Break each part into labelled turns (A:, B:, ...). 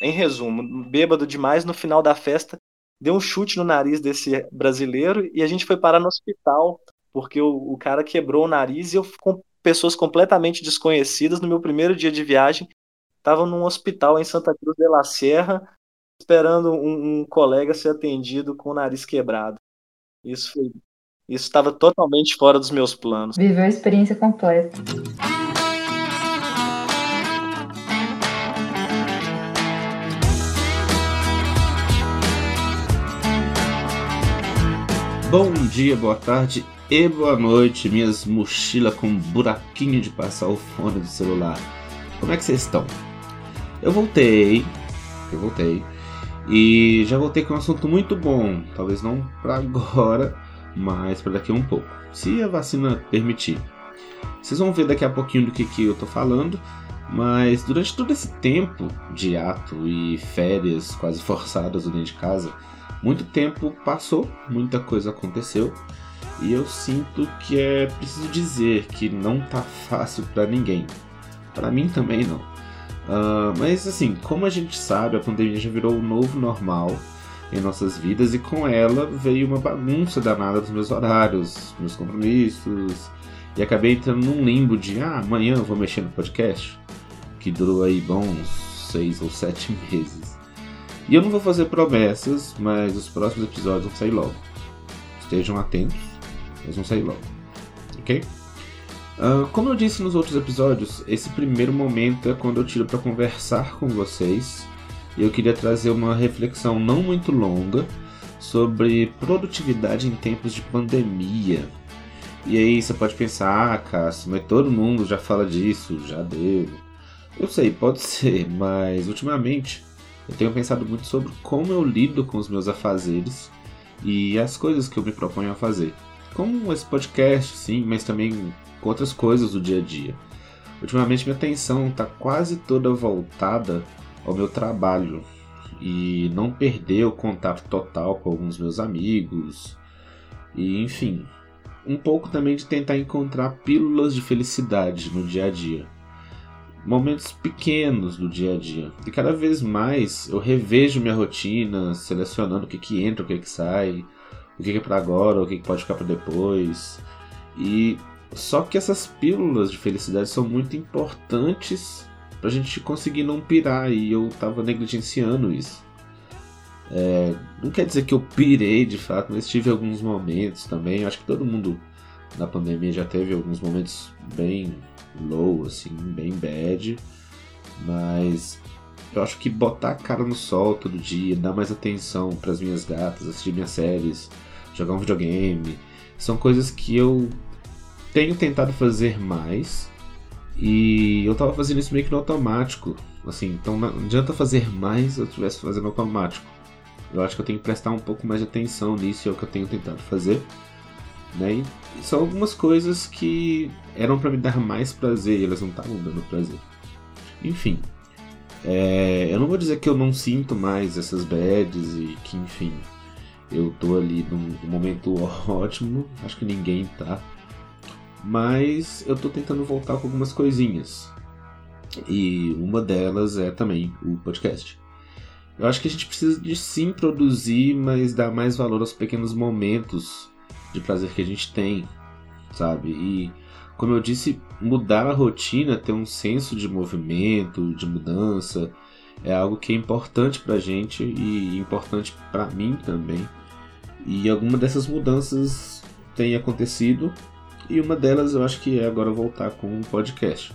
A: em resumo, bêbado demais, no final da festa, deu um chute no nariz desse brasileiro e a gente foi parar no hospital, porque o, o cara quebrou o nariz e eu com pessoas completamente desconhecidas no meu primeiro dia de viagem, estava num hospital em Santa Cruz de la Sierra, esperando um, um colega ser atendido com o nariz quebrado. Isso foi isso estava totalmente fora dos meus planos.
B: Viveu a experiência completa.
C: Bom dia, boa tarde e boa noite, minhas mochilas com buraquinho de passar o fone do celular. Como é que vocês estão? Eu voltei, eu voltei, e já voltei com um assunto muito bom, talvez não para agora, mas para daqui a um pouco, se a vacina permitir. Vocês vão ver daqui a pouquinho do que, que eu tô falando, mas durante todo esse tempo de ato e férias quase forçadas dentro de casa, muito tempo passou, muita coisa aconteceu e eu sinto que é preciso dizer que não tá fácil para ninguém. Para mim também não. Uh, mas assim, como a gente sabe, a pandemia já virou o novo normal em nossas vidas e com ela veio uma bagunça danada dos meus horários, meus compromissos e acabei entrando num limbo de ah, amanhã eu vou mexer no podcast, que durou aí bons seis ou sete meses. E eu não vou fazer promessas, mas os próximos episódios vão sair logo. Estejam atentos, eles vão sair logo. Ok? Uh, como eu disse nos outros episódios, esse primeiro momento é quando eu tiro para conversar com vocês. E eu queria trazer uma reflexão não muito longa sobre produtividade em tempos de pandemia. E aí você pode pensar, ah, Cássio, mas todo mundo já fala disso, já deu. Eu sei, pode ser, mas ultimamente eu tenho pensado muito sobre como eu lido com os meus afazeres e as coisas que eu me proponho a fazer. Como esse podcast, sim, mas também com outras coisas do dia a dia. Ultimamente minha atenção está quase toda voltada ao meu trabalho e não perder o contato total com alguns meus amigos e enfim, um pouco também de tentar encontrar pílulas de felicidade no dia a dia momentos pequenos do dia a dia. E cada vez mais eu revejo minha rotina, selecionando o que, que entra, o que, que sai, o que, que é para agora, o que, que pode ficar para depois. E só que essas pílulas de felicidade são muito importantes pra gente conseguir não pirar e eu tava negligenciando isso. É, não quer dizer que eu pirei de fato, mas tive alguns momentos também. Acho que todo mundo na pandemia já teve alguns momentos bem low, assim, bem bad. Mas eu acho que botar a cara no sol todo dia, dar mais atenção para as minhas gatas, assistir minhas séries, jogar um videogame, são coisas que eu tenho tentado fazer mais. E eu tava fazendo isso meio que no automático. Assim, então não adianta fazer mais se eu estivesse fazendo automático. Eu acho que eu tenho que prestar um pouco mais de atenção nisso, é o que eu tenho tentado fazer. Né? E são algumas coisas que eram para me dar mais prazer e elas não estavam dando prazer. Enfim, é, eu não vou dizer que eu não sinto mais essas bads e que, enfim, eu tô ali num, num momento ótimo, acho que ninguém tá. Mas eu tô tentando voltar com algumas coisinhas. E uma delas é também o podcast. Eu acho que a gente precisa de sim produzir, mas dar mais valor aos pequenos momentos de prazer que a gente tem, sabe? E como eu disse, mudar a rotina, ter um senso de movimento, de mudança, é algo que é importante pra gente e importante para mim também. E alguma dessas mudanças tem acontecido e uma delas eu acho que é agora voltar com um podcast.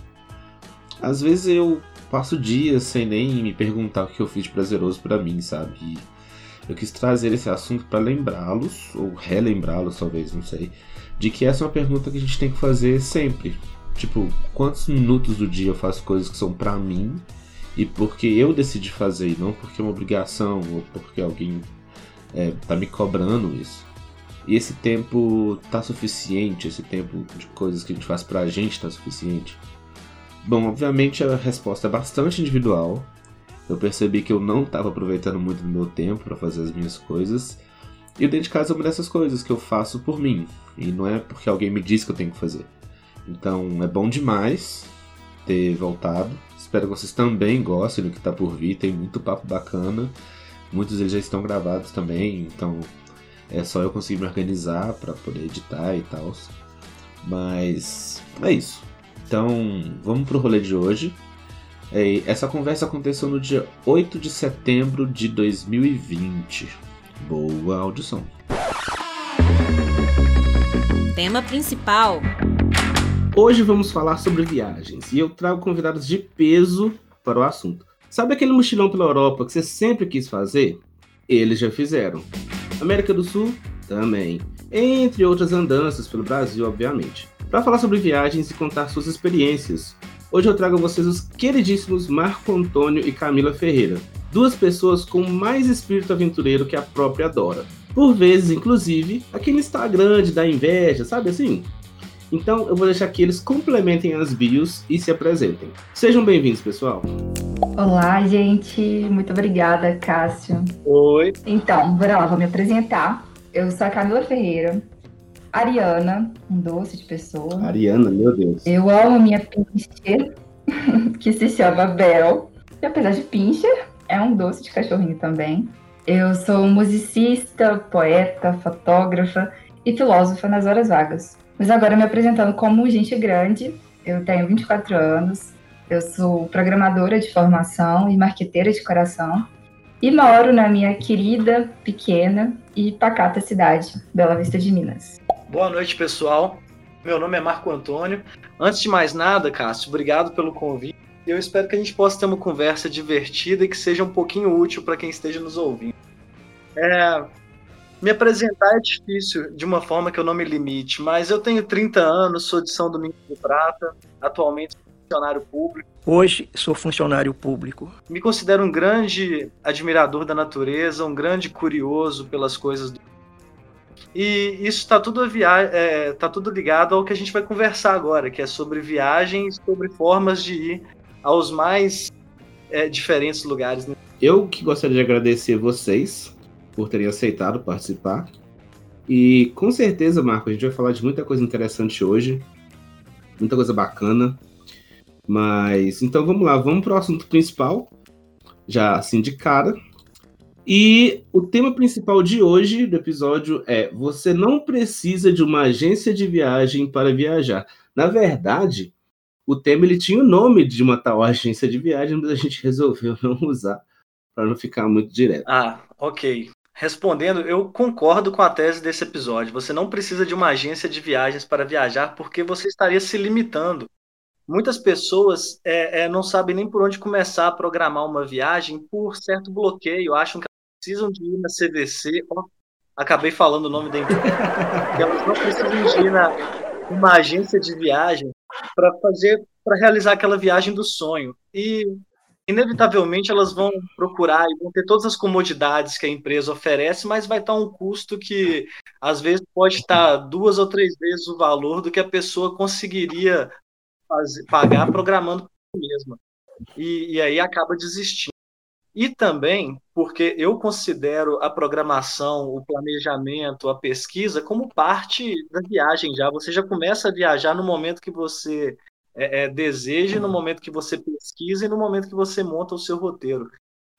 C: Às vezes eu passo dias sem nem me perguntar o que eu fiz de prazeroso para mim, sabe? E eu quis trazer esse assunto para lembrá-los, ou relembrá-los talvez, não sei, de que essa é uma pergunta que a gente tem que fazer sempre. Tipo, quantos minutos do dia eu faço coisas que são para mim e porque eu decidi fazer, e não porque é uma obrigação ou porque alguém é, tá me cobrando isso. E esse tempo tá suficiente, esse tempo de coisas que a gente faz pra gente tá suficiente? Bom, obviamente a resposta é bastante individual, eu percebi que eu não estava aproveitando muito do meu tempo para fazer as minhas coisas. E o dentro de casa é uma dessas coisas que eu faço por mim. E não é porque alguém me diz que eu tenho que fazer. Então é bom demais ter voltado. Espero que vocês também gostem do que está por vir. Tem muito papo bacana. Muitos deles já estão gravados também, então é só eu conseguir me organizar para poder editar e tal. Mas é isso. Então, vamos pro rolê de hoje. É, essa conversa aconteceu no dia 8 de setembro de 2020. Boa audição.
B: Tema principal.
D: Hoje vamos falar sobre viagens e eu trago convidados de peso para o assunto. Sabe aquele mochilão pela Europa que você sempre quis fazer? Eles já fizeram. América do Sul? Também. Entre outras andanças pelo Brasil, obviamente. Para falar sobre viagens e contar suas experiências, hoje eu trago a vocês os queridíssimos Marco Antônio e Camila Ferreira, duas pessoas com mais espírito aventureiro que a própria Dora. Por vezes, inclusive, aquele Instagram de dar inveja, sabe assim? Então eu vou deixar que eles complementem as bios e se apresentem. Sejam bem-vindos, pessoal.
E: Olá, gente. Muito obrigada, Cássio.
A: Oi.
E: Então, bora lá, vou me apresentar. Eu sou a Camila Ferreira, Ariana, um doce de pessoa.
D: Ariana, meu Deus.
E: Eu amo minha pincher, que se chama Bel. E apesar de pincher, é um doce de cachorrinho também. Eu sou musicista, poeta, fotógrafa e filósofa nas horas vagas. Mas agora me apresentando como gente grande, eu tenho 24 anos, eu sou programadora de formação e marqueteira de coração e moro na minha querida, pequena e pacata cidade, Bela Vista de Minas.
A: Boa noite, pessoal. Meu nome é Marco Antônio. Antes de mais nada, Cássio, obrigado pelo convite. Eu espero que a gente possa ter uma conversa divertida e que seja um pouquinho útil para quem esteja nos ouvindo. É, me apresentar é difícil de uma forma que eu não me limite, mas eu tenho 30 anos, sou de São Domingos do Prata, atualmente sou funcionário público.
F: Hoje sou funcionário público.
A: Me considero um grande admirador da natureza, um grande curioso pelas coisas do e isso está tudo, é, tá tudo ligado ao que a gente vai conversar agora, que é sobre viagens, sobre formas de ir aos mais é, diferentes lugares.
D: Eu que gostaria de agradecer vocês por terem aceitado participar. E com certeza, Marco, a gente vai falar de muita coisa interessante hoje, muita coisa bacana. Mas então vamos lá, vamos para o assunto principal, já assim de cara, e o tema principal de hoje do episódio é: você não precisa de uma agência de viagem para viajar. Na verdade, o tema ele tinha o nome de uma tal agência de viagem, mas a gente resolveu não usar para não ficar muito direto.
A: Ah, ok. Respondendo, eu concordo com a tese desse episódio. Você não precisa de uma agência de viagens para viajar porque você estaria se limitando. Muitas pessoas é, é, não sabem nem por onde começar a programar uma viagem por certo bloqueio, acham que precisam de ir na CVC. Ó, acabei falando o nome da empresa. elas não precisam de ir na uma agência de viagem para fazer, para realizar aquela viagem do sonho. E inevitavelmente elas vão procurar e vão ter todas as comodidades que a empresa oferece, mas vai estar um custo que às vezes pode estar duas ou três vezes o valor do que a pessoa conseguiria fazer, pagar programando si mesma. E, e aí acaba desistindo. E também porque eu considero a programação, o planejamento, a pesquisa como parte da viagem já. Você já começa a viajar no momento que você é, é, deseja, no momento que você pesquisa e no momento que você monta o seu roteiro.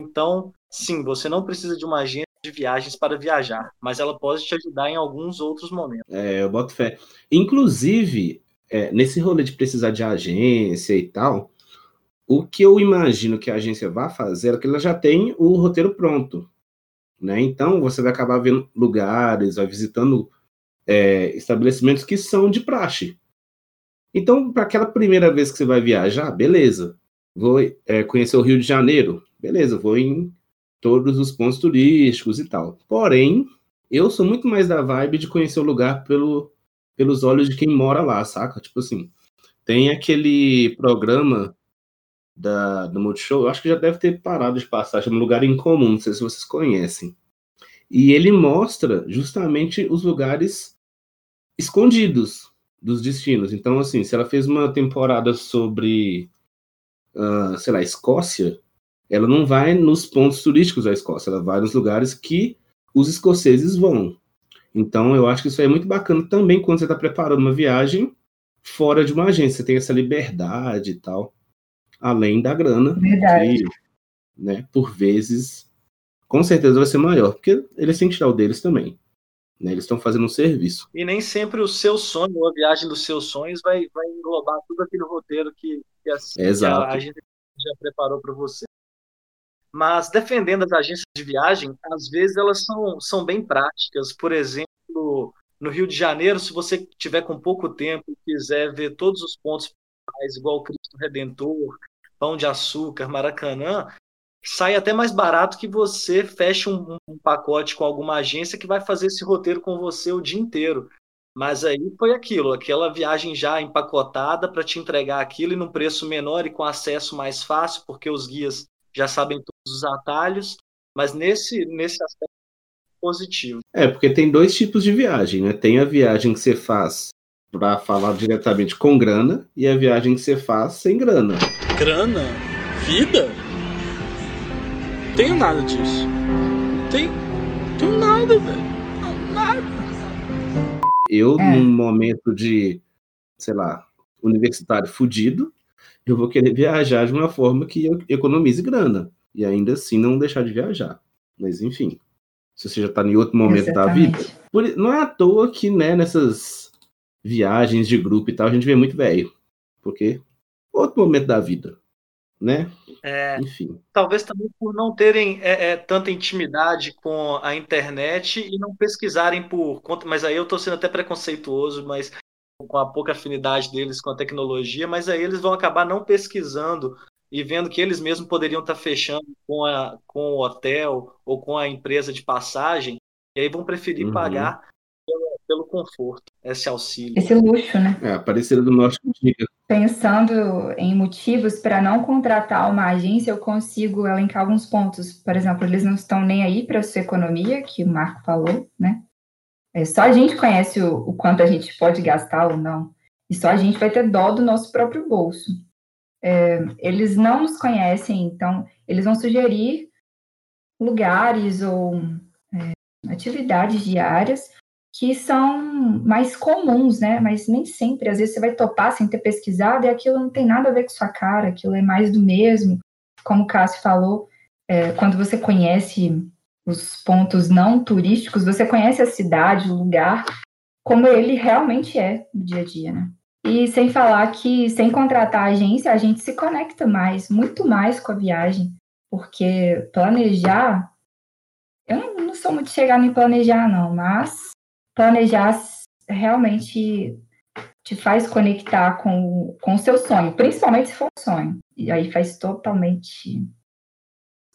A: Então, sim, você não precisa de uma agência de viagens para viajar, mas ela pode te ajudar em alguns outros momentos.
D: É, eu boto fé. Inclusive, é, nesse rolê de precisar de agência e tal, o que eu imagino que a agência vai fazer é que ela já tem o roteiro pronto. Né? Então, você vai acabar vendo lugares, vai visitando é, estabelecimentos que são de praxe. Então, para aquela primeira vez que você vai viajar, beleza. Vou é, conhecer o Rio de Janeiro, beleza, vou em todos os pontos turísticos e tal. Porém, eu sou muito mais da vibe de conhecer o lugar pelo, pelos olhos de quem mora lá, saca? Tipo assim, tem aquele programa da, do Multishow, eu acho que já deve ter parado de passar, chama Lugar em Comum, não sei se vocês conhecem. E ele mostra justamente os lugares escondidos dos destinos. Então, assim, se ela fez uma temporada sobre, uh, sei lá, Escócia, ela não vai nos pontos turísticos da Escócia, ela vai nos lugares que os escoceses vão. Então, eu acho que isso é muito bacana também quando você está preparando uma viagem fora de uma agência, você tem essa liberdade e tal. Além da grana,
E: Verdade.
D: que, né, por vezes, com certeza vai ser maior, porque eles têm que tirar o deles também. Né? Eles estão fazendo um serviço.
A: E nem sempre o seu sonho ou a viagem dos seus sonhos vai, vai englobar tudo aquele roteiro que, que, a,
D: Exato.
A: que a agência já preparou para você. Mas defendendo as agências de viagem, às vezes elas são, são bem práticas. Por exemplo, no Rio de Janeiro, se você tiver com pouco tempo e quiser ver todos os pontos igual Cristo Redentor, Pão de Açúcar, Maracanã, sai até mais barato que você feche um, um, pacote com alguma agência que vai fazer esse roteiro com você o dia inteiro. Mas aí foi aquilo, aquela viagem já empacotada para te entregar aquilo e num preço menor e com acesso mais fácil, porque os guias já sabem todos os atalhos. Mas nesse, nesse aspecto positivo.
D: É, porque tem dois tipos de viagem, né? Tem a viagem que você faz para falar diretamente com grana e a viagem que você faz sem grana.
G: Grana? Vida? Tenho nada disso. Tem, tenho nada, velho. Nada.
D: Eu,
E: É.
D: num momento de, sei lá, universitário fudido, eu vou querer viajar de uma forma que eu economize grana. E ainda assim não deixar de viajar. Mas enfim, se você já tá em outro momento da vida.
E: Exatamente.
D: Por- não é à toa que, né, nessas viagens de grupo e tal, a gente vê muito velho. Porque outro momento da vida, né?
A: É,
D: Enfim.
A: talvez também por não terem é, é, tanta intimidade com a internet e não pesquisarem por conta. Mas aí eu estou sendo até preconceituoso, mas com a pouca afinidade deles com a tecnologia, mas aí eles vão acabar não pesquisando e vendo que eles mesmos poderiam estar fechando com, a, com o hotel ou com a empresa de passagem, e aí vão preferir
D: Uhum.
A: pagar pelo, conforto, esse auxílio.
E: Esse luxo, né?
D: É, Aparecida do Norte que diga.
E: Pensando em motivos para não contratar uma agência, eu consigo elencar alguns pontos. Por exemplo, eles não estão nem aí para a sua economia, que o Marco falou, né? É, só a gente conhece o, o quanto a gente pode gastar ou não. E só a gente vai ter dó do nosso próprio bolso. É, eles não nos conhecem, então eles vão sugerir lugares ou é, atividades diárias que são mais comuns, né? Mas nem sempre. Às vezes você vai topar sem ter pesquisado e aquilo não tem nada a ver com sua cara, aquilo é mais do mesmo. Como o Cássio falou, é, quando você conhece os pontos não turísticos, você conhece a cidade, o lugar, como ele realmente é no dia a dia, né? E sem falar que, sem contratar a agência, a gente se conecta mais, muito mais com a viagem, porque planejar. Eu não, sou muito chegada em planejar, não, mas planejar realmente te faz conectar com, com o seu sonho, principalmente se for um sonho. E aí faz totalmente.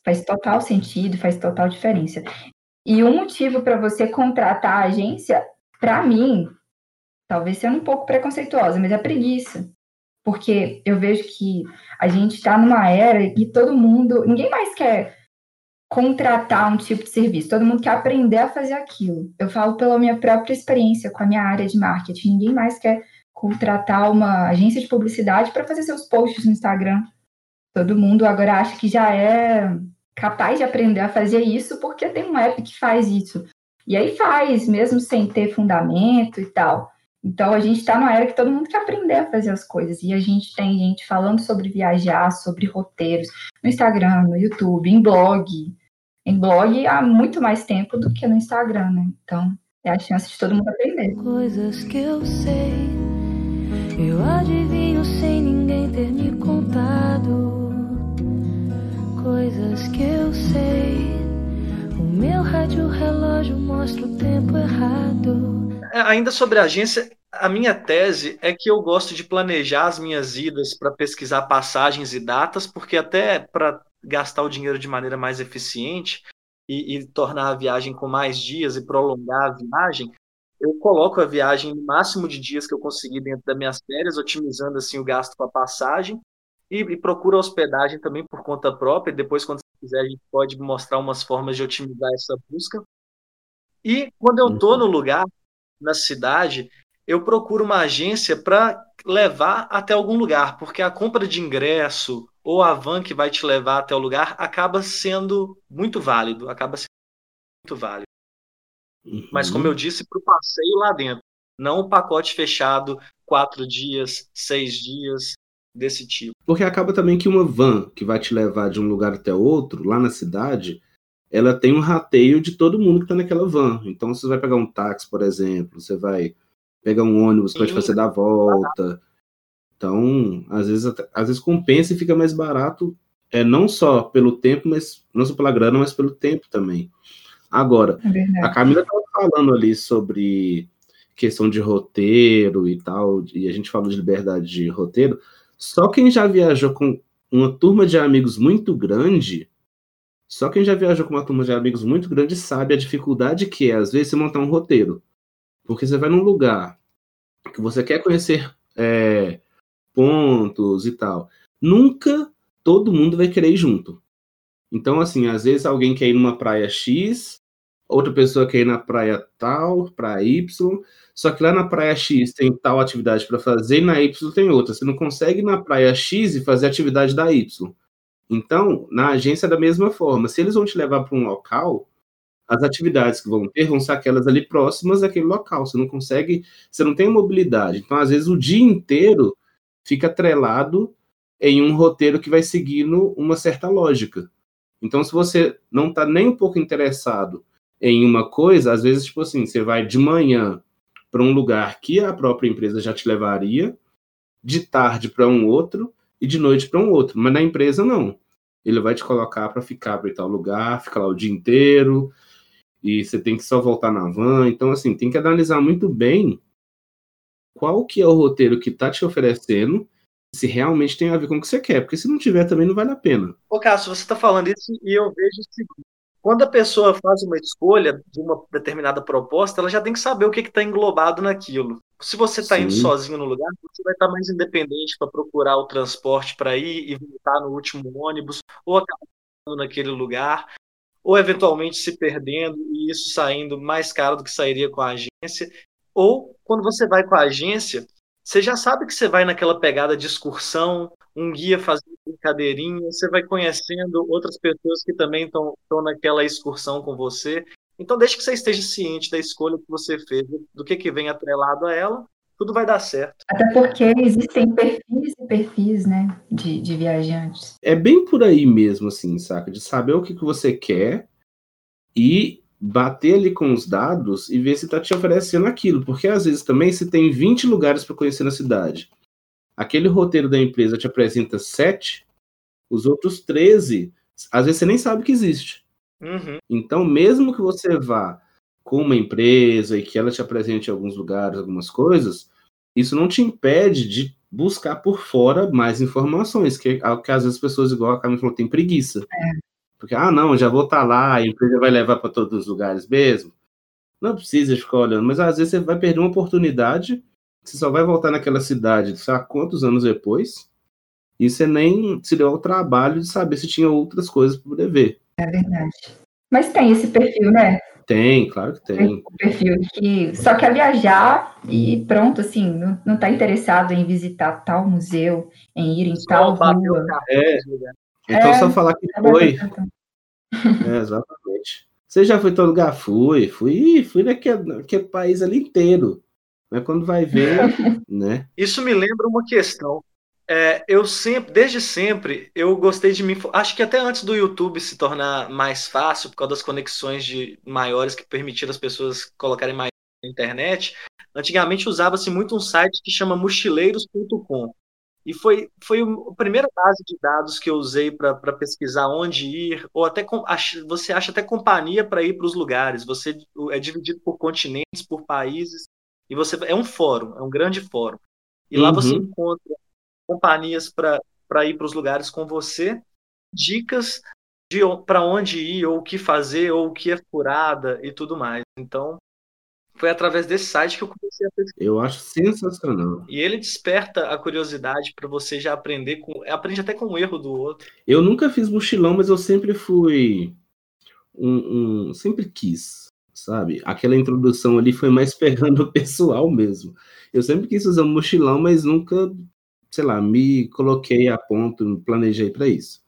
E: Faz total sentido, faz total diferença. E um motivo para você contratar a agência, para mim, talvez sendo um pouco preconceituosa, mas é preguiça. Porque eu vejo que a gente está numa era e todo mundo. Ninguém mais quer contratar um tipo de serviço, todo mundo quer aprender a fazer aquilo. Eu falo pela minha própria experiência com a minha área de marketing. Ninguém mais quer contratar uma agência de publicidade para fazer seus posts no Instagram. Todo mundo agora acha que já é capaz de aprender a fazer isso porque tem um app que faz isso. E aí faz, mesmo sem ter fundamento e tal. Então a gente está numa era que todo mundo quer aprender a fazer as coisas. E a gente tem gente falando sobre viajar, sobre roteiros, no Instagram, no YouTube, em blog. Em blog há muito mais tempo do que no Instagram, né? Então é a chance de todo mundo aprender.
H: Coisas que eu sei, eu adivinho sem ninguém ter me contado. Coisas que eu sei, o meu rádio relógio mostra o tempo errado.
A: É, Ainda sobre a agência, a minha tese é que eu gosto de planejar as minhas idas para pesquisar passagens e datas, porque até para gastar o dinheiro de maneira mais eficiente e, e tornar a viagem com mais dias e prolongar a viagem, eu coloco a viagem no máximo de dias que eu conseguir dentro das minhas férias, otimizando assim o gasto com a passagem e, e procuro hospedagem também por conta própria. Depois, quando você quiser, a gente pode mostrar umas formas de otimizar essa busca. E quando eu estou no lugar, na cidade, eu procuro uma agência para levar até algum lugar, porque a compra de ingresso ou a van que vai te levar até o lugar acaba sendo muito válido, acaba sendo muito válido. Mas como eu disse, para o passeio lá dentro, não o pacote fechado, quatro dias, seis dias. desse tipo.
D: Porque acaba também que uma van que vai te levar de um lugar até outro, lá na cidade, ela tem um rateio de todo mundo que está naquela van. Então, você vai pegar um táxi, por exemplo, você vai pegar um ônibus para te fazer dar volta. Então, às vezes, às vezes compensa e fica mais barato, é, não só pelo tempo, mas não só pela grana, mas pelo tempo também. Agora,
E: É
D: a Camila estava falando ali sobre questão de roteiro e tal, e a gente falou de liberdade de roteiro. Só quem já viajou com uma turma de amigos muito grande, só quem já viajou com uma turma de amigos muito grande sabe a dificuldade que é, às vezes, você montar um roteiro. Porque você vai num lugar que você quer conhecer é, pontos e tal. Nunca todo mundo vai querer ir junto. Então, assim, às vezes alguém quer ir numa praia X, outra pessoa quer ir na praia tal, praia Y, só que lá na praia X tem tal atividade para fazer e na Y tem outra. Você não consegue ir na praia X e fazer atividade da Y. Então, na agência é da mesma forma. Se eles vão te levar para um local, as atividades que vão ter vão ser aquelas ali próximas daquele local. Você não consegue, você não tem mobilidade. Então, às vezes, o dia inteiro fica atrelado em um roteiro que vai seguindo uma certa lógica. Então, se você não está nem um pouco interessado em uma coisa, às vezes, tipo assim, você vai de manhã para um lugar que a própria empresa já te levaria, de tarde para um outro e de noite para um outro. Mas na empresa, não. Ele vai te colocar para ficar para tal lugar, ficar lá o dia inteiro, e você tem que só voltar na van. Então, assim, tem que analisar muito bem qual que é o roteiro que tá te oferecendo, se realmente tem a ver com o que você quer, porque se não tiver também não vale a pena.
A: Ô, Cássio, você está falando isso e eu vejo o seguinte. Quando a pessoa faz uma escolha de uma determinada proposta, ela já tem que saber o que está englobado naquilo. Se você está indo sozinho no lugar, você vai estar mais independente para procurar o transporte para ir e voltar no último ônibus, ou acabar naquele lugar, ou eventualmente se perdendo e isso saindo mais caro do que sairia com a agência. Ou quando você vai com a agência, você já sabe que você vai naquela pegada de excursão, um guia fazendo brincadeirinha, você vai conhecendo outras pessoas que também estão naquela excursão com você. Então, desde que você esteja ciente da escolha que você fez, do que, que vem atrelado a ela, tudo vai dar certo.
E: Até porque existem perfis e perfis, né, de, de viajantes.
D: É bem por aí mesmo, assim, saca? De saber o que, que você quer e bater ali com os dados e ver se tá te oferecendo aquilo. Porque às vezes também se tem 20 lugares para conhecer na cidade. Aquele roteiro da empresa te apresenta 7, os outros 13, às vezes você nem sabe que existe.
A: Uhum.
D: Então, mesmo que você vá com uma empresa e que ela te apresente alguns lugares, algumas coisas, isso não te impede de buscar por fora mais informações, que, é que às vezes as pessoas, igual a Carmen falou, tem preguiça.
E: É.
D: Porque, ah, não, já vou estar lá, a empresa vai levar para todos os lugares mesmo. Não precisa ficar olhando, mas às vezes você vai perder uma oportunidade, você só vai voltar naquela cidade, sabe quantos anos depois, e você nem se deu ao trabalho de saber se tinha outras coisas para poder ver.
E: É verdade. Mas tem esse perfil, né?
D: Tem, claro que tem.
E: O perfil que só quer viajar e pronto, assim, não, não tá interessado em visitar tal museu, em ir em
A: Só
E: tal rua.
A: carro
D: É.
A: lugares.
D: Então
E: É,
D: só falar que foi. É, exatamente. Você já foi em todo lugar? Fui, fui, fui naquele, naquele país ali inteiro. Mas quando vai ver, né?
A: Isso me lembra uma questão. É, eu sempre, desde sempre, eu gostei de me. Acho que até antes do YouTube se tornar mais fácil, por causa das conexões de maiores que permitiram as pessoas colocarem mais na internet, antigamente usava-se muito um site que chama mochileiros.com. E foi, foi a primeira base de dados que eu usei para pesquisar onde ir, ou até você acha até companhia para ir para os lugares. Você é dividido por continentes, por países, e você é um fórum, é um grande fórum. E lá você
D: Uhum.
A: encontra companhias para ir para os lugares com você, dicas de para onde ir, ou o que fazer, ou o que é furada e tudo mais. Então, foi através desse site que eu comecei a pesquisar.
D: Eu acho sensacional.
A: E ele desperta a curiosidade para você já aprender com. Aprende até com o erro do outro.
D: Eu nunca fiz mochilão, mas eu sempre fui um, um- sempre quis, sabe? Aquela introdução ali foi mais pegando o pessoal mesmo. Eu sempre quis fazer um mochilão, mas nunca, sei lá, me coloquei a ponto, planejei para isso.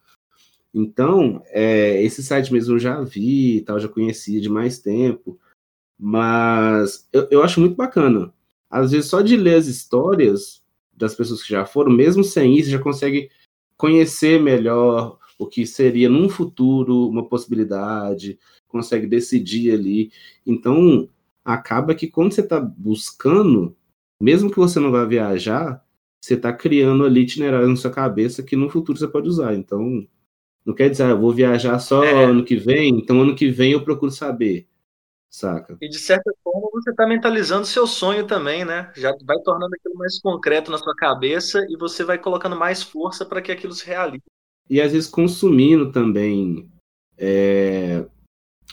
D: Então, é, esse site mesmo eu já vi, e tal, já conhecia de mais tempo, mas eu, eu acho muito bacana. Às vezes só de ler as histórias das pessoas que já foram, mesmo sem isso, já consegue conhecer melhor o que seria num futuro uma possibilidade, consegue decidir ali. Então, acaba que quando você está buscando, mesmo que você não vá viajar, você está criando ali itinerário na sua cabeça que no futuro você pode usar. Então, não quer dizer, ah, eu vou viajar só
A: É.
D: ano que vem, então ano que vem eu procuro saber. Saca?
A: E de certa forma você está mentalizando seu sonho também, né? Já vai tornando aquilo mais concreto na sua cabeça e você vai colocando mais força para que aquilo se realize.
D: E às vezes consumindo também é,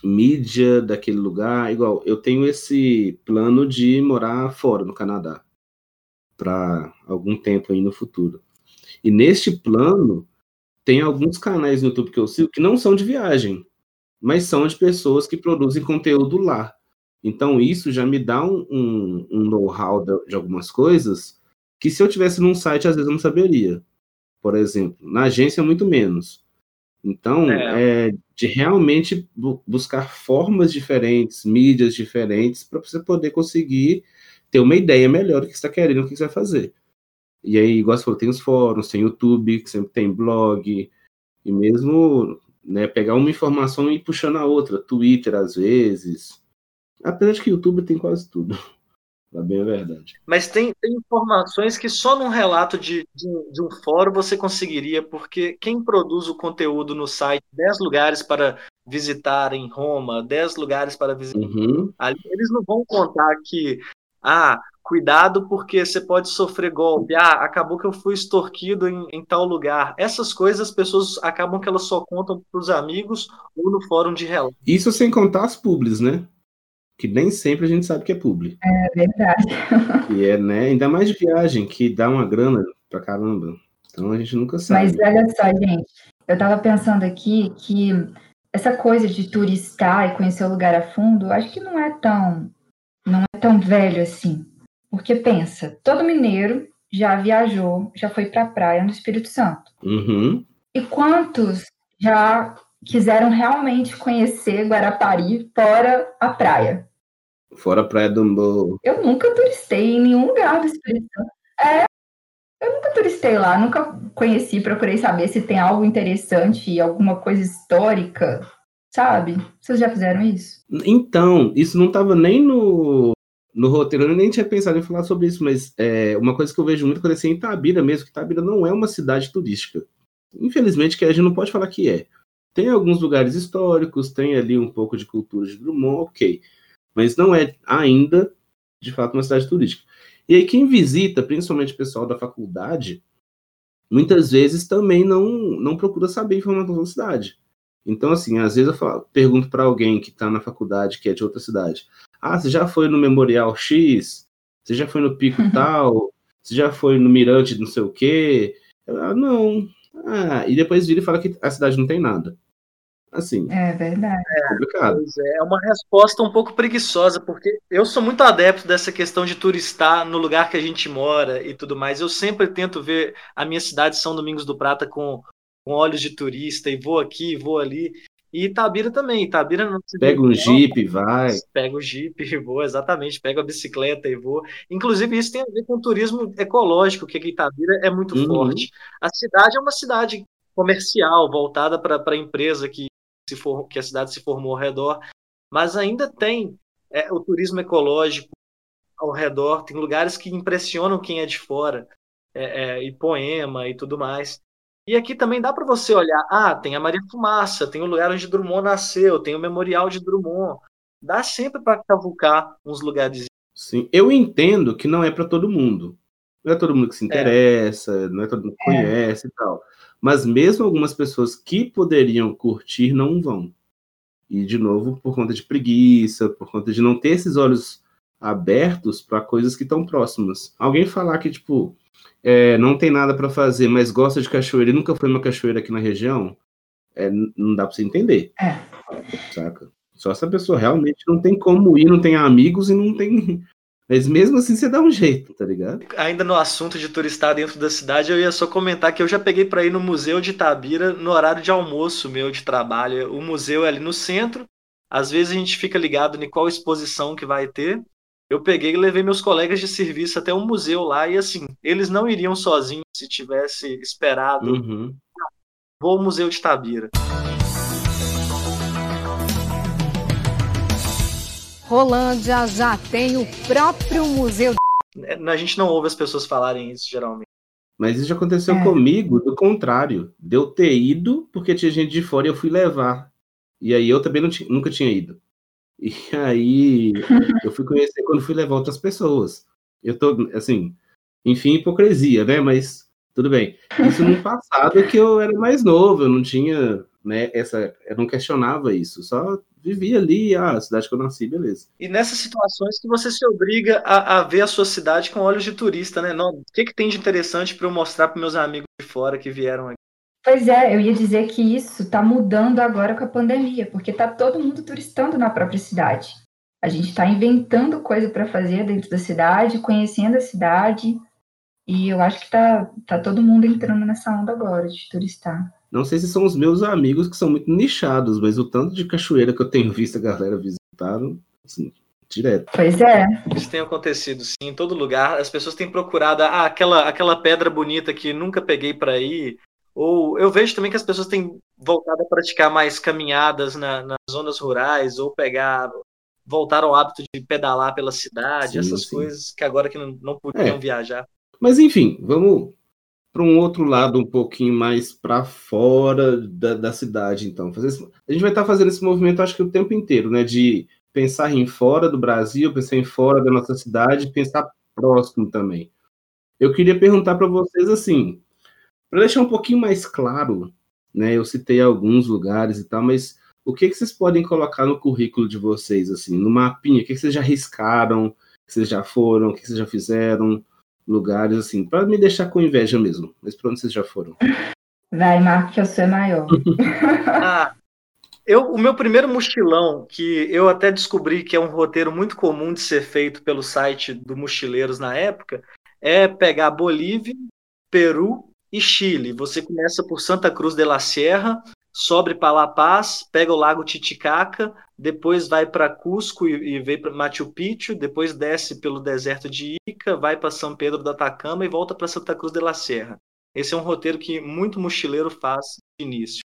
D: mídia daquele lugar. Igual, eu tenho esse plano de morar fora, no Canadá, para algum tempo aí no futuro. E neste plano, tem alguns canais no YouTube que eu sigo que não são de viagem, mas são de pessoas que produzem conteúdo lá. Então, isso já me dá um, um, um know-how de, de algumas coisas que se eu tivesse num site, às vezes eu não saberia. Por exemplo, na agência, muito menos. Então,
A: É.
D: é, de realmente bu- buscar formas diferentes, mídias diferentes, para você poder conseguir ter uma ideia melhor do que você está querendo, o que você vai fazer. E aí, igual você falou, tem os fóruns, tem YouTube, que sempre tem blog, e mesmo né, pegar uma informação e ir puxando a outra, Twitter às vezes. Apesar de que YouTube tem quase tudo. Pra bem a verdade.
A: Mas tem, tem informações que só num relato de, de, um- de um fórum você conseguiria, porque quem produz o conteúdo no site 10 lugares para visitar em Roma, 10 lugares para visitar
D: Uhum.
A: ali, eles não vão contar que, ah, cuidado porque você pode sofrer golpe, ah, acabou que eu fui extorquido em, em tal lugar. Essas coisas as pessoas acabam que elas só contam para os amigos ou no fórum de relato.
D: Isso sem contar as publis, né? Que nem sempre a gente sabe que é publi.
E: É verdade.
D: Que é, né? Ainda mais de viagem, que dá uma grana pra caramba. Então a gente nunca sabe.
E: Mas olha só, gente, eu tava pensando aqui que essa coisa de turistar e conhecer o lugar a fundo, acho que não é tão não é tão velho assim. Porque pensa, todo mineiro já viajou, já foi pra praia no Espírito Santo.
D: Uhum.
E: E quantos já quiseram realmente conhecer Guarapari fora a praia?
D: Fora a Praia do Amor.
E: Eu nunca turistei em nenhum lugar do Espírito Santo. É, eu nunca turistei lá, nunca conheci, procurei saber se tem algo interessante, alguma coisa histórica, sabe? Vocês já fizeram isso?
D: Então, isso não estava nem no, no roteiro, eu nem tinha pensado em falar sobre isso, mas é, uma coisa que eu vejo muito acontecer em Itabira mesmo, que Itabira não é uma cidade turística. Infelizmente, que a gente não pode falar que é. Tem alguns lugares históricos, tem ali um pouco de cultura de Drummond, ok. Mas não é ainda, de fato, uma cidade turística. E aí, quem visita, principalmente o pessoal da faculdade, muitas vezes também não, não procura saber informação da cidade. Então, assim, às vezes eu falo- pergunto para alguém que está na faculdade, que é de outra cidade: Ah, você já foi no Memorial X? Você já foi no Pico Tal? Você já foi no Mirante não sei o quê? Eu, ah, não. Ah, e depois vira e fala que a cidade não tem nada. Assim,
E: É verdade.
D: é complicado.
A: É, é uma resposta um pouco preguiçosa, porque eu sou muito adepto dessa questão de turistar no lugar que a gente mora e tudo mais. Eu sempre tento ver a minha cidade São Domingos do Prata com, com olhos de turista e vou aqui, vou ali. E Itabira também. Itabira não se
D: Pega um jeep, vai.
A: Pega o Jeep e vou, exatamente. Pego a bicicleta e vou. Inclusive, isso tem a ver com turismo ecológico, que Itabira é muito
D: Uhum.
A: forte. A cidade é uma cidade comercial, voltada para a empresa que, se for, que a cidade se formou ao redor, mas ainda tem é, o turismo ecológico ao redor, tem lugares que impressionam quem é de fora, é, é, e poema e tudo mais. E aqui também dá para você olhar, ah, tem a Maria Fumaça, tem o lugar onde Drummond nasceu, tem o Memorial de Drummond. Dá sempre para cavucar uns lugares.
D: Sim, eu entendo que não é para todo mundo. Não é todo mundo que se interessa, não é todo mundo que
E: É.
D: conhece e tal. Mas mesmo algumas pessoas que poderiam curtir não vão. E, de novo, por conta de preguiça, por conta de não ter esses olhos abertos para coisas que estão próximas. Alguém falar que, tipo, é, não tem nada para fazer, mas gosta de cachoeira e nunca foi numa cachoeira aqui na região, é, não dá para você entender.
E: É.
D: Saca? Só se a pessoa realmente não tem como ir, não tem amigos e não tem. Mas mesmo assim você dá um jeito, tá ligado?
A: Ainda no assunto de turistar dentro da cidade, eu ia só comentar que eu já peguei para ir no Museu de Itabira no horário de almoço meu de trabalho. O museu é ali no centro. Às vezes a gente fica ligado em qual exposição que vai ter. Eu peguei e levei meus colegas de serviço até um museu lá e assim, eles não iriam sozinhos se tivesse esperado.
D: Uhum.
A: Vou ao Museu de Tabira.
I: Rolândia já tem o próprio museu.
A: É, A gente não ouve as pessoas falarem isso geralmente.
D: Mas isso já aconteceu
E: É.
D: comigo, do contrário. De eu ter ido, porque tinha gente de fora e eu fui levar. E aí eu também nunca tinha ido. E aí eu fui conhecer quando fui levar outras pessoas. Eu tô, assim, enfim, hipocrisia, né? Mas tudo bem. Isso no passado que eu era mais novo, eu não tinha, né, essa, eu não questionava isso, só vivia ali, ah, a cidade que eu nasci, beleza.
A: E nessas situações que você se obriga a, a ver a sua cidade com olhos de turista, né? Não, o que, que tem de interessante para eu mostrar para meus amigos de fora que vieram aqui?
E: Pois é, eu ia dizer que isso está mudando agora com a pandemia, porque está todo mundo turistando na própria cidade. A gente está inventando coisa para fazer dentro da cidade, conhecendo a cidade, e eu acho que tá, tá todo mundo entrando nessa onda agora de turistar.
D: Não sei se são os meus amigos que são muito nichados, mas o tanto de cachoeira que eu tenho visto a galera visitaram, assim, direto.
E: Pois é,
A: Isso tem acontecido sim, em todo lugar. As pessoas têm procurado ah, aquela, aquela pedra bonita que nunca peguei para ir. Ou eu vejo também que as pessoas têm voltado a praticar mais caminhadas na- nas zonas rurais, ou pegar, voltar ao hábito de pedalar pela cidade,
D: Sim,
A: essas
D: sim.
A: coisas que agora que não, não podiam
D: É.
A: viajar.
D: Mas enfim, vamos para um outro lado um pouquinho mais para fora da, da cidade, então. Fazer esse- a gente vai estar fazendo esse movimento, acho que o tempo inteiro, né? De pensar em fora do Brasil, pensar em fora da nossa cidade, pensar próximo também. Eu queria perguntar para vocês assim, para deixar um pouquinho mais claro, né? Eu citei alguns lugares e tal, mas o que, que vocês podem colocar no currículo de vocês, assim, no mapinha? O que, que vocês já riscaram? O que vocês já foram? O que vocês já fizeram? lugares assim, para me deixar com inveja mesmo. Mas para onde vocês já foram?
E: vai, Marco, que eu sou maior.
A: Ah, eu, o meu primeiro mochilão, que eu até descobri que é um roteiro muito comum de ser feito pelo site do Mochileiros na época, é pegar Bolívia, Peru e Chile. Você começa por Santa Cruz de la Sierra, sobe para La Paz, pega o Lago Titicaca, depois vai para Cusco e, e vem para Machu Picchu, depois desce pelo deserto de Ica, vai para São Pedro do Atacama e volta para Santa Cruz de la Sierra. Esse é um roteiro que muito mochileiro faz de início.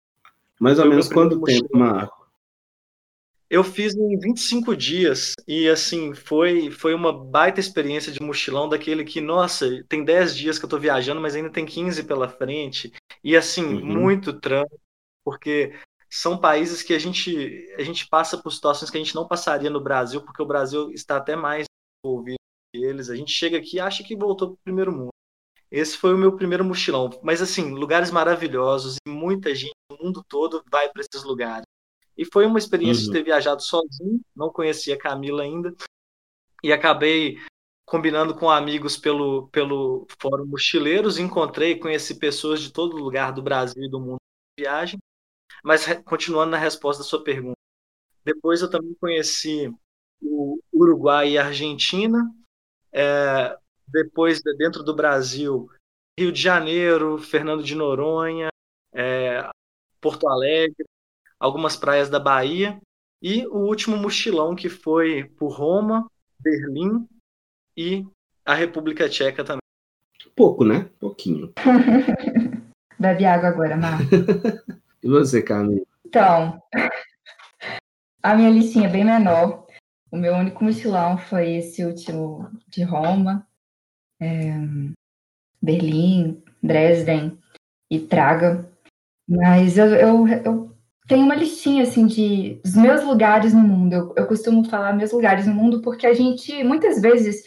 D: Mais ou menos quanto tempo. Marco?
A: Eu fiz em 25 dias e assim, foi foi uma baita experiência de mochilão daquele que, nossa, tem 10 dias que eu tô viajando, mas ainda tem 15 pela frente. E assim,
D: Uhum.
A: muito trampo, porque são países que a gente a gente passa por situações que a gente não passaria no Brasil, porque o Brasil está até mais envolvido que eles. A gente chega aqui e acha que voltou pro primeiro mundo. Esse foi o meu primeiro mochilão, mas assim, lugares maravilhosos e muita gente do mundo todo vai para esses lugares. E foi uma experiência
D: Uhum.
A: de ter viajado sozinho, não conhecia a Camila ainda, e acabei combinando com amigos pelo, pelo Fórum Mochileiros, encontrei e conheci pessoas de todo lugar do Brasil e do mundo de viagem. Mas continuando na resposta da sua pergunta, depois eu também conheci o Uruguai e a Argentina, é, depois de- dentro do Brasil, Rio de Janeiro, Fernando de Noronha, é, Porto Alegre, algumas praias da Bahia e o último mochilão que foi por Roma, Berlim e a República Tcheca também.
D: Pouco, né? Pouquinho.
E: Bebe água agora, Marco.
D: E você, Camila?
E: Então, a minha listinha é bem menor. O meu único mochilão foi esse último de Roma, é, Berlim, Dresden e Praga. Mas eu, eu, eu tenho uma listinha assim de dos meus lugares no mundo. Eu, eu costumo falar meus lugares no mundo porque a gente muitas vezes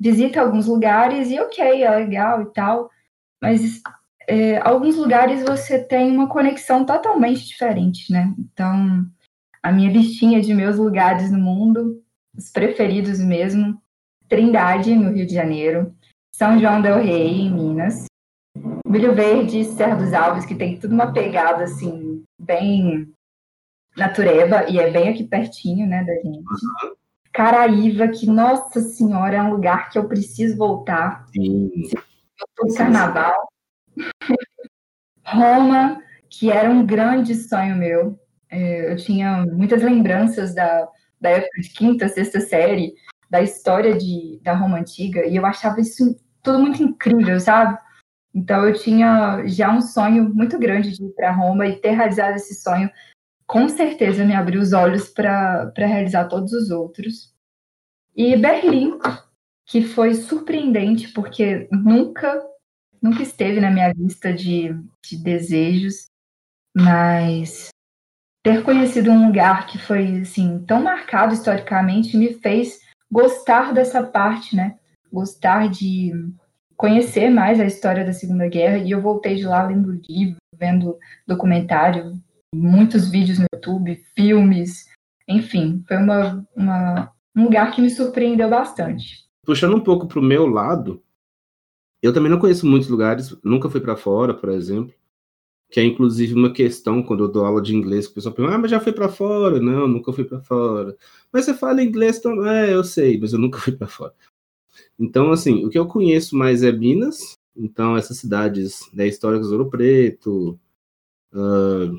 E: visita alguns lugares e ok, é legal e tal, mas é, alguns lugares você tem uma conexão totalmente diferente, né? Então, a minha listinha de meus lugares no mundo, os preferidos mesmo, Trindade, no Rio de Janeiro, São João del Rei, em Minas, Milho Verde Serra dos Alves, que tem tudo uma pegada, assim, bem natureba, e é bem aqui pertinho, né, da gente. Caraíva, que, nossa senhora, é um lugar que eu preciso voltar.
D: Sim.
E: do carnaval. Roma, que era um grande sonho meu. É, Eu tinha muitas lembranças da, da época de quinta, sexta série, da história de, da Roma Antiga e eu achava isso tudo muito incrível, sabe? Então eu tinha já um sonho muito grande de ir para Roma e ter realizado esse sonho, com certeza me abriu os olhos para realizar todos os outros. E Berlim, que foi surpreendente porque nunca nunca esteve na minha lista de, de desejos, mas ter conhecido um lugar que foi assim tão marcado historicamente me fez gostar dessa parte, né? Gostar de conhecer mais a história da Segunda Guerra e eu voltei de lá lendo livro, vendo documentário, muitos vídeos no YouTube, filmes, enfim, foi uma, uma um lugar que me surpreendeu bastante.
D: Puxando um pouco para o meu lado, eu também não conheço muitos lugares, nunca fui para fora, por exemplo, que é inclusive uma questão quando eu dou aula de inglês, que o pessoal pergunta, ah, mas já foi para fora? Não, nunca fui para fora. Mas você fala inglês também? É, eu sei, mas eu nunca fui para fora. Então, assim, o que eu conheço mais é Minas, então essas cidades né, históricas, Ouro Preto, uh,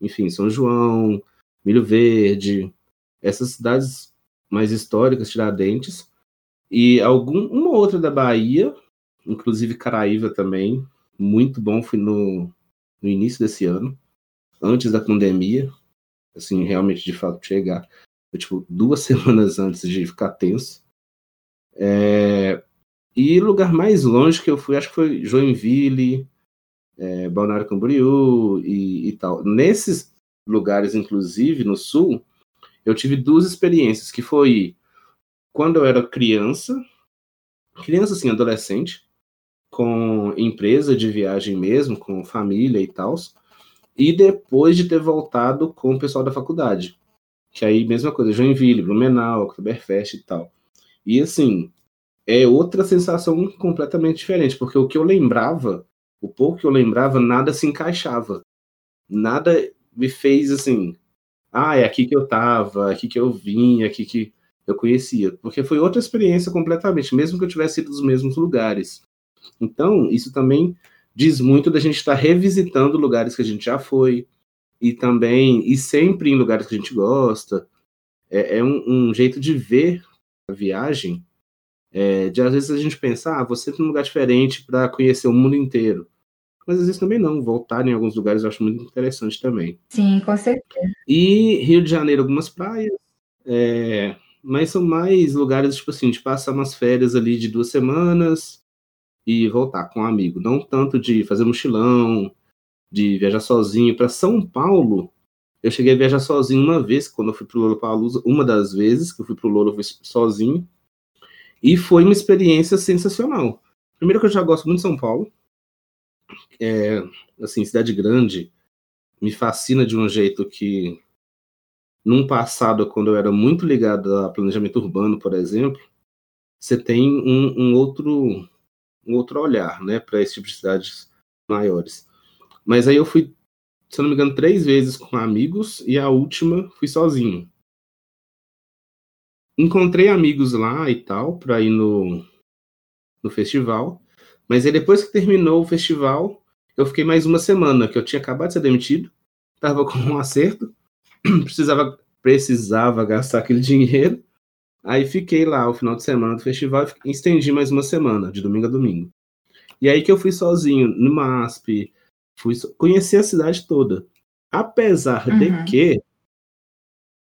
D: enfim, São João, Milho Verde, essas cidades mais históricas, Tiradentes, e algum, uma outra da Bahia, inclusive Caraíva também, muito bom, fui no, no início desse ano, antes da pandemia, assim, realmente de fato chegar, foi, tipo, duas semanas antes de ficar tenso. É, e lugar mais longe que eu fui, acho que foi Joinville, é, Balneário Camboriú e, e tal. Nesses lugares, inclusive, no sul, eu tive duas experiências, que foi quando eu era criança, criança assim, adolescente, com empresa de viagem mesmo, com família e tal, e depois de ter voltado com o pessoal da faculdade. Que aí, mesma coisa, Joinville, Blumenau, Oktoberfest e tal. E assim, é outra sensação completamente diferente, porque o que eu lembrava, o pouco que eu lembrava, nada se encaixava. Nada me fez assim, ah, é aqui que eu tava, é aqui que eu vim, é aqui que eu conhecia. Porque foi outra experiência completamente, mesmo que eu tivesse ido dos mesmos lugares. Então, isso também diz muito da gente estar revisitando lugares que a gente já foi, e também, e sempre em lugares que a gente gosta. É, é um, um jeito de ver viagem, é, de às vezes a gente pensar, ah, você tem um lugar diferente para conhecer o mundo inteiro. Mas às vezes também não, voltar em alguns lugares eu acho muito interessante também.
E: Sim, com certeza.
D: E Rio de Janeiro, algumas praias, é, mas são mais lugares, tipo assim, de passar umas férias ali de duas semanas e voltar com um amigo. Não tanto de fazer mochilão, de viajar sozinho. Para São Paulo, eu cheguei a viajar sozinho uma vez, quando eu fui pro Lollapalooza, uma das vezes que eu fui pro Lolo, eu sozinho. E foi uma experiência sensacional. Primeiro que eu já gosto muito de São Paulo. É, assim, cidade grande me fascina de um jeito que num passado, quando eu era muito ligado a planejamento urbano, por exemplo, você tem um, um outro um outro olhar, né, para esse tipo de cidades maiores. Mas aí eu fui se não me engano, três vezes com amigos e a última fui sozinho. Encontrei amigos lá e tal para ir no, no festival, mas aí depois que terminou o festival, eu fiquei mais uma semana, que eu tinha acabado de ser demitido, tava com um acerto, precisava, precisava gastar aquele dinheiro, aí fiquei lá o final de semana do festival e estendi mais uma semana, de domingo a domingo. E aí que eu fui sozinho no MASP, Fui conhecer a cidade toda. Apesar uhum. de que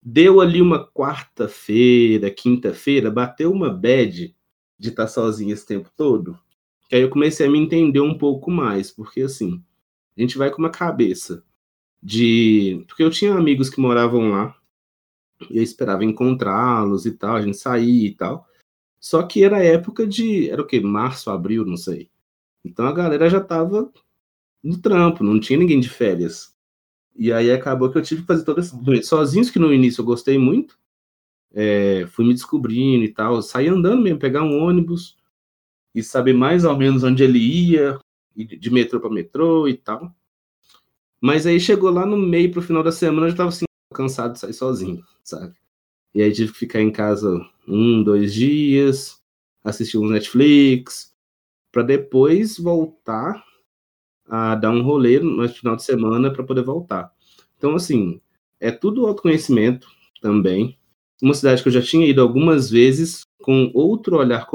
D: deu ali uma quarta-feira, quinta-feira, bateu uma bad de estar sozinho esse tempo todo. Que aí eu comecei a me entender um pouco mais, porque assim, a gente vai com uma cabeça de. Porque eu tinha amigos que moravam lá, e eu esperava encontrá-los e tal, a gente sair e tal. Só que era época de. Era o quê? Março, abril, não sei. Então a galera já tava no trampo, não tinha ninguém de férias. E aí acabou que eu tive que fazer todas essas sozinhos, que no início eu gostei muito. É, fui me descobrindo e tal, sair andando mesmo, pegar um ônibus e saber mais ou menos onde ele ia, de metrô para metrô e tal. Mas aí chegou lá no meio pro final da semana, eu já tava assim, cansado de sair sozinho, sabe? E aí tive que ficar em casa um, dois dias, assistir um Netflix, para depois voltar a dar um rolê no final de semana para poder voltar. Então, assim, é tudo autoconhecimento também. uma cidade que eu já tinha ido algumas vezes com outro olhar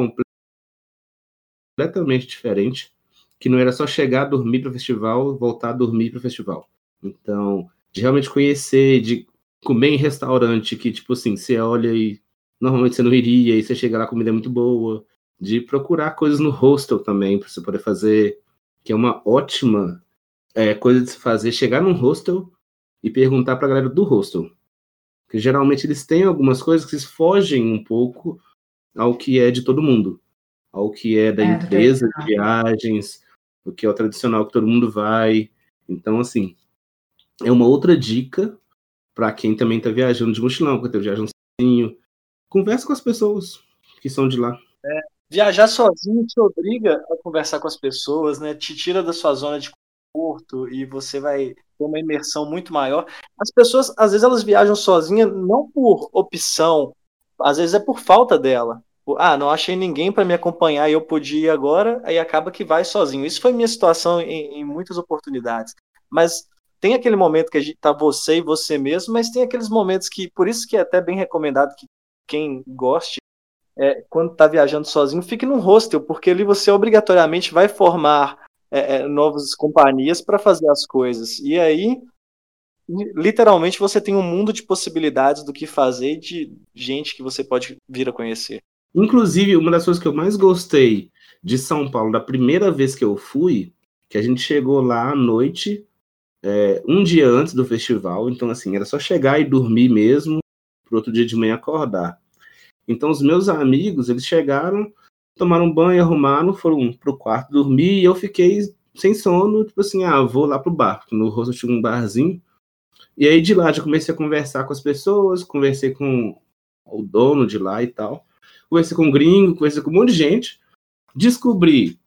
D: completamente diferente, que não era só chegar, dormir para o festival, voltar a dormir para o festival. Então, de realmente conhecer, de comer em restaurante que, tipo assim, você olha e normalmente você não iria, e você chega lá, a comida é muito boa. De procurar coisas no hostel também, para você poder fazer, que é uma ótima é, coisa de se fazer. Chegar num hostel e perguntar para a galera do hostel. Porque geralmente eles têm algumas coisas que fogem um pouco ao que é de todo mundo. Ao que é da é, empresa de viagens, o que é o tradicional que todo mundo vai. Então, assim, é uma outra dica para quem também está viajando de mochilão, quando está viajando sozinho. Conversa com as pessoas que são de lá.
A: Viajar sozinho te obriga a conversar com as pessoas, né? Te tira da sua zona de conforto e você vai ter uma imersão muito maior. As pessoas, às vezes, elas viajam sozinhas não por opção, às vezes é por falta dela. Ah, não achei ninguém para me acompanhar e eu podia ir agora, aí acaba que vai sozinho. Isso foi minha situação em, em muitas oportunidades. Mas tem aquele momento que a gente tá você e você mesmo, mas tem aqueles momentos que, por isso que é até bem recomendado que quem goste, é, quando tá viajando sozinho, fique num hostel, porque ali você obrigatoriamente vai formar é, é, novas companhias para fazer as coisas. E aí, literalmente, você tem um mundo de possibilidades do que fazer de gente que você pode vir a conhecer.
D: Inclusive, uma das coisas que eu mais gostei de São Paulo, da primeira vez que eu fui, que a gente chegou lá à noite, é, um dia antes do festival, então assim, era só chegar e dormir mesmo, pro outro dia de manhã acordar. Então os meus amigos, eles chegaram, tomaram banho, arrumaram, foram pro quarto dormir e eu fiquei sem sono, tipo assim, ah, vou lá pro bar, no rosto tinha um barzinho. E aí de lá já comecei a conversar com as pessoas, conversei com o dono de lá e tal. Conversei com um gringo, conversei com um monte de gente. Descobri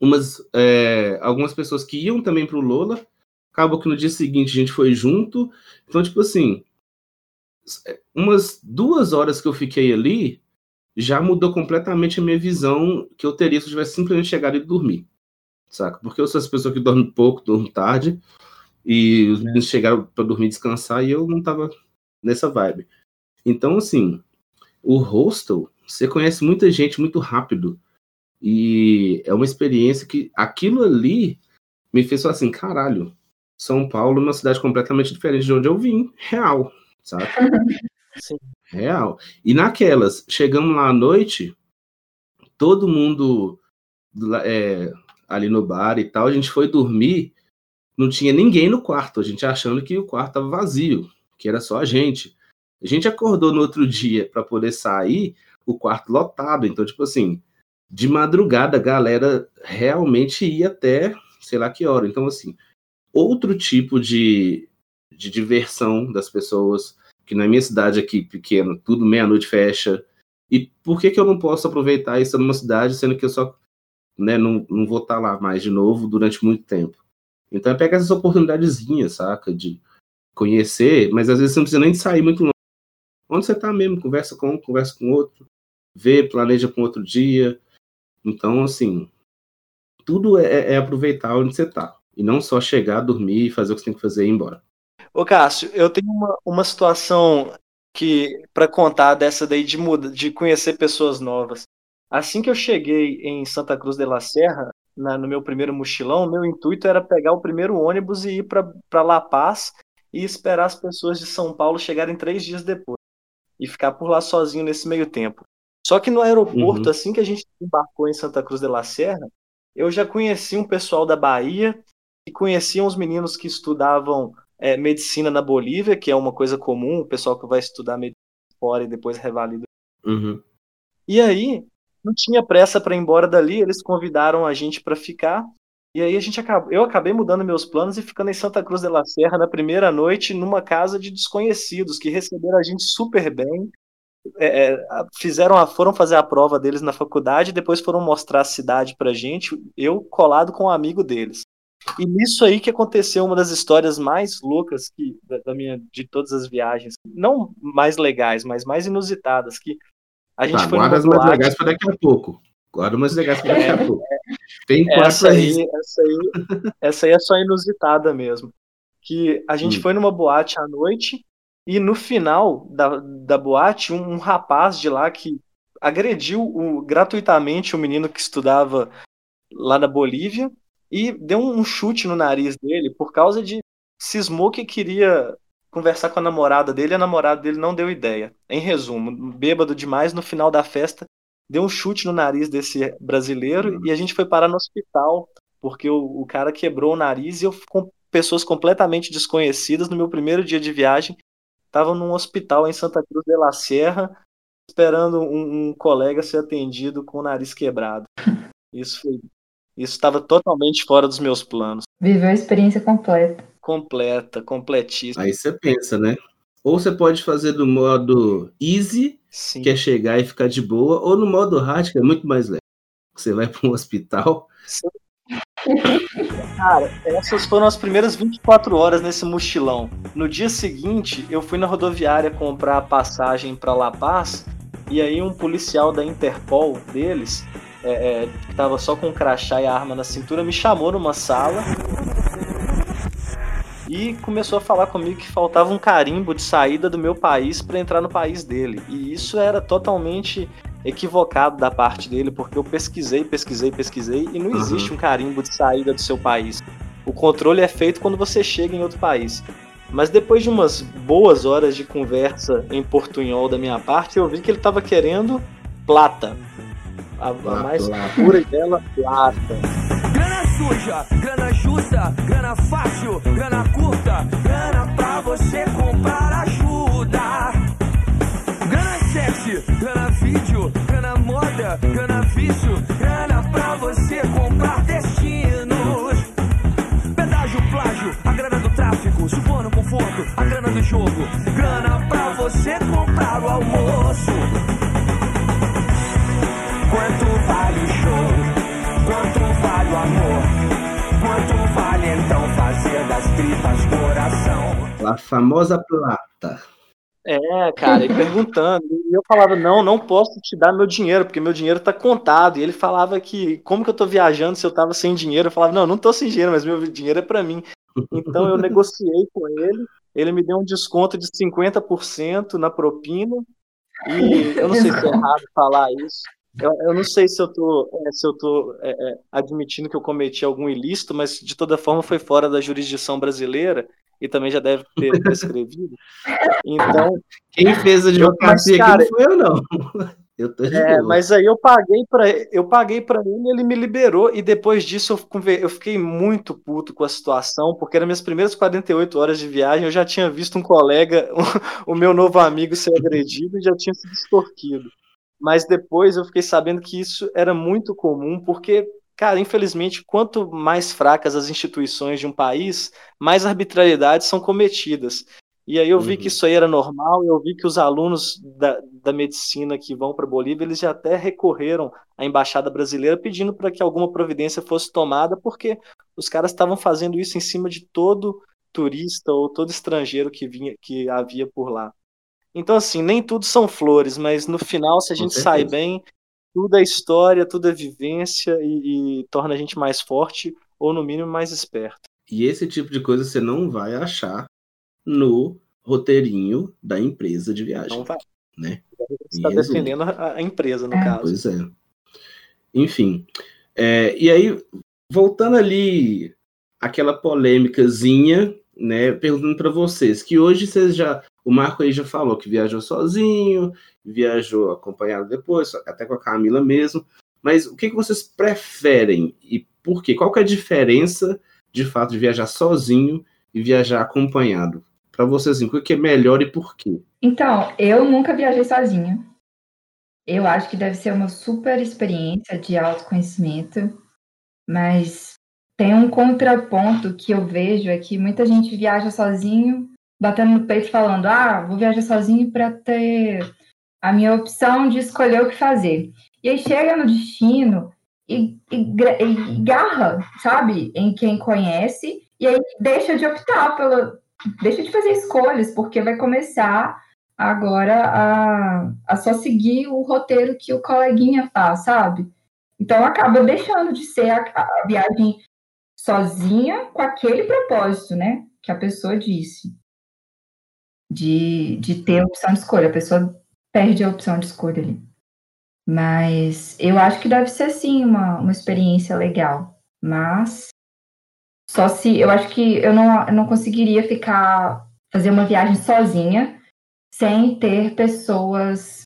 D: umas, é, algumas pessoas que iam também pro Lola Acabou que no dia seguinte a gente foi junto. Então, tipo assim, umas duas horas que eu fiquei ali já mudou completamente a minha visão que eu teria se eu tivesse simplesmente chegado e dormir. Saca? Porque eu sou essa pessoa que dorme pouco, dorme tarde. E os meninos chegaram para dormir descansar e eu não tava nessa vibe. Então, assim, o hostel, você conhece muita gente muito rápido. E é uma experiência que aquilo ali me fez falar assim, caralho, são Paulo é uma cidade completamente diferente de onde eu vim, real, sabe? Sim. Real. E naquelas, chegamos lá à noite, todo mundo é, ali no bar e tal, a gente foi dormir, não tinha ninguém no quarto, a gente achando que o quarto estava vazio, que era só a gente. A gente acordou no outro dia para poder sair, o quarto lotado, então, tipo assim, de madrugada a galera realmente ia até sei lá que hora. Então, assim, outro tipo de, de diversão das pessoas, que na minha cidade aqui pequena, tudo meia-noite fecha. E por que, que eu não posso aproveitar isso numa cidade, sendo que eu só né, não, não vou estar lá mais de novo durante muito tempo? Então é pegar essas oportunidadezinhas, saca? De conhecer, mas às vezes você não precisa nem sair muito longe. Onde você está mesmo, conversa com um, conversa com outro, vê, planeja um outro dia. Então, assim, tudo é, é aproveitar onde você está. E não só chegar, dormir, fazer o que você tem que fazer e ir embora.
A: Ô Cássio, eu tenho uma, uma situação que para contar dessa daí de muda, de conhecer pessoas novas. Assim que eu cheguei em Santa Cruz de la Serra, na, no meu primeiro mochilão, meu intuito era pegar o primeiro ônibus e ir para La Paz e esperar as pessoas de São Paulo chegarem três dias depois e ficar por lá sozinho nesse meio tempo. Só que no aeroporto, uhum. assim que a gente embarcou em Santa Cruz de la Serra, eu já conheci um pessoal da Bahia e conheciam os meninos que estudavam é, medicina na Bolívia, que é uma coisa comum, o pessoal que vai estudar medicina fora e depois revalida.
D: Uhum.
A: E aí, não tinha pressa para ir embora dali, eles convidaram a gente para ficar. E aí a gente acabou, eu acabei mudando meus planos e ficando em Santa Cruz de la Serra na primeira noite numa casa de desconhecidos que receberam a gente super bem. É, é fizeram a, foram fazer a prova deles na faculdade, depois foram mostrar a cidade pra gente, eu colado com um amigo deles. E nisso aí que aconteceu uma das histórias mais loucas que, da, minha, de todas as viagens. Não mais legais, mas mais inusitadas. Que a gente tá, foi
D: guarda as mais legais para daqui a pouco. Guarda umas legais para daqui a é, pouco. Tem quatro
A: essa aí, essa aí, essa aí é só inusitada mesmo. Que a gente hum. foi numa boate à noite E no final da, da boate, um, um rapaz de lá que agrediu o, gratuitamente o menino que estudava lá na Bolívia e deu um chute no nariz dele por causa de cismou que queria conversar com a namorada dele, e a namorada dele não deu ideia. Em resumo, bêbado demais, no final da festa, deu um chute no nariz desse brasileiro uhum. e a gente foi parar no hospital, porque o, o cara quebrou o nariz e eu com pessoas completamente desconhecidas no meu primeiro dia de viagem, estava num hospital em Santa Cruz de la Sierra, esperando um, um colega ser atendido com o nariz quebrado. Isso foi isso estava totalmente fora dos meus planos.
E: Viveu a experiência completa.
A: Completa, completíssima.
D: Aí você pensa, né? Ou você pode fazer do modo easy, Sim. que é chegar e ficar de boa, ou no modo hard, que é muito mais leve. Você vai para um hospital. Sim.
A: Cara, essas foram as primeiras 24 horas nesse mochilão. No dia seguinte, eu fui na rodoviária comprar a passagem para La Paz e aí um policial da Interpol deles é, é, que tava só com o crachá e a arma na cintura, me chamou numa sala e começou a falar comigo que faltava um carimbo de saída do meu país para entrar no país dele. E isso era totalmente equivocado da parte dele, porque eu pesquisei, pesquisei, pesquisei e não uhum. existe um carimbo de saída do seu país. O controle é feito quando você chega em outro país. Mas depois de umas boas horas de conversa em portunhol da minha parte, eu vi que ele estava querendo plata a, a mais pura dela, plata.
J: Grana suja, grana justa, grana fácil, grana curta, grana pra você comprar ajuda. Grana sexy, grana vídeo, grana moda, grana vício, grana pra você comprar destinos. Pedágio, plágio, a grana do tráfico, suborno, conforto, a grana do jogo, grana pra você comprar o almoço. Quanto vale o amor? Quanto vale então fazer das tripas coração?
D: A famosa plata.
A: É, cara, e perguntando. E eu falava, não, não posso te dar meu dinheiro, porque meu dinheiro tá contado. E ele falava que, como que eu tô viajando se eu tava sem dinheiro? Eu falava, não, não tô sem dinheiro, mas meu dinheiro é para mim. Então eu negociei com ele, ele me deu um desconto de 50% na propina. E eu não sei se é errado falar isso, eu, eu, não sei se eu tô, é, se eu tô é, é, admitindo que eu cometi algum ilícito, mas de toda forma foi fora da jurisdição brasileira e também já deve ter prescrevido. Então.
D: Quem fez a advocacia aqui não foi eu, não. Eu tô
A: é, mas aí eu paguei para eu paguei para ele, ele me liberou e depois disso eu, eu fiquei muito puto com a situação, porque nas minhas primeiras 48 horas de viagem eu já tinha visto um colega, o meu novo amigo ser agredido e já tinha sido extorquido mas depois eu fiquei sabendo que isso era muito comum, porque, cara, infelizmente, quanto mais fracas as instituições de um país, mais arbitrariedades são cometidas. E aí eu vi uhum. que isso aí era normal, eu vi que os alunos da, da medicina que vão para Bolívia, eles já até recorreram à embaixada brasileira pedindo para que alguma providência fosse tomada, porque os caras estavam fazendo isso em cima de todo turista ou todo estrangeiro que vinha que havia por lá. Então, assim, nem tudo são flores, mas no final, se a gente sai bem, tudo é história, tudo é vivência e, e, torna a gente mais forte ou, no mínimo, mais esperto.
D: E esse tipo de coisa você não vai achar no roteirinho da empresa de viagem. Não vai. Né?
A: Você está defendendo a, a, empresa, no é. caso.
D: Pois é. Enfim. É, e aí, voltando ali, aquela polêmicazinha, né? Perguntando para vocês, que hoje vocês já o Marco aí já falou que viajou sozinho, viajou acompanhado depois, até com a Camila mesmo. Mas o que, que vocês preferem e por quê? Qual que é a diferença, de fato, de viajar sozinho e viajar acompanhado? Para vocês, assim, o que é melhor e por quê?
E: Então, eu nunca viajei sozinha. Eu acho que deve ser uma super experiência de autoconhecimento, mas tem um contraponto que eu vejo é que muita gente viaja sozinho batendo no peito falando: ah, vou viajar sozinho para ter a minha opção de escolher o que fazer. E aí chega no destino e, e, e garra, sabe, em quem conhece, e aí deixa de optar pela. deixa de fazer escolhas, porque vai começar agora a, a só seguir o roteiro que o coleguinha faz, sabe? Então acaba deixando de ser a, a viagem sozinha com aquele propósito, né? Que a pessoa disse. De, de ter opção de escolha. A pessoa perde a opção de escolha ali. Mas eu acho que deve ser sim uma, uma experiência legal. Mas só se eu acho que eu não, não conseguiria ficar fazer uma viagem sozinha sem ter pessoas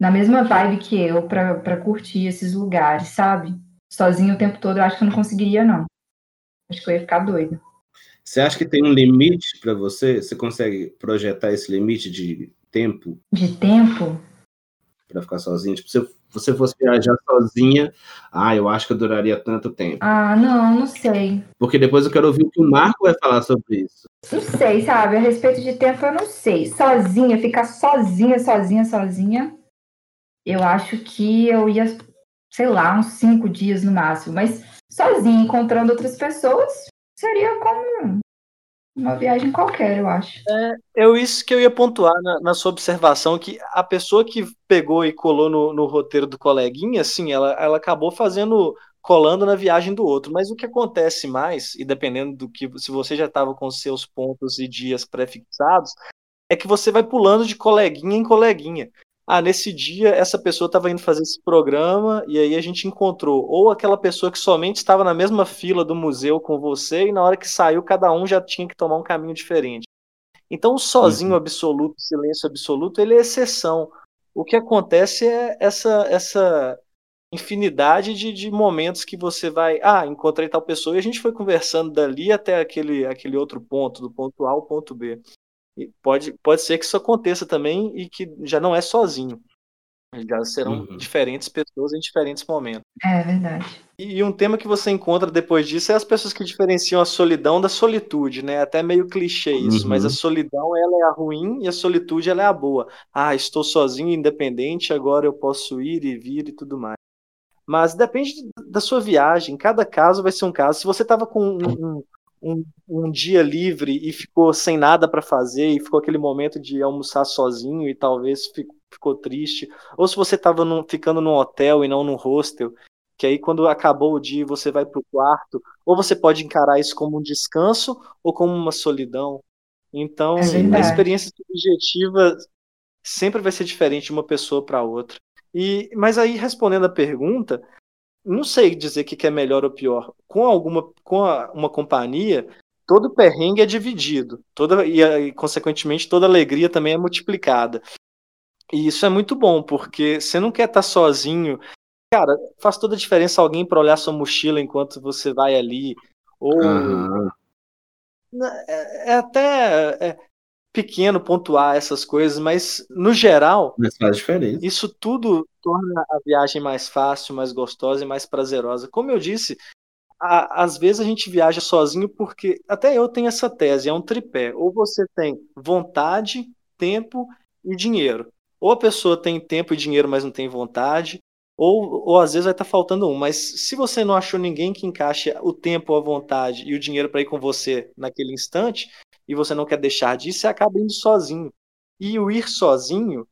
E: na mesma vibe que eu para curtir esses lugares, sabe? Sozinho o tempo todo, eu acho que eu não conseguiria, não. Acho que eu ia ficar doida.
D: Você acha que tem um limite para você? Você consegue projetar esse limite de tempo?
E: De tempo?
D: Para ficar sozinha? Tipo, se você fosse viajar sozinha, ah, eu acho que eu duraria tanto tempo.
E: Ah, não, não sei.
D: Porque depois eu quero ouvir o que o Marco vai falar sobre isso.
E: Não sei, sabe? A respeito de tempo, eu não sei. Sozinha, ficar sozinha, sozinha, sozinha. Eu acho que eu ia, sei lá, uns cinco dias no máximo. Mas sozinha, encontrando outras pessoas, seria como uma viagem qualquer, eu acho.
A: É, eu isso que eu ia pontuar na, na, sua observação, que a pessoa que pegou e colou no, no roteiro do coleguinha, assim, ela, ela acabou fazendo, colando na viagem do outro. Mas o que acontece mais, e dependendo do que, se você já estava com seus pontos e dias pré-fixados, é que você vai pulando de coleguinha em coleguinha ah, nesse dia essa pessoa estava indo fazer esse programa e aí a gente encontrou ou aquela pessoa que somente estava na mesma fila do museu com você e na hora que saiu cada um já tinha que tomar um caminho diferente. Então o sozinho uhum. absoluto, silêncio absoluto, ele é exceção. O que acontece é essa essa infinidade de, de momentos que você vai, ah, encontrei tal pessoa e a gente foi conversando dali até aquele aquele outro ponto, do ponto A ao ponto B. E pode, pode ser que isso aconteça também e que já não é sozinho. Já serão uhum. diferentes pessoas em diferentes momentos.
E: É verdade.
A: E, e, um tema que você encontra depois disso é as pessoas que diferenciam a solidão da solitude, né? Até meio clichê isso, uhum. mas a solidão ela é a ruim e a solitude ela é a boa. Ah, estou sozinho, independente, agora eu posso ir e vir e tudo mais. Mas depende da sua viagem, cada caso vai ser um caso. Se você estava com um, um, um, um dia livre e ficou sem nada para fazer e ficou aquele momento de almoçar sozinho e talvez ficou, ficou triste, ou se você estava ficando num hotel e não num hostel, que aí quando acabou o dia você vai para o quarto, ou você pode encarar isso como um descanso ou como uma solidão. Então, é a experiência subjetiva sempre vai ser diferente de uma pessoa para outra. E, mas aí, respondendo a pergunta, não sei dizer o que é melhor ou pior. Com alguma com a, uma companhia, todo perrengue é dividido, toda e, e, consequentemente toda alegria também é multiplicada. E isso é muito bom, porque você não quer estar sozinho. Cara, faz toda a diferença alguém para olhar sua mochila enquanto você vai ali ou uhum. é, é, até é, pequeno pontuar essas coisas, mas no geral,
D: mas faz diferença.
A: Isso tudo torna a viagem mais fácil, mais gostosa e mais prazerosa. Como eu disse, a, às vezes a gente viaja sozinho porque até eu tenho essa tese, é um tripé. Ou você tem vontade, tempo e dinheiro. Ou a pessoa tem tempo e dinheiro, mas não tem vontade, ou, ou às vezes vai estar tá faltando um. Mas se você não achou ninguém que encaixe o tempo, a vontade e o dinheiro para ir com você naquele instante, e você não quer deixar disso, você acaba indo sozinho. E o ir sozinho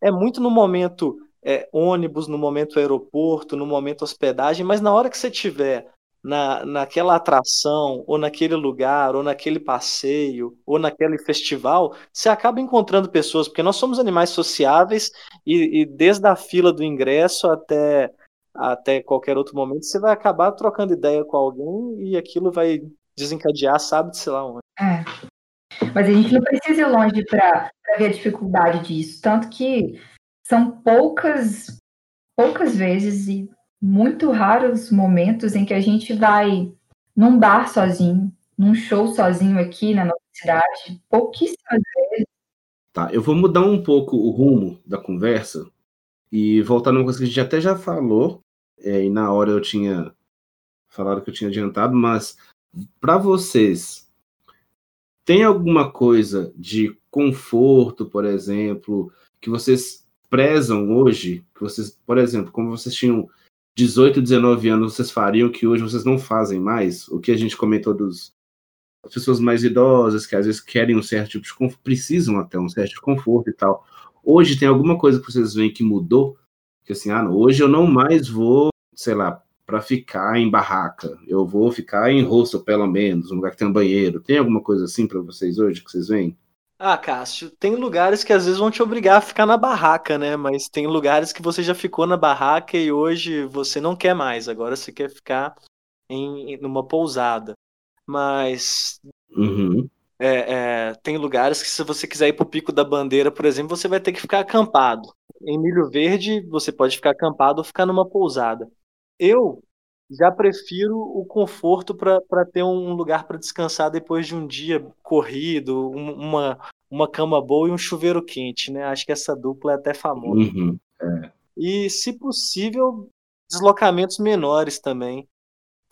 A: é muito no momento é, ônibus, no momento aeroporto, no momento hospedagem, mas na hora que você tiver na, naquela atração, ou naquele lugar, ou naquele passeio, ou naquele festival, você acaba encontrando pessoas, porque nós somos animais sociáveis e, e desde a fila do ingresso até até qualquer outro momento, você vai acabar trocando ideia com alguém e aquilo vai desencadear, sabe de sei lá onde.
E: É. Mas a gente não precisa ir longe para ver a dificuldade disso. Tanto que são poucas, poucas vezes e muito raros momentos em que a gente vai num bar sozinho, num show sozinho aqui na nossa cidade. Pouquíssimas vezes.
D: Tá, eu vou mudar um pouco o rumo da conversa e voltar numa coisa que a gente até já falou, é, e na hora eu tinha falado que eu tinha adiantado, mas para vocês, tem alguma coisa de conforto, por exemplo, que vocês prezam hoje? Que vocês, por exemplo, como vocês tinham 18, 19 anos, vocês fariam que hoje vocês não fazem mais? O que a gente comentou dos as pessoas mais idosas que às vezes querem um certo tipo de conforto, precisam até um certo conforto e tal. Hoje tem alguma coisa que vocês veem que mudou? Que assim, ah, hoje eu não mais vou, sei lá, para ficar em barraca. Eu vou ficar em rosto, pelo menos, um lugar que tem um banheiro. Tem alguma coisa assim para vocês hoje que vocês veem?
A: Ah, Cássio, tem lugares que às vezes vão te obrigar a ficar na barraca, né? Mas tem lugares que você já ficou na barraca e hoje você não quer mais. Agora você quer ficar em numa pousada. Mas
D: Uhum.
A: é, é, tem lugares que se você quiser ir pro Pico da Bandeira, por exemplo, você vai ter que ficar acampado. Em Milho Verde, você pode ficar acampado ou ficar numa pousada. Eu já prefiro o conforto para ter um lugar para descansar depois de um dia corrido, um- uma, uma cama boa e um chuveiro quente, né? Acho que essa dupla é até famosa.
D: Uhum.
A: E, se possível, deslocamentos menores também.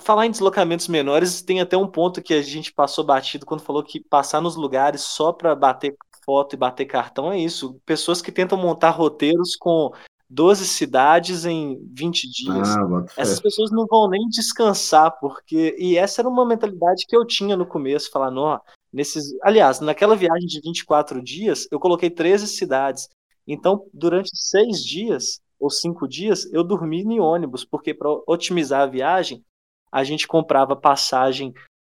A: Falar em deslocamentos menores, tem até um ponto que a gente passou batido quando falou que passar nos lugares só para bater foto e bater cartão é isso. Pessoas que tentam montar roteiros com 12 cidades em 20 dias.
D: Ah.
A: Essas pessoas não vão nem descansar, porque. E essa era uma mentalidade que eu tinha no começo, falar, não, nesses. Aliás, naquela viagem de 24 dias, eu coloquei 13 cidades. Então, durante seis dias ou cinco dias, eu dormi em ônibus, porque para otimizar a viagem, a gente comprava passagem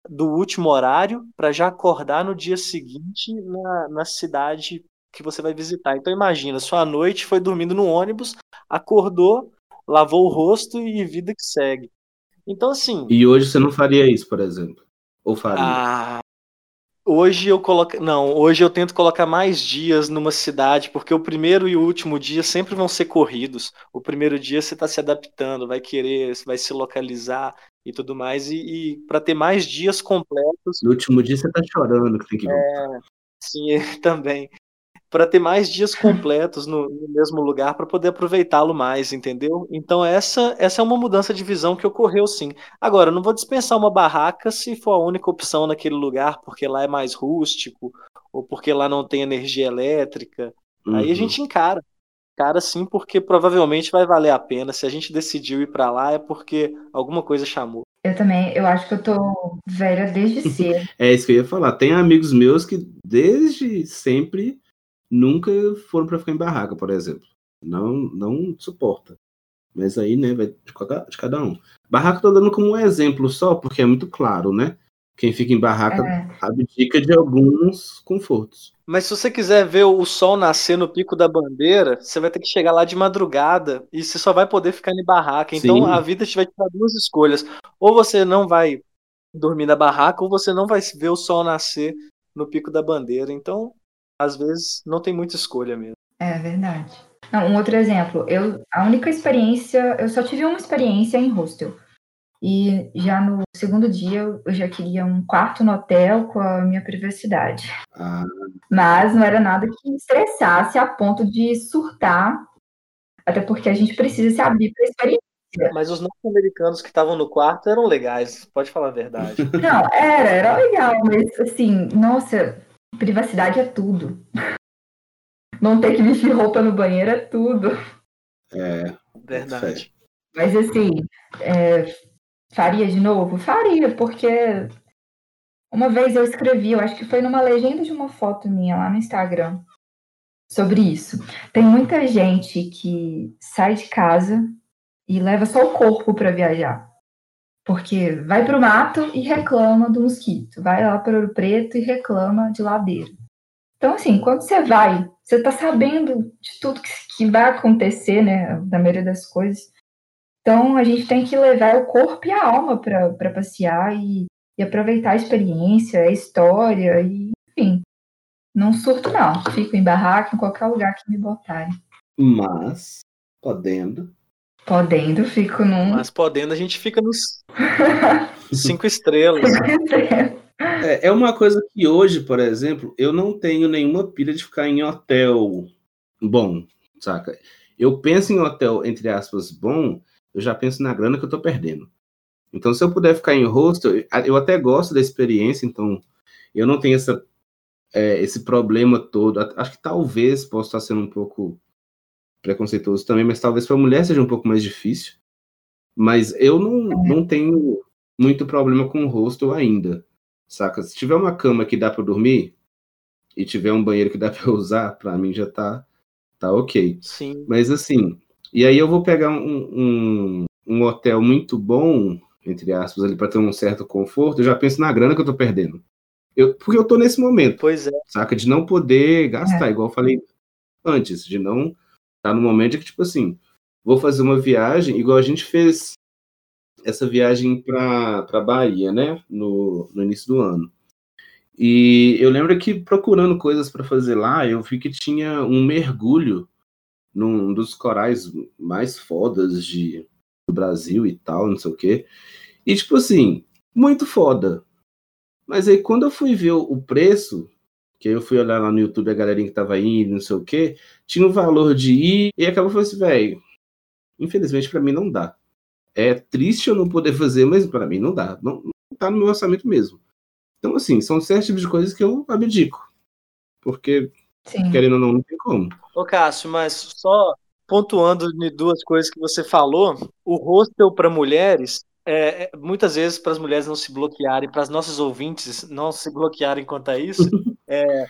A: do último horário para já acordar no dia seguinte na, na cidade que você vai visitar. Então imagina, sua noite foi dormindo no ônibus, acordou, lavou o rosto e vida que segue. Então assim,
D: E hoje você não faria isso, por exemplo? Ou faria?
A: ah, hoje eu coloco, não, hoje eu tento colocar mais dias numa cidade, porque o primeiro e o último dia sempre vão ser corridos. O primeiro dia você está se adaptando, vai querer, vai se localizar e tudo mais, e, e para ter mais dias completos
D: No último dia você tá chorando que tem que voltar.
A: Sim, também. Para ter mais dias completos no, no mesmo lugar para poder aproveitá-lo mais, entendeu? Então essa essa é uma mudança de visão que ocorreu sim. Agora, eu não vou dispensar uma barraca se for a única opção naquele lugar, porque lá é mais rústico ou porque lá não tem energia elétrica. Aí a
D: Uhum.
A: gente encara. Encara sim, porque provavelmente vai valer a pena. Se a gente decidiu ir para lá é porque alguma coisa chamou.
E: Eu também, eu acho que eu tô velha desde cedo.
D: É isso que eu ia falar. Tem amigos meus que desde sempre nunca foram pra ficar em barraca, por exemplo. Não, não suporta. Mas aí, né, vai de cada, de cada um. Barraca eu tô dando como um exemplo só, porque é muito claro, né? Quem fica em barraca
E: É.
D: abdica de alguns confortos.
A: Mas se você quiser ver o sol nascer no Pico da Bandeira, você vai ter que chegar lá de madrugada e você só vai poder ficar em barraca. Então
D: Sim.
A: a vida te vai te dar duas escolhas. Ou você não vai dormir na barraca, ou você não vai ver o sol nascer no Pico da Bandeira. Então, às vezes, não tem muita escolha mesmo.
E: É verdade. Não, um outro exemplo, eu a única experiência, eu só tive uma experiência em hostel. E já no segundo dia eu já queria um quarto no hotel com a minha privacidade.
D: Ah,
E: Mas não era nada que me estressasse a ponto de surtar, até porque a gente precisa se abrir para a experiência.
A: Mas os norte-americanos que estavam no quarto eram legais, pode falar a verdade.
E: Não, era, era legal, mas assim, nossa, privacidade é tudo. Não ter que vestir roupa no banheiro é tudo.
D: é.
A: Verdade.
E: Mas assim, é, faria de novo? Faria, porque uma vez eu escrevi, eu acho que foi numa legenda de uma foto minha lá no Instagram, sobre isso. Tem muita gente que sai de casa e leva só o corpo para viajar. Porque vai para o mato e reclama do mosquito. Vai lá para Ouro Preto e reclama de ladeira. Então, assim, quando você vai, você está sabendo de tudo que, que vai acontecer, né? Da maioria das coisas. Então, a gente tem que levar o corpo e a alma para passear e, e aproveitar a experiência, a história, e, enfim. Não surto, não. Fico em barraca, em qualquer lugar que me botarem.
D: Mas, podendo.
E: Podendo, fico num.
A: Mas podendo, a gente fica nos cinco estrelas.
D: É, é uma coisa que hoje, por exemplo, eu não tenho nenhuma pilha de ficar em hotel bom, saca? Eu penso em hotel, entre aspas, bom, eu já penso na grana que eu tô perdendo. Então, se eu puder ficar em hostel, eu até gosto da experiência, então eu não tenho essa, é, esse problema todo. Acho que talvez possa estar sendo um pouco preconceituoso também, mas talvez para mulher seja um pouco mais difícil. Mas eu não, não tenho muito problema com hostel ainda, saca? Se tiver uma cama que dá para dormir e tiver um banheiro que dá para usar, para mim já tá, tá ok.
A: Sim.
D: Mas assim, e aí eu vou pegar um, um, um hotel muito bom, entre aspas, ali para ter um certo conforto, eu já penso na grana que eu tô perdendo. Eu, porque eu tô nesse momento,
A: Pois é.
D: saca? De não poder gastar, igual eu falei antes, de não tá no momento que, tipo assim, vou fazer uma viagem, igual a gente fez essa viagem para pra Bahia, né? No, no início do ano. E eu lembro que procurando coisas para fazer lá, eu vi que tinha um mergulho num dos corais mais fodas de, do Brasil e tal, não sei o quê. E tipo assim, muito foda. Mas aí quando eu fui ver o preço, que aí eu fui olhar lá no YouTube a galerinha que tava indo, não sei o quê, tinha o valor de ir e acabou falando assim, velho, infelizmente para mim não dá. É triste eu não poder fazer, mas para mim não dá. Não, não tá no meu orçamento mesmo. Então, assim, são certos tipos de coisas que eu abdico. Porque,
E: Sim.
D: querendo ou não, não tem como.
A: Ô, Cássio, mas só pontuando de duas coisas que você falou, o hostel para mulheres, é, é, muitas vezes para as mulheres não se bloquearem, para as nossas ouvintes não se bloquearem quanto a isso, é,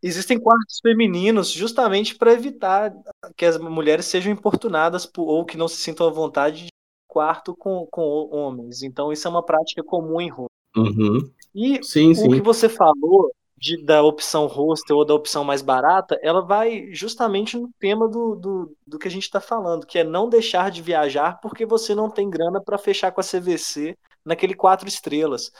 A: existem quartos femininos justamente para evitar que as mulheres sejam importunadas por, ou que não se sintam à vontade de quarto com, com homens. Então, isso é uma prática comum em hostel.
D: Uhum.
A: E
D: Sim,
A: o
D: sim.
A: que você falou de, da opção hostel ou da opção mais barata, ela vai justamente no tema do, do, do que a gente está falando, que é não deixar de viajar porque você não tem grana para fechar com a CVC naquele quatro estrelas.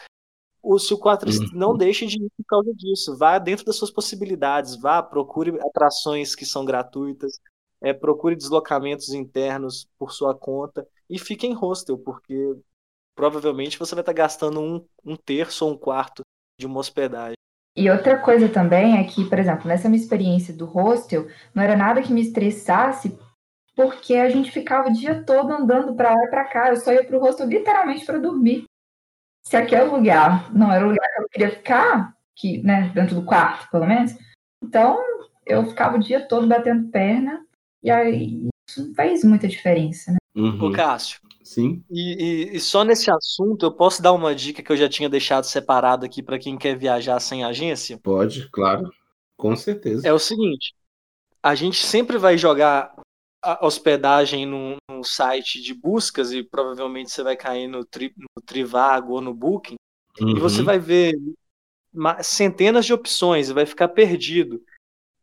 A: O, se o quatro
D: Uhum.
A: não deixe de ir por causa disso, vá dentro das suas possibilidades, vá, procure atrações que são gratuitas, é, procure deslocamentos internos por sua conta e fique em hostel, porque provavelmente você vai estar gastando um, um terço ou um quarto de uma hospedagem.
E: E outra coisa também é que, por exemplo, nessa minha experiência do hostel, não era nada que me estressasse, porque a gente ficava o dia todo andando para lá e para cá. Eu só ia pro hostel literalmente para dormir. Se aquele lugar não era o lugar que eu queria ficar, que, né, dentro do quarto, pelo menos, então eu ficava o dia todo batendo perna, e aí isso não fez muita diferença, né?
D: Uhum.
A: Ô, Cássio,
D: Sim.
A: e, e- e só nesse assunto eu posso dar uma dica que eu já tinha deixado separado aqui para quem quer viajar sem agência?
D: Pode, claro. Com certeza.
A: É o seguinte: a gente sempre vai jogar a hospedagem num, num site de buscas e provavelmente você vai cair no, tri, no Trivago ou no Booking e você
D: Uhum.
A: vai ver centenas de opções e vai ficar perdido.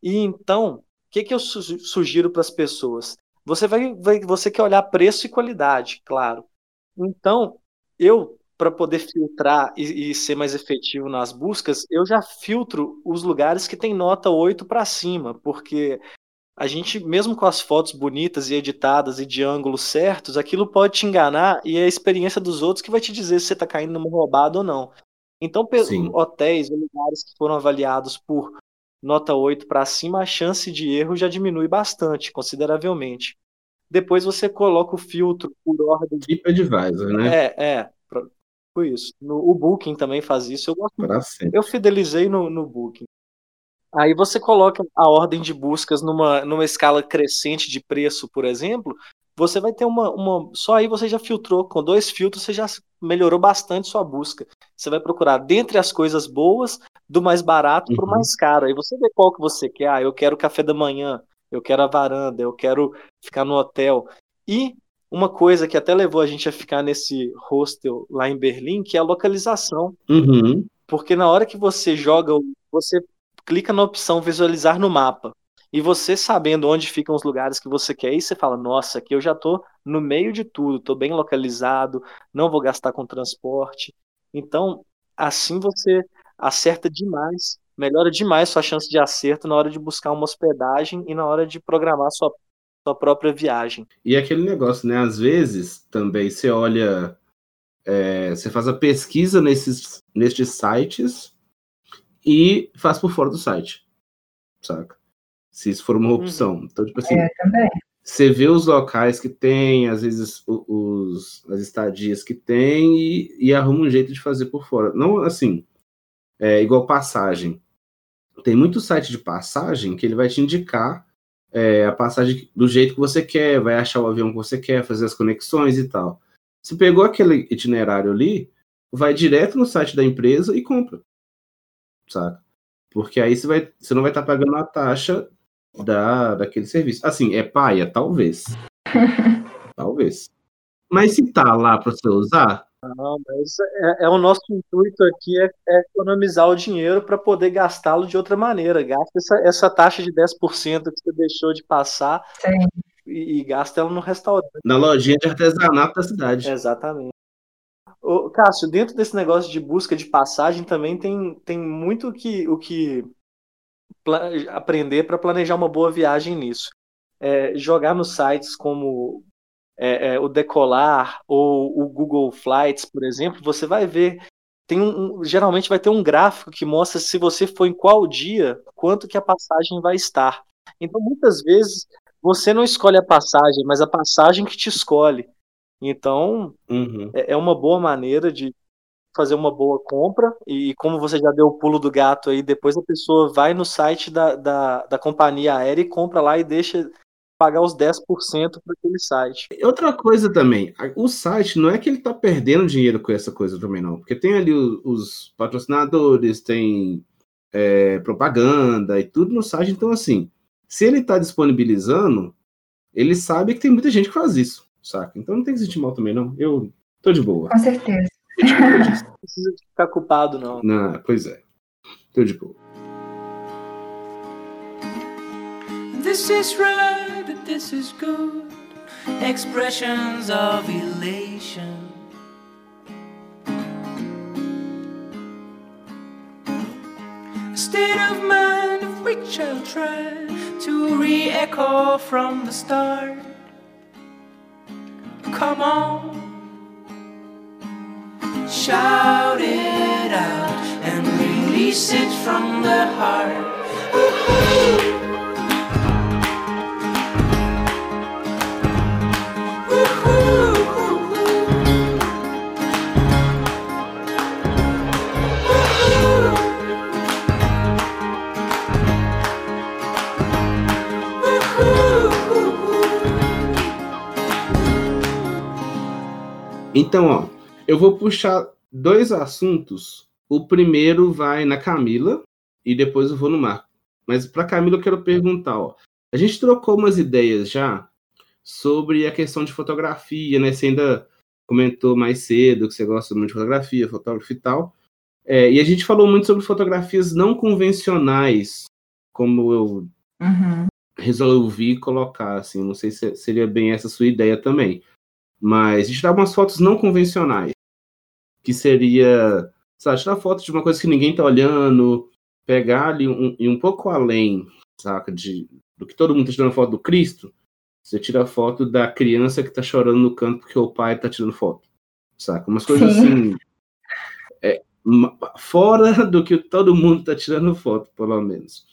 A: E então, o que, que eu su- sugiro para as pessoas? Você vai, vai- você quer olhar preço e qualidade, claro. Então, eu para poder filtrar e, e ser mais efetivo nas buscas, eu já filtro os lugares que tem nota 8 para cima, porque a gente, mesmo com as fotos bonitas e editadas e de ângulos certos, aquilo pode te enganar e é a experiência dos outros que vai te dizer se você está caindo numa roubada ou não. Então,
D: Sim.
A: hotéis ou lugares que foram avaliados por nota 8 para cima, a chance de erro já diminui bastante, consideravelmente. Depois você coloca o filtro por ordem de.
D: TripAdvisor, né?
A: É, é. Foi isso. No, o Booking também faz isso. Eu gosto eu fidelizei no, no Booking. Aí você coloca a ordem de buscas numa, numa escala crescente de preço, por exemplo, você vai ter uma, uma. Só aí você já filtrou. Com dois filtros, você já melhorou bastante sua busca. Você vai procurar dentre as coisas boas, do mais barato para o
D: Uhum.
A: mais caro. Aí você vê qual que você quer. Ah, eu quero café da manhã, eu quero a varanda, eu quero ficar no hotel. E uma coisa que até levou a gente a ficar nesse hostel lá em Berlim, que é a localização.
D: Uhum.
A: Porque na hora que você joga, você clica na opção visualizar no mapa. E você sabendo onde ficam os lugares que você quer ir, você fala: Nossa, aqui eu já tô no meio de tudo, tô bem localizado, não vou gastar com transporte. Então, assim você acerta demais, melhora demais sua chance de acerto na hora de buscar uma hospedagem e na hora de programar sua, sua própria viagem.
D: E aquele negócio, né? Às vezes também você olha, é, você faz a pesquisa nesses, nesses sites e faz por fora do site, saca? Se isso for uma opção. Então, tipo assim,
E: É, também.
D: você vê os locais que tem, às vezes os, as estadias que tem e, e arruma um jeito de fazer por fora. Não assim, é igual passagem. Tem muito site de passagem que ele vai te indicar é, a passagem do jeito que você quer, vai achar o avião que você quer, fazer as conexões e tal. Se pegou aquele itinerário ali, vai direto no site da empresa e compra. Saca? Porque aí você, vai, você não vai estar pagando a taxa da, daquele serviço. Assim, é paia? Talvez. Talvez. Mas se tá lá para você usar,
A: Não, mas é, é o nosso intuito aqui é, é economizar o dinheiro para poder gastá-lo de outra maneira. Gasta essa, essa taxa de 10% que você deixou de passar e, e gasta ela no restaurante.
D: Na lojinha de artesanato da cidade.
A: Exatamente. Ô, Cássio, dentro desse negócio de busca de passagem também tem, tem muito que, o que aprender para planejar uma boa viagem nisso. É, jogar nos sites como é, é, o Decolar ou o Google Flights, por exemplo, você vai ver. Tem um, um- geralmente vai ter um gráfico que mostra se você for em qual dia, quanto que a passagem vai estar. Então, muitas vezes, você não escolhe a passagem, mas a passagem que te escolhe. Então,
D: Uhum.
A: é é uma boa maneira de fazer uma boa compra. E como você já deu o pulo do gato aí, depois a pessoa vai no site da, da, da companhia aérea e compra lá e deixa pagar os 10% para aquele site.
D: Outra coisa também, o site não é que ele tá perdendo dinheiro com essa coisa também, não. Porque tem ali o- os patrocinadores, tem é, propaganda e tudo no site. Então, assim, se ele tá disponibilizando, ele sabe que tem muita gente que faz isso, saca? Então não tem que se sentir mal também, não. Eu tô de boa.
E: Com certeza.
A: Não precisa ficar culpado, não.
D: Não, pois é. Tô de boa.
J: This is right, this is good. Expressions of elation. A state of mind of which I'll try to re echo from the start. Come on, shout it out and release it from the heart. Woo-hoo.
D: Então, ó, eu vou puxar dois assuntos. O primeiro vai na Camila e depois eu vou no Marco. Mas para Camila eu quero perguntar, ó. A gente trocou umas ideias já sobre a questão de fotografia, né? Você ainda comentou mais cedo que você gosta muito de fotografia, fotógrafo e tal. É, e a gente falou muito sobre fotografias não convencionais, como eu
E: Uhum.
D: resolvi colocar, assim, não sei se seria bem essa sua ideia também. Mas a gente dá umas fotos não convencionais, que seria, sabe, tirar foto de uma coisa que ninguém tá olhando, pegar ali um, e um pouco além, saca, de, do que todo mundo tá tirando foto do Cristo, você tira foto da criança que tá chorando no canto porque o pai tá tirando foto, saca? Umas coisas
E: Sim.
D: assim, é, fora do que todo mundo tá tirando foto, pelo menos.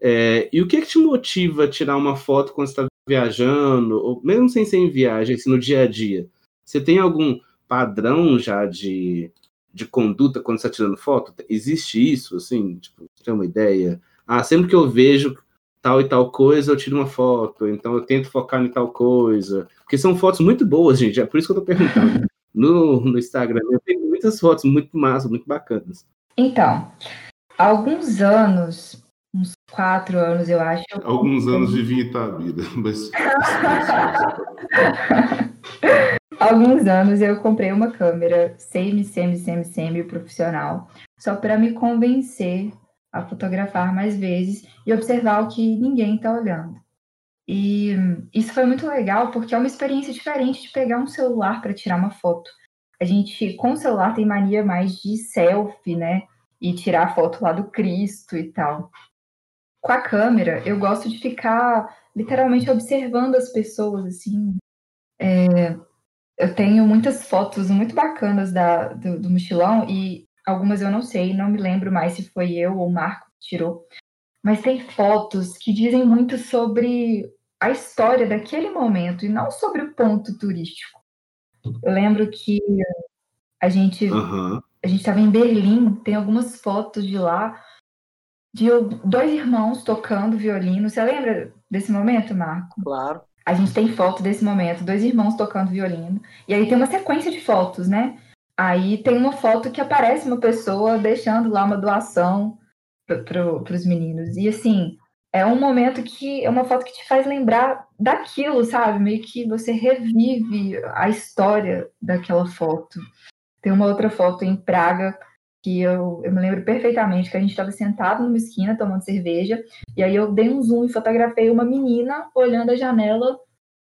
D: É, e o que, que te motiva a tirar uma foto quando você está viajando, ou mesmo sem ser em viagem, assim, no dia a dia? Você tem algum padrão já de, de conduta quando você está tirando foto? Existe isso, assim? Tipo, você tem uma ideia? Ah, sempre que eu vejo tal e tal coisa, eu tiro uma foto, então eu tento focar em tal coisa. Porque são fotos muito boas, gente, é por isso que eu tô perguntando. No, no Instagram eu tenho muitas fotos muito massas, muito bacanas.
E: Então, há alguns anos, uns quatro anos, eu acho. eu
K: Alguns anos vivi em Itabira, mas
E: Há alguns anos eu comprei uma câmera semi, semi, semi, semi profissional, só para me convencer a fotografar mais vezes e observar o que ninguém está olhando. E isso foi muito legal porque é uma experiência diferente de pegar um celular para tirar uma foto. A gente, com o celular, tem mania mais de selfie, né? E tirar a foto lá do Cristo e tal. Com a câmera, eu gosto de ficar literalmente observando as pessoas, assim. É, eu tenho muitas fotos muito bacanas da, do, do mochilão e algumas eu não sei, não me lembro mais se foi eu ou o Marco que tirou. Mas tem fotos que dizem muito sobre a história daquele momento e não sobre o ponto turístico. Eu lembro que a gente
D: Aham.
E: a gente estava em Berlim, tem algumas fotos de lá de dois irmãos tocando violino. Você lembra desse momento, Marco?
A: Claro.
E: A gente tem foto desse momento, dois irmãos tocando violino. E aí tem uma sequência de fotos, né? Aí tem uma foto que aparece uma pessoa deixando lá uma doação para os meninos. E assim, é um momento que é uma foto que te faz lembrar daquilo, sabe? Meio que você revive a história daquela foto. Tem uma outra foto em Praga que eu, eu me lembro perfeitamente que a gente estava sentado numa esquina tomando cerveja, e aí eu dei um zoom e fotografei uma menina olhando a janela,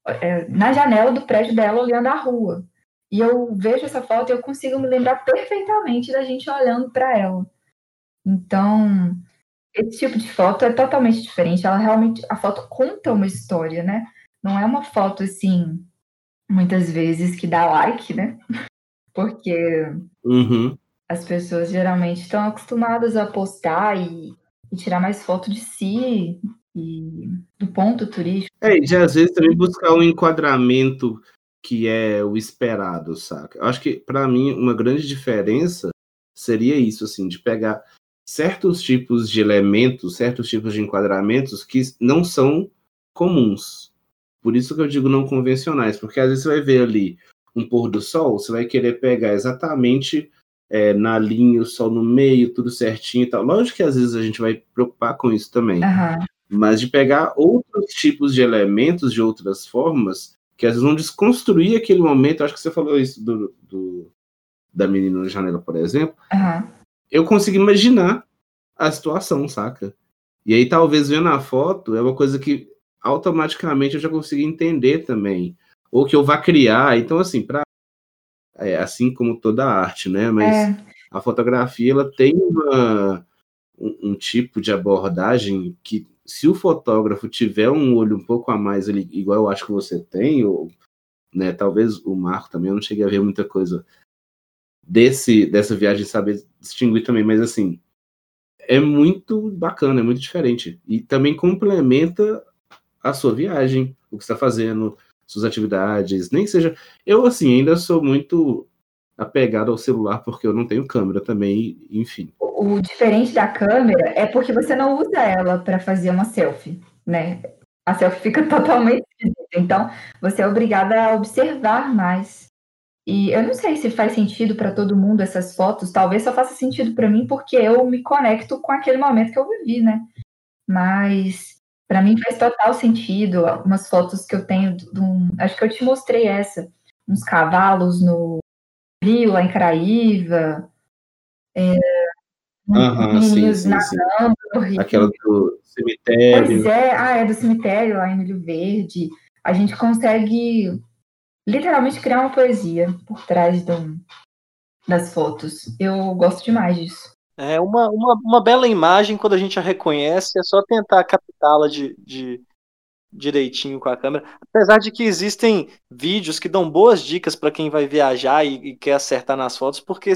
E: é, na janela do prédio dela, olhando a rua. E eu vejo essa foto e eu consigo me lembrar perfeitamente da gente olhando para ela. Então, esse tipo de foto é totalmente diferente. Ela realmente, a foto conta uma história, né? Não é uma foto assim, muitas vezes que dá like, né? Porque
D: Uhum.
E: As pessoas geralmente estão acostumadas a postar e, e tirar mais foto de si e do ponto turístico.
D: É, e às vezes também buscar um enquadramento que é o esperado, saca? Eu acho que, para mim, uma grande diferença seria isso, assim, de pegar certos tipos de elementos, certos tipos de enquadramentos que não são comuns. Por isso que eu digo não convencionais, porque às vezes você vai ver ali um pôr do sol, você vai querer pegar exatamente é, na linha, o sol no meio, tudo certinho e tal. Lógico que às vezes a gente vai preocupar com isso também.
E: Aham.
D: Mas de pegar outros tipos de elementos de outras formas, que às vezes vão desconstruir aquele momento. Acho que você falou isso do, do- da menina na janela, por exemplo.
E: Aham.
D: Eu consigo imaginar a situação, saca? E aí, talvez vendo a foto, é uma coisa que automaticamente eu já consigo entender também. Ou que eu vá criar. Então, assim, pra, é, assim como toda arte, né? Mas
E: É.
D: a fotografia ela tem uma, um, um tipo de abordagem que, se o fotógrafo tiver um olho um pouco a mais ali, igual eu acho que você tem, ou né, talvez o Marco também, eu não cheguei a ver muita coisa desse dessa viagem, saber distinguir também, mas assim, é muito bacana, é muito diferente. E também complementa a sua viagem, o que você está fazendo, suas atividades, nem que seja. Eu, assim, ainda sou muito apegado ao celular porque eu não tenho câmera também, enfim.
E: O diferente da câmera é porque você não usa ela para fazer uma selfie, né? A selfie fica totalmente. Então, você é obrigada a observar mais. E eu não sei se faz sentido para todo mundo essas fotos, talvez só faça sentido para mim porque eu me conecto com aquele momento que eu vivi, né? Mas para mim faz total sentido. Umas fotos que eu tenho de um, acho que eu te mostrei essa, uns cavalos no Rio, lá em Caraíva. É,
D: Aham, sim,
E: meninos
D: sim, sim.
E: nadando no rio.
D: Aquela do cemitério.
E: Pois é, ah, é do cemitério lá em Milho Verde. A gente consegue literalmente criar uma poesia por trás do- das fotos. Eu gosto demais disso.
A: É uma, uma, uma bela imagem, quando a gente a reconhece, é só tentar captá-la de, de direitinho com a câmera. Apesar de que existem vídeos que dão boas dicas para quem vai viajar e, e quer acertar nas fotos, porque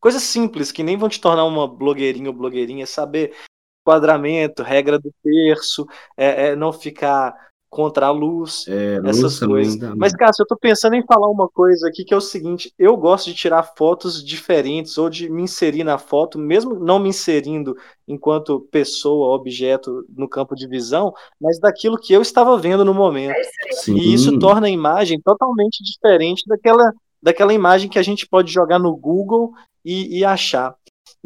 A: coisas simples que nem vão te tornar uma blogueirinha ou blogueirinha, é saber enquadramento, regra do terço, é, é não ficar contra a luz,
D: É, luz
A: essas
D: também
A: coisas.
D: dá,
A: Mas,
D: né?
A: Cássio, eu tô pensando em falar uma coisa aqui que é o seguinte: eu gosto de tirar fotos diferentes ou de me inserir na foto, mesmo não me inserindo enquanto pessoa, objeto no campo de visão, mas daquilo que eu estava vendo no momento.
D: Sim.
A: E isso torna a imagem totalmente diferente daquela, daquela imagem que a gente pode jogar no Google e, e achar.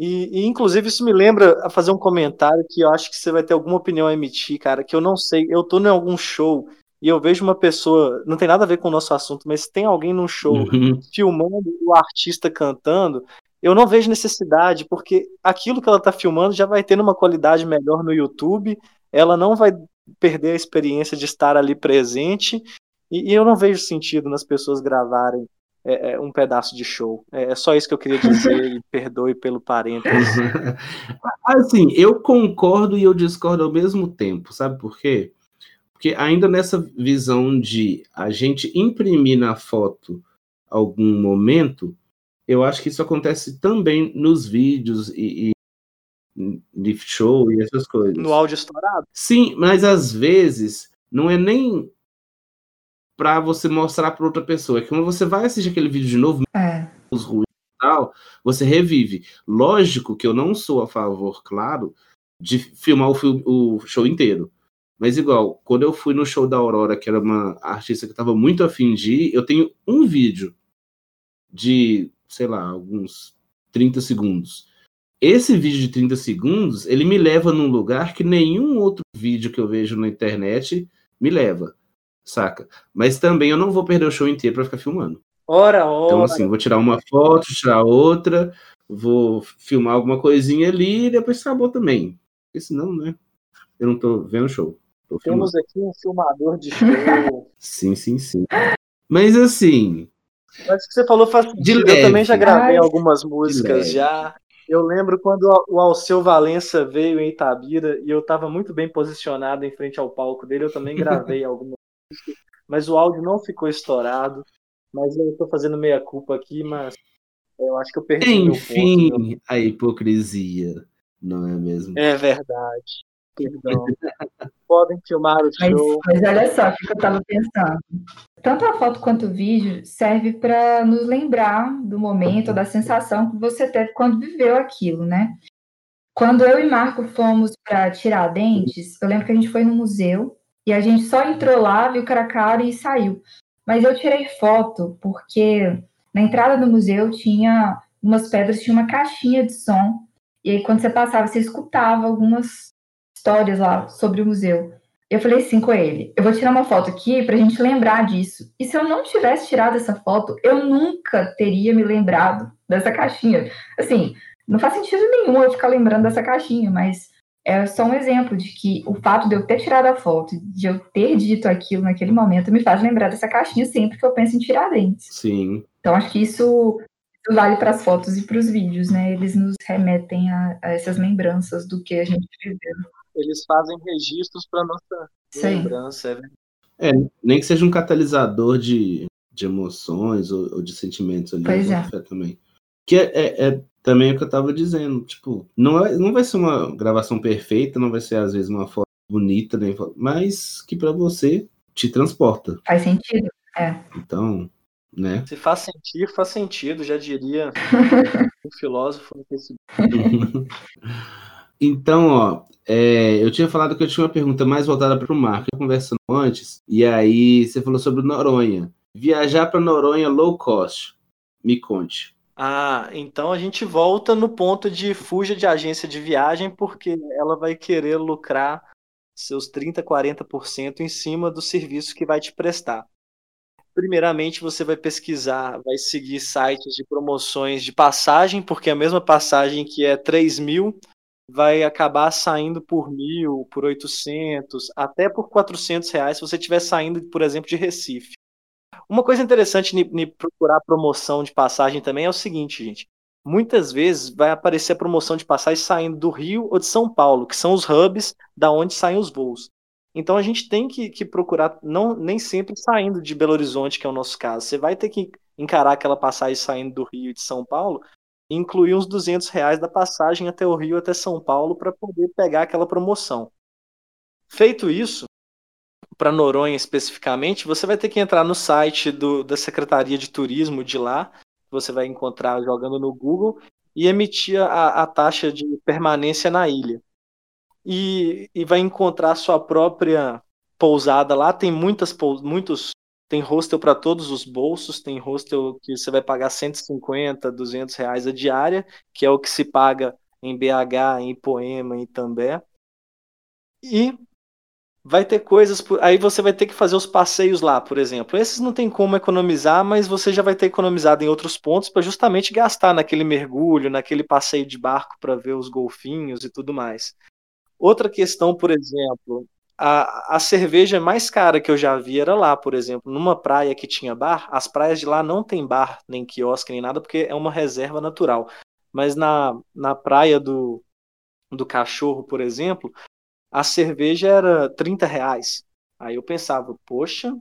A: E, e, inclusive, isso me lembra a fazer um comentário que eu acho que você vai ter alguma opinião a emitir, cara, que eu não sei. Eu tô em algum show e eu vejo uma pessoa, não tem nada a ver com o nosso assunto, mas tem alguém num show
D: Uhum.
A: filmando o artista cantando, eu não vejo necessidade, porque aquilo que ela tá filmando já vai ter uma qualidade melhor no YouTube, ela não vai perder a experiência de estar ali presente, e, e eu não vejo sentido nas pessoas gravarem é, é, um pedaço de show. É, é só isso que eu queria dizer, e perdoe pelo parênteses.
D: Assim, eu concordo e eu discordo ao mesmo tempo, sabe por quê? Porque ainda nessa visão de a gente imprimir na foto algum momento, eu acho que isso acontece também nos vídeos e, e de show e essas coisas.
A: No áudio estourado?
D: Sim, mas às vezes não é nem para você mostrar para outra pessoa, é que quando você vai assistir aquele vídeo de novo,
E: É.
D: os ruins e tal, você revive. Lógico que eu não sou a favor, claro, de filmar o, fil- o show inteiro. Mas igual, quando eu fui no show da Aurora, que era uma artista que estava muito afim de ir, eu tenho um vídeo de, sei lá, alguns 30 segundos. Esse vídeo de 30 segundos, ele me leva num lugar que nenhum outro vídeo que eu vejo na internet me leva, saca? Mas também eu não vou perder o show inteiro para ficar filmando.
A: Ora, ora.
D: Então, assim, vou tirar uma foto, tirar outra, vou filmar alguma coisinha ali e depois acabou também. Porque senão, né? Eu não tô vendo show. Tô.
A: Temos aqui um filmador de show.
D: Sim, sim, sim. Mas assim,
A: Mas o que você falou faz sentido.
D: leve.
A: Eu também já gravei
E: Ai,
A: algumas músicas já. Eu lembro quando o Alceu Valença veio em Itabira e eu estava muito bem posicionado em frente ao palco dele. Eu também gravei algumas mas o áudio não ficou estourado. Mas eu estou fazendo meia culpa aqui, mas eu acho que eu perdi meu ponto. meu.
D: enfim, a hipocrisia, não é mesmo?
A: É verdade. Perdão. Podem filmar o
E: Mas,
A: show.
E: mas olha só o que eu estava pensando. Tanto a foto quanto o vídeo serve para nos lembrar do momento, da sensação que você teve quando viveu aquilo, né? Quando eu e Marco fomos para Tiradentes, eu lembro que a gente foi no museu e a gente só entrou lá, viu cara a cara e saiu. Mas eu tirei foto porque na entrada do museu tinha umas pedras, tinha uma caixinha de som. E aí, quando você passava, você escutava algumas histórias lá sobre o museu. Eu falei assim com ele: eu vou tirar uma foto aqui pra gente lembrar disso. E se eu não tivesse tirado essa foto, eu nunca teria me lembrado dessa caixinha. Assim, não faz sentido nenhum eu ficar lembrando dessa caixinha, mas é só um exemplo de que o fato de eu ter tirado a foto, de eu ter dito aquilo naquele momento, me faz lembrar dessa caixinha sempre que eu penso em Tiradentes.
D: Sim.
E: Então, acho que isso, vale para as fotos e para os vídeos, né? Eles nos remetem a, a essas lembranças do que a gente viveu.
A: Eles fazem registros para nossa
E: Sim.
A: lembrança. é verdade.
D: É, nem que seja um catalisador de, de emoções ou, ou de sentimentos ali.
E: Pois
D: eu
E: é.
D: Também. Que é, é- é também o que eu tava dizendo. Tipo, não, é, não vai ser uma gravação perfeita, não vai ser às vezes uma foto bonita, nem mas que pra você te transporta.
E: Faz sentido? É.
D: Então, né?
A: Se faz sentir, faz sentido, já diria um filósofo no Facebook.
D: Então, ó, é, eu tinha falado que eu tinha uma pergunta mais voltada para o Marco, eu conversando antes, e aí você falou sobre Noronha. Viajar para Noronha low cost. Me conte.
A: Ah, então a gente volta no ponto de fuja de agência de viagem, porque ela vai querer lucrar seus 30, 40% em cima do serviço que vai te prestar. Primeiramente, você vai pesquisar, vai seguir sites de promoções de passagem, porque a mesma passagem que é 3 mil vai acabar saindo por mil, por 800, até por 400 reais se você estiver saindo, por exemplo, de Recife. Uma coisa interessante em procurar promoção de passagem também é o seguinte, gente. Muitas vezes vai aparecer a promoção de passagem saindo do Rio ou de São Paulo, que são os hubs da onde saem os voos. Então a gente tem que, que procurar, não nem sempre saindo de Belo Horizonte, que é o nosso caso. Você vai ter que encarar aquela passagem saindo do Rio e de São Paulo e incluir uns 200 reais da passagem até o Rio, até São Paulo, para poder pegar aquela promoção. Feito isso, para Noronha especificamente, você vai ter que entrar no site do, da Secretaria de Turismo de lá, você vai encontrar jogando no Google, e emitir a, a taxa de permanência na ilha. E, e vai encontrar sua própria pousada lá. Tem muitas muitos. Tem hostel para todos os bolsos, tem hostel que você vai pagar 150, 200 reais a diária, que é o que se paga em BH, em Poema, em Itambé. E vai ter coisas. por- Aí você vai ter que fazer os passeios lá, por exemplo. Esses não tem como economizar, mas você já vai ter economizado em outros pontos para justamente gastar naquele mergulho, naquele passeio de barco para ver os golfinhos e tudo mais. Outra questão, por exemplo, a, a cerveja mais cara que eu já vi era lá, por exemplo, numa praia que tinha bar. As praias de lá não tem bar, nem quiosque, nem nada, porque é uma reserva natural. Mas na, na praia do, do cachorro, por exemplo, a cerveja era 30 reais. Aí eu pensava, poxa,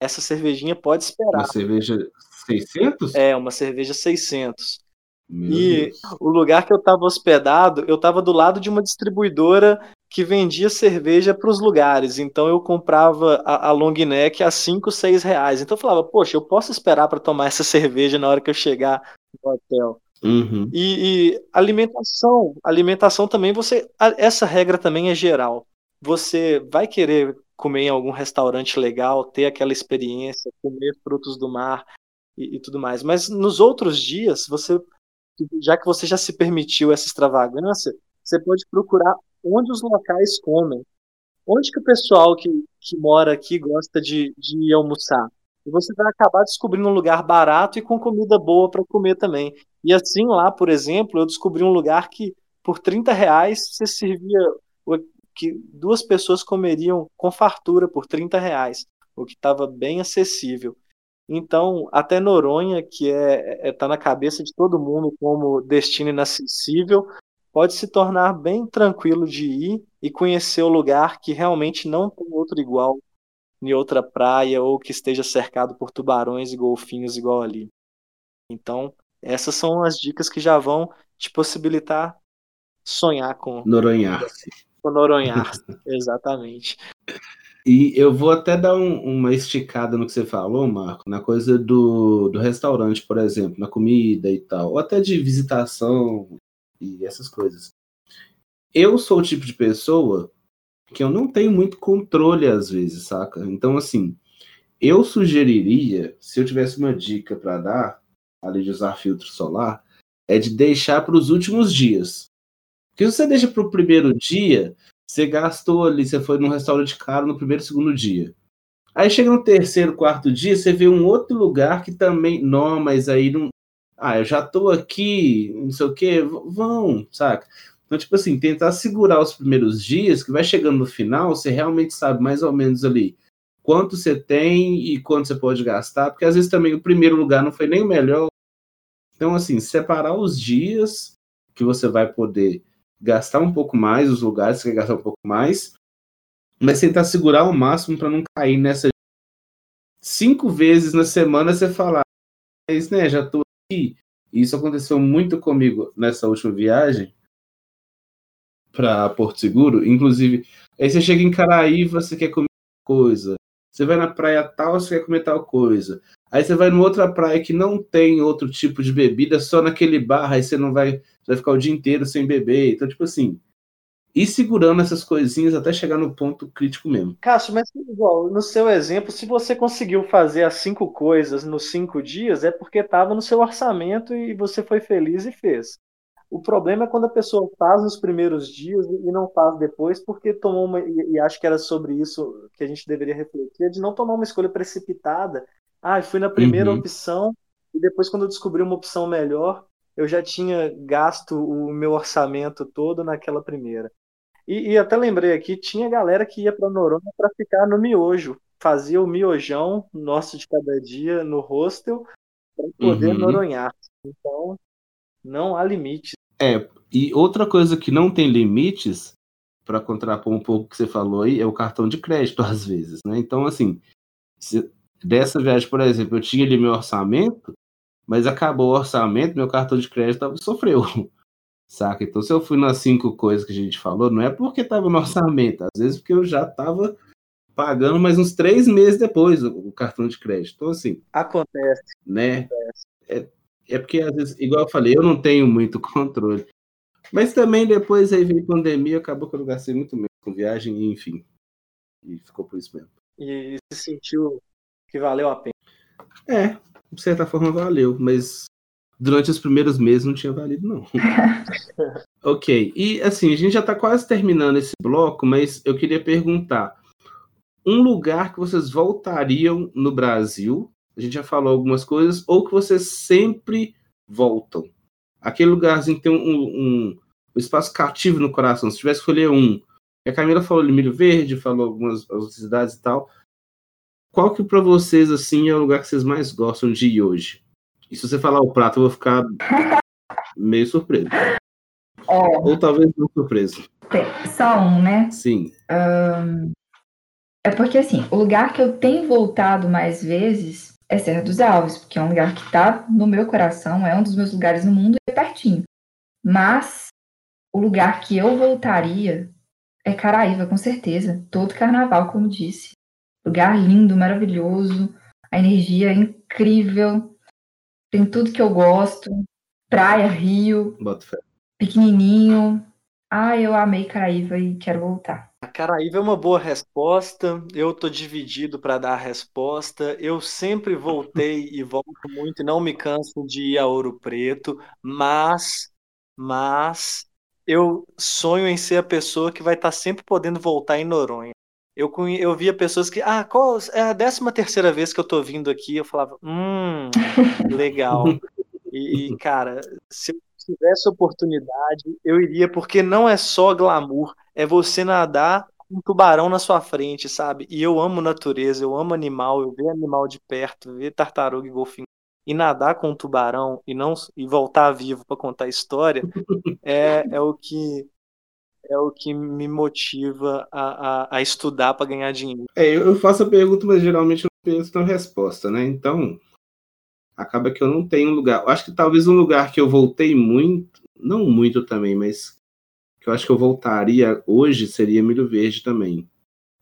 A: essa cervejinha pode esperar.
D: Uma cerveja 600?
A: É, uma cerveja 600.
D: Meu
A: E
D: Deus.
A: o lugar que eu estava hospedado, eu estava do lado de uma distribuidora que vendia cerveja para os lugares. Então eu comprava a, a long neck a 5, 6 reais. Então eu falava, poxa, eu posso esperar para tomar essa cerveja na hora que eu chegar no hotel.
D: Uhum.
A: E, e alimentação, alimentação também você, essa regra também é geral. Você vai querer comer em algum restaurante legal, ter aquela experiência, comer frutos do mar e, e tudo mais. Mas nos outros dias, você, já que você já se permitiu essa extravagância, você pode procurar onde os locais comem. Onde que o pessoal que, que mora aqui gosta de, de almoçar? E você vai acabar descobrindo um lugar barato e com comida boa para comer também. E assim lá, por exemplo, eu descobri um lugar que por 30 reais você servia que duas pessoas comeriam com fartura por 30 reais, o que estava bem acessível. Então, até Noronha, que é, é tá na cabeça de todo mundo como destino inacessível, pode se tornar bem tranquilo de ir e conhecer o lugar que realmente não tem outro igual em outra praia ou que esteja cercado por tubarões e golfinhos igual ali. Então, essas são as dicas que já vão te possibilitar sonhar com
D: Noronhar-se.
A: Com Noronhar-se, exatamente.
D: E eu vou até dar um, uma esticada no que você falou, Marco, na coisa do, do restaurante, por exemplo, na comida e tal, ou até de visitação e essas coisas. Eu sou o tipo de pessoa que eu não tenho muito controle às vezes, saca? Então, assim, eu sugeriria, se eu tivesse uma dica para dar, além de usar filtro solar, é de deixar para os últimos dias. Porque se você deixa para o primeiro dia, você gastou ali, você foi num restaurante caro no primeiro e segundo dia. Aí chega no terceiro, quarto dia, você vê um outro lugar que também. Não, mas aí não. Ah, eu já tô aqui, não sei o quê. Vão, saca? Então, tipo assim, tentar segurar os primeiros dias, que vai chegando no final, você realmente sabe mais ou menos ali quanto você tem e quanto você pode gastar, porque às vezes também o primeiro lugar não foi nem o melhor. Então, assim, separar os dias que você vai poder gastar um pouco mais, os lugares que você quer gastar um pouco mais, mas tentar segurar ao máximo para não cair nessa cinco vezes na semana você falar, mas né, já tô aqui. Isso aconteceu muito comigo nessa última viagem para Porto Seguro, inclusive, aí você chega em Caraíva, você quer comer coisa. Você vai na praia tal, você quer comer tal coisa. Aí você vai numa outra praia que não tem outro tipo de bebida, só naquele bar, aí você não vai, vai ficar o dia inteiro sem beber. Então, tipo assim, ir segurando essas coisinhas até chegar no ponto crítico mesmo.
A: Cássio, mas igual, no seu exemplo, se você conseguiu fazer as cinco coisas nos cinco dias, é porque estava no seu orçamento e você foi feliz e fez. O problema é quando a pessoa faz nos primeiros dias e não faz depois, porque tomou uma. E, acho que era sobre isso que a gente deveria refletir, de não tomar uma escolha precipitada ah, fui na primeira uhum. opção e depois, quando eu descobri uma opção melhor, eu já tinha gasto o meu orçamento todo naquela primeira. E, e até lembrei aqui, tinha galera que ia para Noronha para ficar no miojo, fazia o miojão nosso de cada dia no hostel para poder uhum. noronhar. Então, não há limites.
D: É, e outra coisa que não tem limites, para contrapor um pouco o que você falou aí, é o cartão de crédito, às vezes, né? Então, assim, dessa viagem, por exemplo, eu tinha ali meu orçamento, mas acabou o orçamento, meu cartão de crédito sofreu. Saca? Então, se eu fui nas cinco coisas que a gente falou, não é porque estava no orçamento, às vezes porque eu já estava pagando mais uns três meses depois o, o, cartão de crédito. Então, assim.
A: Acontece.
D: Né? Acontece. É, é porque, às vezes, igual eu falei, eu não tenho muito controle. Mas também depois aí veio pandemia, acabou que eu gastei muito menos com viagem, enfim. E ficou por isso mesmo.
A: E se sentiu que valeu a pena.
D: É, de certa forma valeu, mas durante os primeiros meses não tinha valido, não. ok, e assim, a gente já está quase terminando esse bloco, mas eu queria perguntar: um lugar que vocês voltariam no Brasil? A gente já falou algumas coisas, ou que vocês sempre voltam? Aquele lugarzinho que tem um, um, um espaço cativo no coração. Se tivesse que escolher um, a Camila falou de Milho Verde, falou algumas cidades e tal. Qual que para vocês assim é o lugar que vocês mais gostam de ir hoje? E se você falar o prato, eu vou ficar meio surpreso. É. Ou talvez não surpreso.
E: Só um, né?
D: Sim.
E: Um, é porque assim, o lugar que eu tenho voltado mais vezes é Serra dos Alves, porque é um lugar que está no meu coração, é um dos meus lugares no mundo e é pertinho. Mas o lugar que eu voltaria é Caraíva, com certeza. Todo carnaval, como disse. Lugar lindo, maravilhoso, a energia é incrível, tem tudo que eu gosto. Praia, rio, pequenininho. Ah, eu amei Caraíva e quero voltar.
A: A Caraíva é uma boa resposta. Eu tô dividido para dar a resposta. Eu sempre voltei e volto muito e não me canso de ir a Ouro Preto, mas mas eu sonho em ser a pessoa que vai estar tá sempre podendo voltar em Noronha. eu, eu via pessoas que, ah, qual é a décima terceira vez que eu tô vindo aqui? Eu falava, hum, legal. E, cara, se eu tivesse oportunidade, eu iria, porque não é só glamour, é você nadar com um tubarão na sua frente, sabe? E eu amo natureza, eu amo animal, eu ver animal de perto, ver tartaruga e golfinho. E nadar com um tubarão e não e voltar vivo para contar a história é, é o que é o que me motiva a, a, a estudar para ganhar dinheiro.
D: É, eu faço a pergunta, mas geralmente eu não penso na resposta, né? Então, acaba que eu não tenho lugar. Eu acho que talvez um lugar que eu voltei muito, não muito também, mas que eu acho que eu voltaria hoje seria Milho Verde também.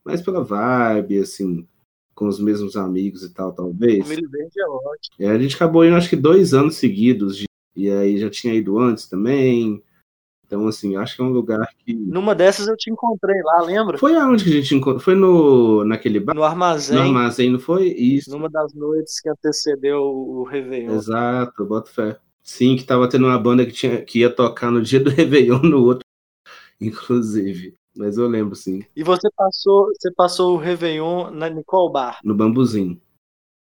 D: Mas pela vibe, assim, com os mesmos amigos e tal,
A: O
D: talvez.
A: milho verde é ótimo.
D: É, a gente acabou indo acho que dois anos seguidos, de- e aí já tinha ido antes também. Então, assim, acho que é um lugar que.
A: Numa dessas eu te encontrei lá, lembra?
D: Foi aonde que a gente encontrou? Foi no, naquele bar?
A: No armazém,
D: No armazém, não foi? Isso.
A: numa das noites que antecedeu o Réveillon.
D: Exato, boto fé. Sim, que tava tendo uma banda que, tinha, que ia tocar no dia do Réveillon no outro, inclusive. Mas eu lembro, sim.
A: E você passou, você passou o Réveillon na em qual bar?
D: No Bambuzinho.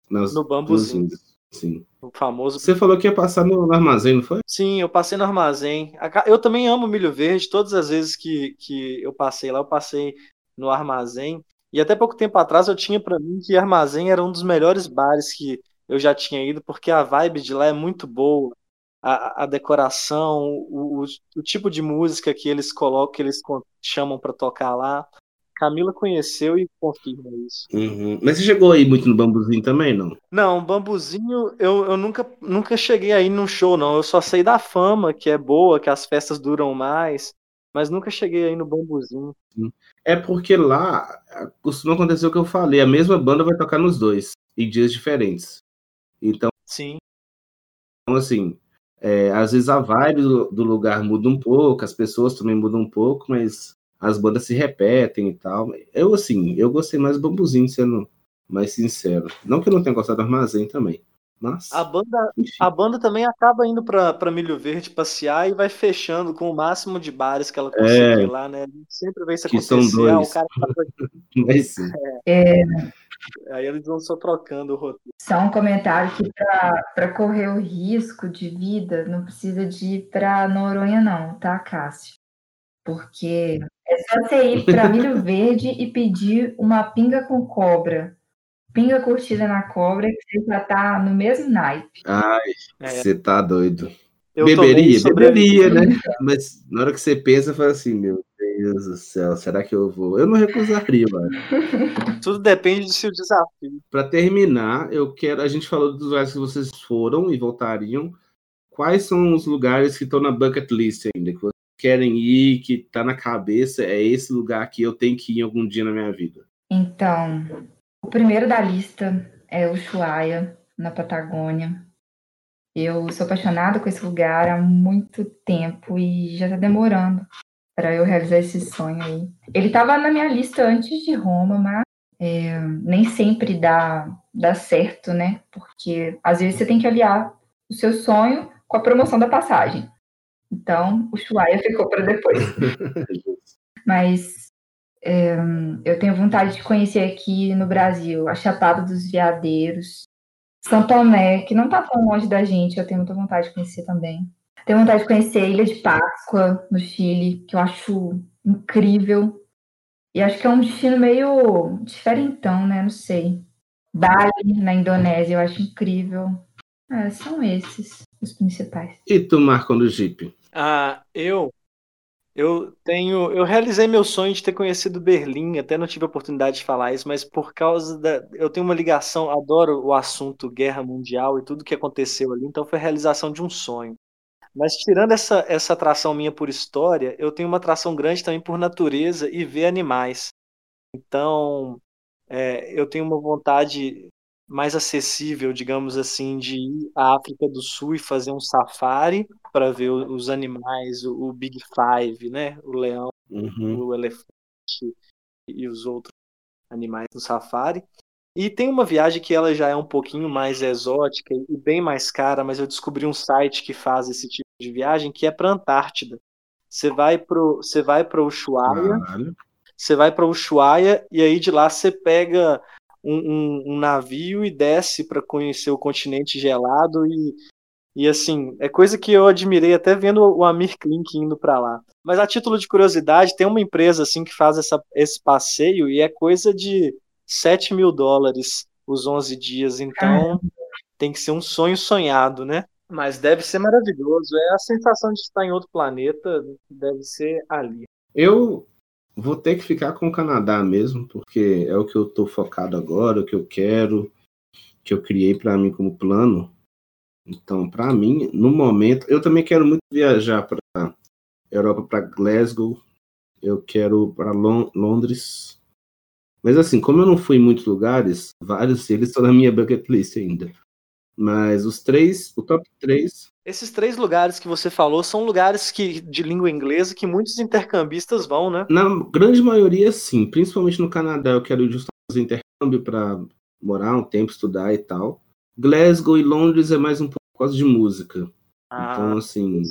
D: Nas
A: No Bambuzinho.
D: Sim.
A: O famoso.
D: Você falou que ia passar no, no armazém, não foi?
A: Sim, eu passei no armazém. Eu também amo milho verde. Todas as vezes que, que eu passei lá, eu passei no armazém. E até pouco tempo atrás eu tinha pra mim que armazém era um dos melhores bares que eu já tinha ido, porque a vibe de lá é muito boa. A, a decoração, o, o, o tipo de música que eles colocam, que eles chamam pra tocar lá. Camila conheceu e confirma isso.
D: Uhum. Mas você chegou aí muito no Bambuzinho também, não?
A: Não, Bambuzinho, eu, eu nunca, nunca cheguei aí num show, não. Eu só sei da fama, que é boa, que as festas duram mais, mas nunca cheguei aí no Bambuzinho.
D: É porque lá costuma acontecer o que eu falei. A mesma banda vai tocar nos dois, em dias diferentes. Então,
A: Sim.
D: assim, é, às vezes a vibe do, do lugar muda um pouco, as pessoas também mudam um pouco, mas as bandas se repetem e tal. Eu, assim, eu gostei mais do Bambuzinho, sendo mais sincero. Não que eu não tenha gostado do Armazém também, mas...
A: A banda,
D: enfim.
A: a banda também acaba indo pra, pra Milho Verde passear e vai fechando com o máximo de bares que ela conseguir
D: É.
A: lá, né? A gente sempre vê isso
D: Que são
A: acontecer. Ah,
D: dois.
A: o cara tava aqui,
D: Mas sim.
E: É,
A: aí eles vão só trocando o roteiro.
E: só um comentário que para correr o risco de vida, não precisa de ir para Noronha, não, tá, Cássio? Porque é só você ir para Milho Verde e pedir uma pinga com cobra. Pinga curtida na cobra, que você já tá no mesmo naipe.
D: Ai,
A: É.
D: você tá doido.
A: Eu
D: beberia, beberia, né? Mas na hora que você pensa, fala assim, meu Deus do céu, será que eu vou? Eu não recusaria, mano.
A: Tudo depende do seu desafio.
D: Pra terminar, eu quero. A gente falou dos lugares que vocês foram e voltariam. Quais são os lugares que estão na bucket list ainda? Que vocês querem ir, que tá na cabeça? É esse lugar que eu tenho que ir algum dia na minha vida.
E: Então, o primeiro da lista é o Ushuaia, na Patagônia. Eu sou apaixonada com esse lugar há muito tempo e já tá demorando para eu realizar esse sonho aí. Ele estava na minha lista antes de Roma, mas é, nem sempre dá, dá certo, né? Porque às vezes você tem que aliar o seu sonho com a promoção da passagem. Então, o Ushuaia ficou para depois. Mas é, eu tenho vontade de conhecer aqui no Brasil a Chapada dos Veadeiros, São Tomé, que não tá tão longe da gente, eu tenho muita vontade de conhecer também. Tenho vontade de conhecer a Ilha de Páscoa, no Chile, que eu acho incrível. E acho que é um destino meio diferentão, né? Não sei. Bali, na Indonésia, eu acho incrível. É, são esses os principais.
D: E tu, Marcon do Jeep?
A: Ah, eu eu tenho, eu realizei meu sonho de ter conhecido Berlim, até não tive a oportunidade de falar isso, mas por causa da, eu tenho uma ligação, adoro o assunto guerra mundial e tudo que aconteceu ali, então foi a realização de um sonho. Mas tirando essa essa atração minha por história, eu tenho uma atração grande também por natureza e ver animais. Então, é, eu tenho uma vontade mais acessível, digamos assim, de ir à África do Sul e fazer um safari para ver os animais, o, Big Five, né? O leão,
D: Uhum.
A: o elefante e os outros animais no safari. E tem uma viagem que ela já é um pouquinho mais exótica e bem mais cara, mas eu descobri um site que faz esse tipo de viagem que é para Antártida. Você vai pro, você vai para Ushuaia, você vai para Ushuaia e aí de lá você pega um, um, um navio e desce para conhecer o continente gelado e, e assim, é coisa que eu admirei até vendo o Amir Klink indo para lá. Mas a título de curiosidade, tem uma empresa assim que faz essa, esse passeio e é coisa de 7 mil dólares os 11 dias, então tem que ser um sonho sonhado, né? Mas deve ser maravilhoso. É a sensação de estar em outro planeta, deve ser ali.
D: Eu vou ter que ficar com o Canadá mesmo, porque é o que eu tô focado agora, o que eu quero, que eu criei para mim como plano. Então, para mim, no momento, eu também quero muito viajar para Europa, para Glasgow. Eu quero para Londres. Mas assim, como eu não fui em muitos lugares, vários deles estão na minha bucket list ainda. Mas os três, o top três.
A: Esses três lugares que você falou são lugares que, de língua inglesa que muitos intercambistas vão, né?
D: Na grande maioria, sim. Principalmente no Canadá, eu quero justamente fazer intercâmbio para morar um tempo, estudar e tal. Glasgow e Londres é mais um pouco por causa de música. Ah, então, assim,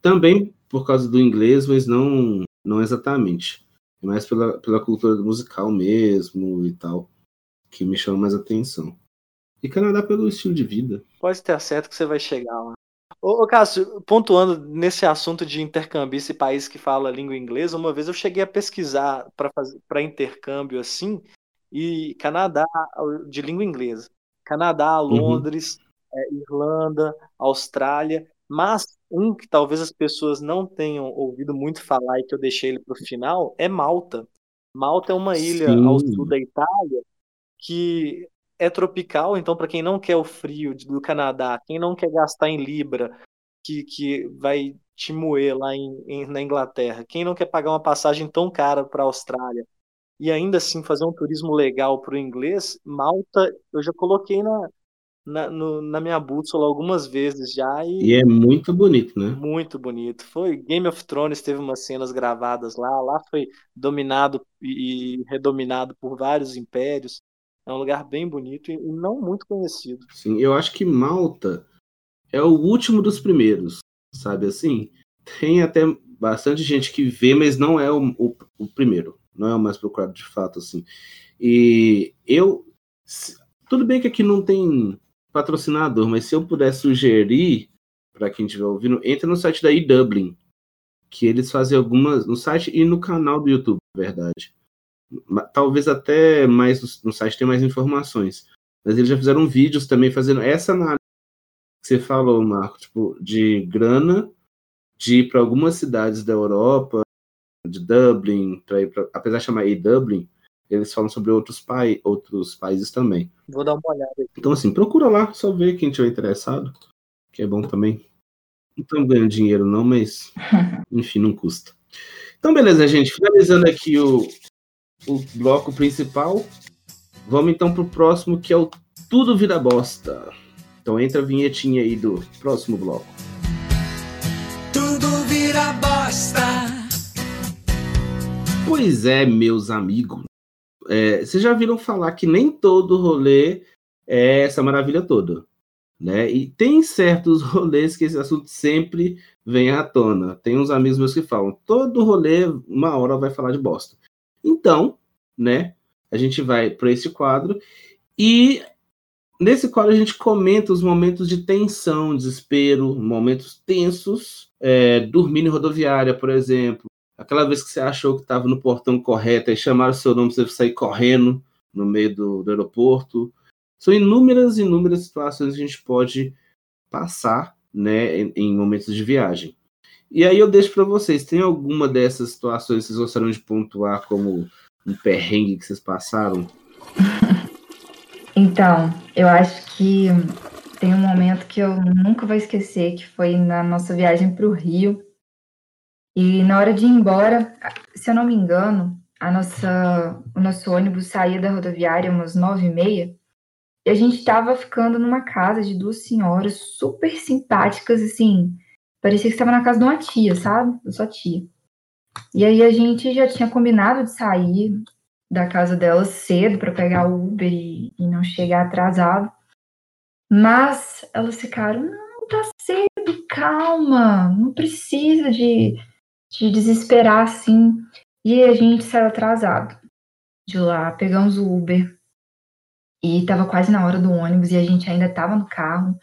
D: também por causa do inglês, mas não, não exatamente. É mais pela, pela cultura musical mesmo e tal, que me chama mais atenção. E Canadá pelo estilo de vida.
A: Pode ter certo que você vai chegar lá. Ô, ô Cássio, pontuando nesse assunto de intercambista e país que fala língua inglesa, uma vez eu cheguei a pesquisar para intercâmbio assim, e Canadá de língua inglesa. Canadá, uhum. Londres, uhum. é, Irlanda, Austrália, mas um que talvez as pessoas não tenham ouvido muito falar e que eu deixei ele para o final é Malta. Malta é uma ilha Sim. ao sul da Itália que é tropical, então para quem não quer o frio do Canadá, quem não quer gastar em libra, que, que vai te moer lá em, em, na Inglaterra, quem não quer pagar uma passagem tão cara para a Austrália e ainda assim fazer um turismo legal para o inglês, Malta eu já coloquei na, na, no, na minha bússola algumas vezes já. E,
D: e, é muito bonito, né?
A: Muito bonito. Foi Game of Thrones, teve umas cenas gravadas lá. Lá foi dominado e, e redominado por vários impérios. É um lugar bem bonito e não muito conhecido.
D: Sim, eu acho que Malta é o último dos primeiros, sabe assim? Tem até bastante gente que vê, mas não é o, o, o primeiro. Não é o mais procurado de fato, assim. E eu. Tudo bem que aqui não tem patrocinador, mas se eu puder sugerir para quem estiver ouvindo, entra no site da eDublin, que eles fazem algumas no site e no canal do YouTube, na verdade talvez até mais no site tem mais informações. Mas eles já fizeram vídeos também fazendo essa análise que você falou, Marco, tipo, de grana, de ir para algumas cidades da Europa, de Dublin, para ir pra, apesar de chamar aí Dublin, eles falam sobre outros, pai, outros países também.
A: Vou dar uma olhada aqui.
D: Então, assim, procura lá, só ver quem tiver interessado, que é bom também. Não estamos ganhando dinheiro, não, mas enfim, não custa. Então, beleza, gente. Finalizando aqui o, o bloco principal. Vamos então pro próximo, que é o Tudo Vira Bosta. Então entra a vinhetinha aí do próximo bloco.
J: Tudo vira bosta.
D: Pois é, meus amigos. É, vocês já viram falar que nem todo rolê é essa maravilha toda. Né? E tem certos rolês que esse assunto sempre vem à tona. Tem uns amigos meus que falam: todo rolê, uma hora vai falar de bosta. Então, né, a gente vai para esse quadro e nesse quadro a gente comenta os momentos de tensão, desespero, momentos tensos, é, dormindo em rodoviária, por exemplo. Aquela vez que você achou que estava no portão correto e chamaram seu nome, você sair correndo no meio do, do aeroporto. São inúmeras, inúmeras situações que a gente pode passar né, em, em momentos de viagem. E aí eu deixo para vocês, tem alguma dessas situações que vocês gostariam de pontuar como um perrengue que vocês passaram?
E: Então, eu acho que tem um momento que eu nunca vou esquecer, que foi na nossa viagem para o Rio. E na hora de ir embora, se eu não me engano, a nossa, o nosso ônibus saía da rodoviária umas nove e meia, e a gente estava ficando numa casa de duas senhoras super simpáticas, assim, Parecia que estava na casa de uma tia, sabe? Da sua tia. E aí a gente já tinha combinado de sair da casa dela cedo para pegar o Uber e, e, não chegar atrasado. Mas elas ficaram, não, tá cedo, calma, não precisa de, de desesperar assim. E a gente saiu atrasado de lá, pegamos o Uber e tava quase na hora do ônibus e a gente ainda tava no carro.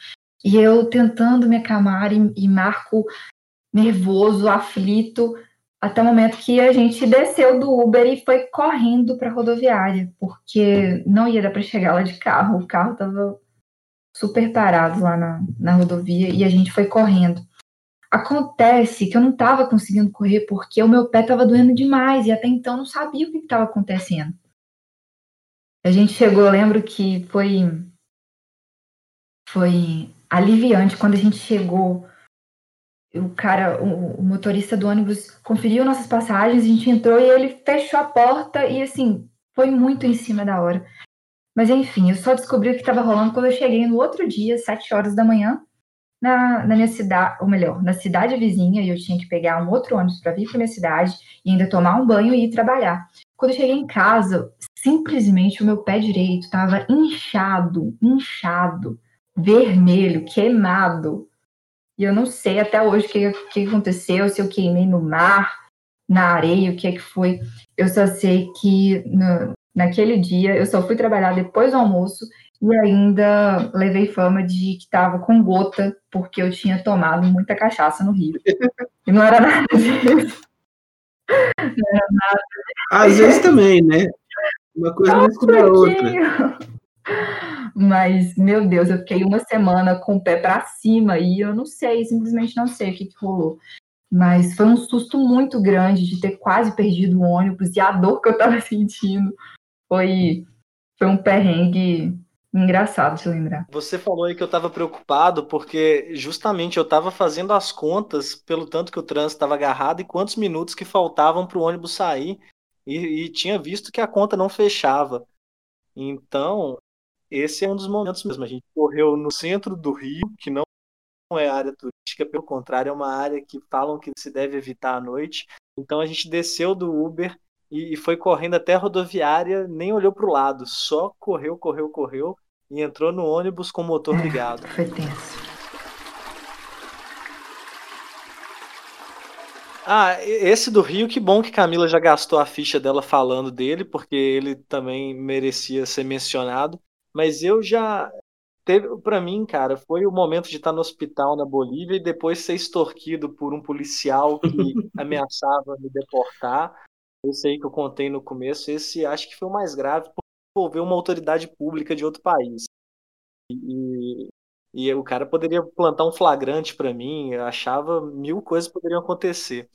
E: E eu tentando me acalmar e, e Marco nervoso, aflito, até o momento que a gente desceu do Uber e foi correndo para a rodoviária, porque não ia dar para chegar lá de carro, o carro estava super parado lá na, na rodovia e a gente foi correndo. Acontece que eu não estava conseguindo correr porque o meu pé estava doendo demais e até então não sabia o que estava acontecendo. A gente chegou, lembro que foi foi aliviante quando a gente chegou o cara, o, o, motorista do ônibus conferiu nossas passagens, a gente entrou e ele fechou a porta e assim, foi muito em cima da hora. Mas enfim, eu só descobri o que estava rolando quando eu cheguei no outro dia, sete horas da manhã, na, na minha cidade, ou melhor, na cidade vizinha, e eu tinha que pegar um outro ônibus para vir para minha cidade e ainda tomar um banho e ir trabalhar. Quando eu cheguei em casa, simplesmente o meu pé direito estava inchado, inchado, vermelho, queimado e eu não sei até hoje o que, que aconteceu, se eu queimei no mar, na areia, o que é que foi. Eu só sei que no, naquele dia eu só fui trabalhar depois do almoço e ainda levei fama de que estava com gota, porque eu tinha tomado muita cachaça no Rio. E não era nada disso.
D: Não era nada disso. Às vezes também, né? Uma coisa não exclui a outra.
E: Mas, meu Deus, eu fiquei uma semana com o pé para cima e eu não sei, simplesmente não sei o que, que rolou. Mas foi um susto muito grande de ter quase perdido o ônibus e a dor que eu tava sentindo foi, foi um perrengue engraçado de lembrar.
A: Você falou aí que eu estava preocupado porque justamente eu estava fazendo as contas pelo tanto que o trânsito estava agarrado e quantos minutos que faltavam para o ônibus sair e, e, tinha visto que a conta não fechava. Então esse é um dos momentos mesmo. A gente correu no centro do Rio, que não é área turística, pelo contrário, é uma área que falam que se deve evitar à noite. Então a gente desceu do Uber e, foi correndo até a rodoviária, nem olhou para o lado, só correu, correu, correu e entrou no ônibus com o motor é, ligado.
E: Foi tenso.
A: Ah, esse do Rio, que bom que Camila já gastou a ficha dela falando dele, porque ele também merecia ser mencionado. Mas eu já teve para mim, cara, foi o momento de estar no hospital na Bolívia e depois ser extorquido por um policial que ameaçava me deportar. Esse aí que eu contei no começo, esse acho que foi o mais grave, porque envolveu uma autoridade pública de outro país. E, e o cara poderia plantar um flagrante para mim, eu achava mil coisas poderiam acontecer.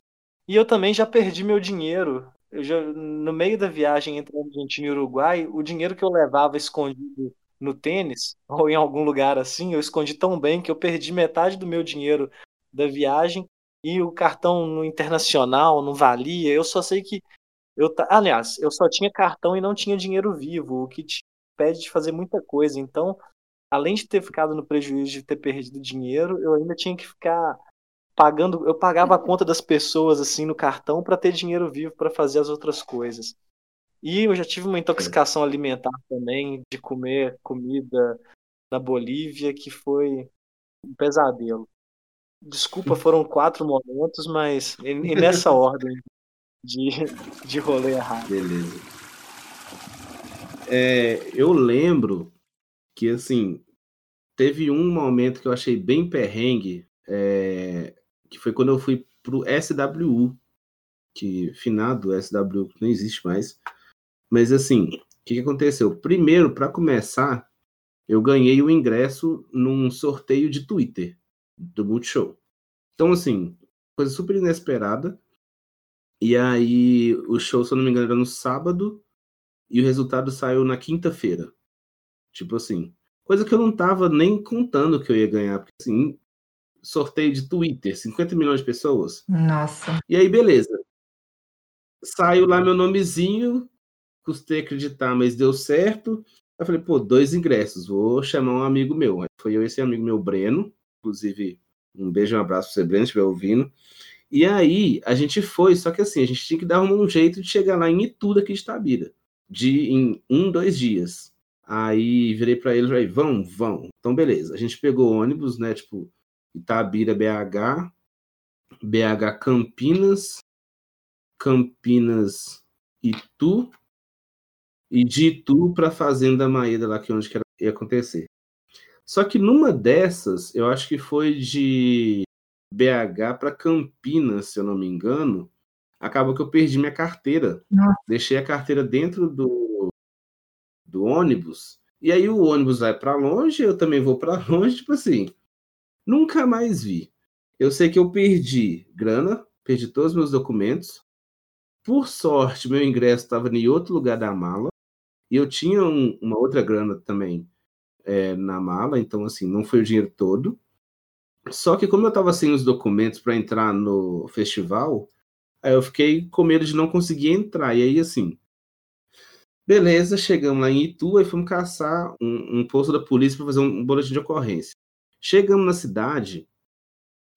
A: E eu também já perdi meu dinheiro eu já, no meio da viagem entre Argentina e Uruguai, o dinheiro que eu levava escondido no tênis, ou em algum lugar assim, eu escondi tão bem que eu perdi metade do meu dinheiro da viagem e o cartão no internacional não valia. Eu só sei que eu, aliás, eu só tinha cartão e não tinha dinheiro vivo, o que te pede de fazer muita coisa. Então, além de ter ficado no prejuízo de ter perdido dinheiro, eu ainda tinha que ficar pagando, eu pagava a conta das pessoas assim no cartão para ter dinheiro vivo para fazer as outras coisas. E eu já tive uma intoxicação alimentar também de comer comida na Bolívia que foi um pesadelo. Desculpa, foram quatro momentos, mas e, nessa ordem de, de rolê errado.
D: Beleza. É, eu lembro que assim teve um momento que eu achei bem perrengue. É, que foi quando eu fui pro SWU, que finado SWU não existe mais. Mas assim, o que, que aconteceu? Primeiro, para começar, eu ganhei o ingresso num sorteio de Twitter do Multishow. Então, assim, coisa super inesperada. E aí, o show, se eu não me engano, era no sábado e o resultado saiu na quinta-feira. Tipo assim, coisa que eu não tava nem contando que eu ia ganhar, porque assim, sorteio de Twitter, 50 milhões de pessoas.
E: Nossa.
D: E aí, beleza. Saiu lá meu nomezinho, custei acreditar, mas deu certo. Aí falei, pô, dois ingressos, vou chamar um amigo meu. Aí foi eu e esse amigo meu, Breno. Inclusive, um beijo, um abraço pra você, Breno, se estiver ouvindo. E aí, a gente foi, só que assim, a gente tinha que dar um jeito de chegar lá em Itu daqui de Tabira. De, em um, dois dias. Aí virei para ele e falei, vão, vão. Então, beleza. A gente pegou ônibus, né? Tipo, Itabira, BH, BH Campinas, Campinas, Itu, e de Itu para Fazenda Maeda, lá que é onde que ia acontecer. Só que numa dessas, eu acho que foi de BH para Campinas, se eu não me engano, acabou que eu perdi minha carteira.
E: Nossa.
D: Deixei a carteira dentro do, do ônibus. E aí o ônibus vai para longe, eu também vou para longe, tipo assim. Nunca mais vi. Eu sei que eu perdi grana, perdi todos os meus documentos. Por sorte, meu ingresso estava em outro lugar da mala. E eu tinha um- uma outra grana também é, na mala, então assim, não foi o dinheiro todo. Só que como eu estava sem os documentos para entrar no festival, aí eu fiquei com medo de não conseguir entrar. E aí, assim, beleza, chegamos lá em Itu e fomos caçar um, um posto da polícia para fazer um boletim de ocorrência. Chegamos na cidade,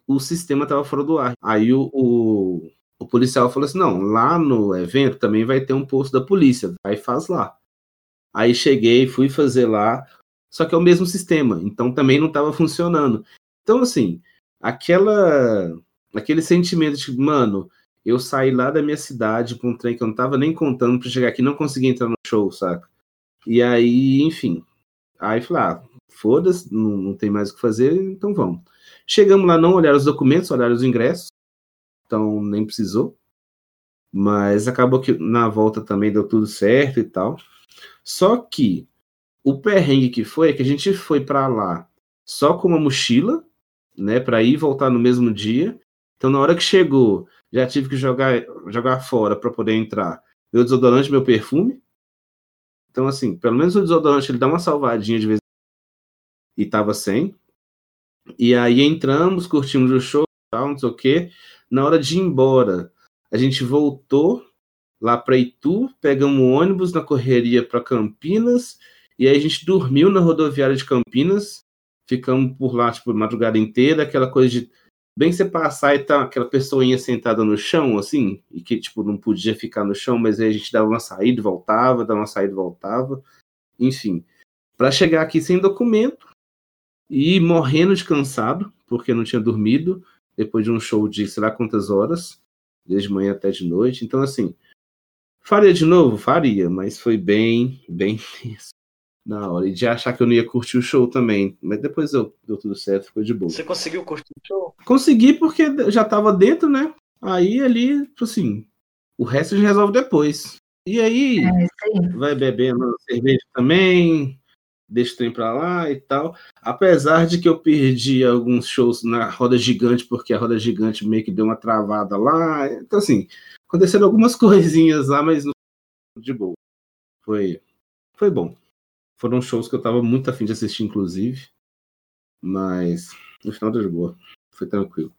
D: o sistema estava fora do ar. Aí o, o, o policial falou assim: não, lá no evento também vai ter um posto da polícia, vai faz lá. Aí cheguei, fui fazer lá, só que é o mesmo sistema, então também não estava funcionando. Então, assim, aquela, aquele sentimento de, mano, eu saí lá da minha cidade para um trem que eu não tava nem contando para chegar aqui, não consegui entrar no show, saca? E aí, enfim. Aí falei, ah, foda-se, não, não tem mais o que fazer, então vamos. Chegamos lá, não olharam os documentos, olharam os ingressos, então nem precisou. Mas acabou que na volta também deu tudo certo e tal. Só que o perrengue que foi é que a gente foi para lá só com uma mochila, né, para ir e voltar no mesmo dia. Então na hora que chegou, já tive que jogar jogar fora para poder entrar. Meu desodorante, meu perfume. Então assim, pelo menos o desodorante ele dá uma salvadinha de vez. E tava sem. E aí entramos, curtimos o show, tal, não sei o quê. Na hora de ir embora, a gente voltou lá para Itu, pegamos ônibus na correria para Campinas, e aí a gente dormiu na rodoviária de Campinas, ficamos por lá, tipo, madrugada inteira, aquela coisa de bem você passar e tá aquela pessoinha sentada no chão, assim, e que, tipo, não podia ficar no chão, mas aí a gente dava uma saída e voltava, dava uma saída e voltava, enfim. Para chegar aqui sem documento e morrendo de cansado, porque não tinha dormido, depois de um show de sei lá quantas horas, desde manhã até de noite, então, assim, faria de novo? Faria, mas foi bem, bem tenso na hora. E de achar que eu não ia curtir o show também. Mas depois deu, deu tudo certo, ficou de boa.
A: Você conseguiu curtir o show?
D: Consegui porque já tava dentro, né? Aí ali, tipo assim, o resto a gente resolve depois. E aí,
E: É
D: vai bebendo cerveja também, deixa o trem pra lá e tal. Apesar de que eu perdi alguns shows na roda gigante, porque a roda gigante meio que deu uma travada lá. Então, assim, aconteceram algumas coisinhas lá, mas de boa. Foi, foi bom. Foram shows que eu tava muito afim de assistir, inclusive. Mas no final deu de boa. Foi tranquilo.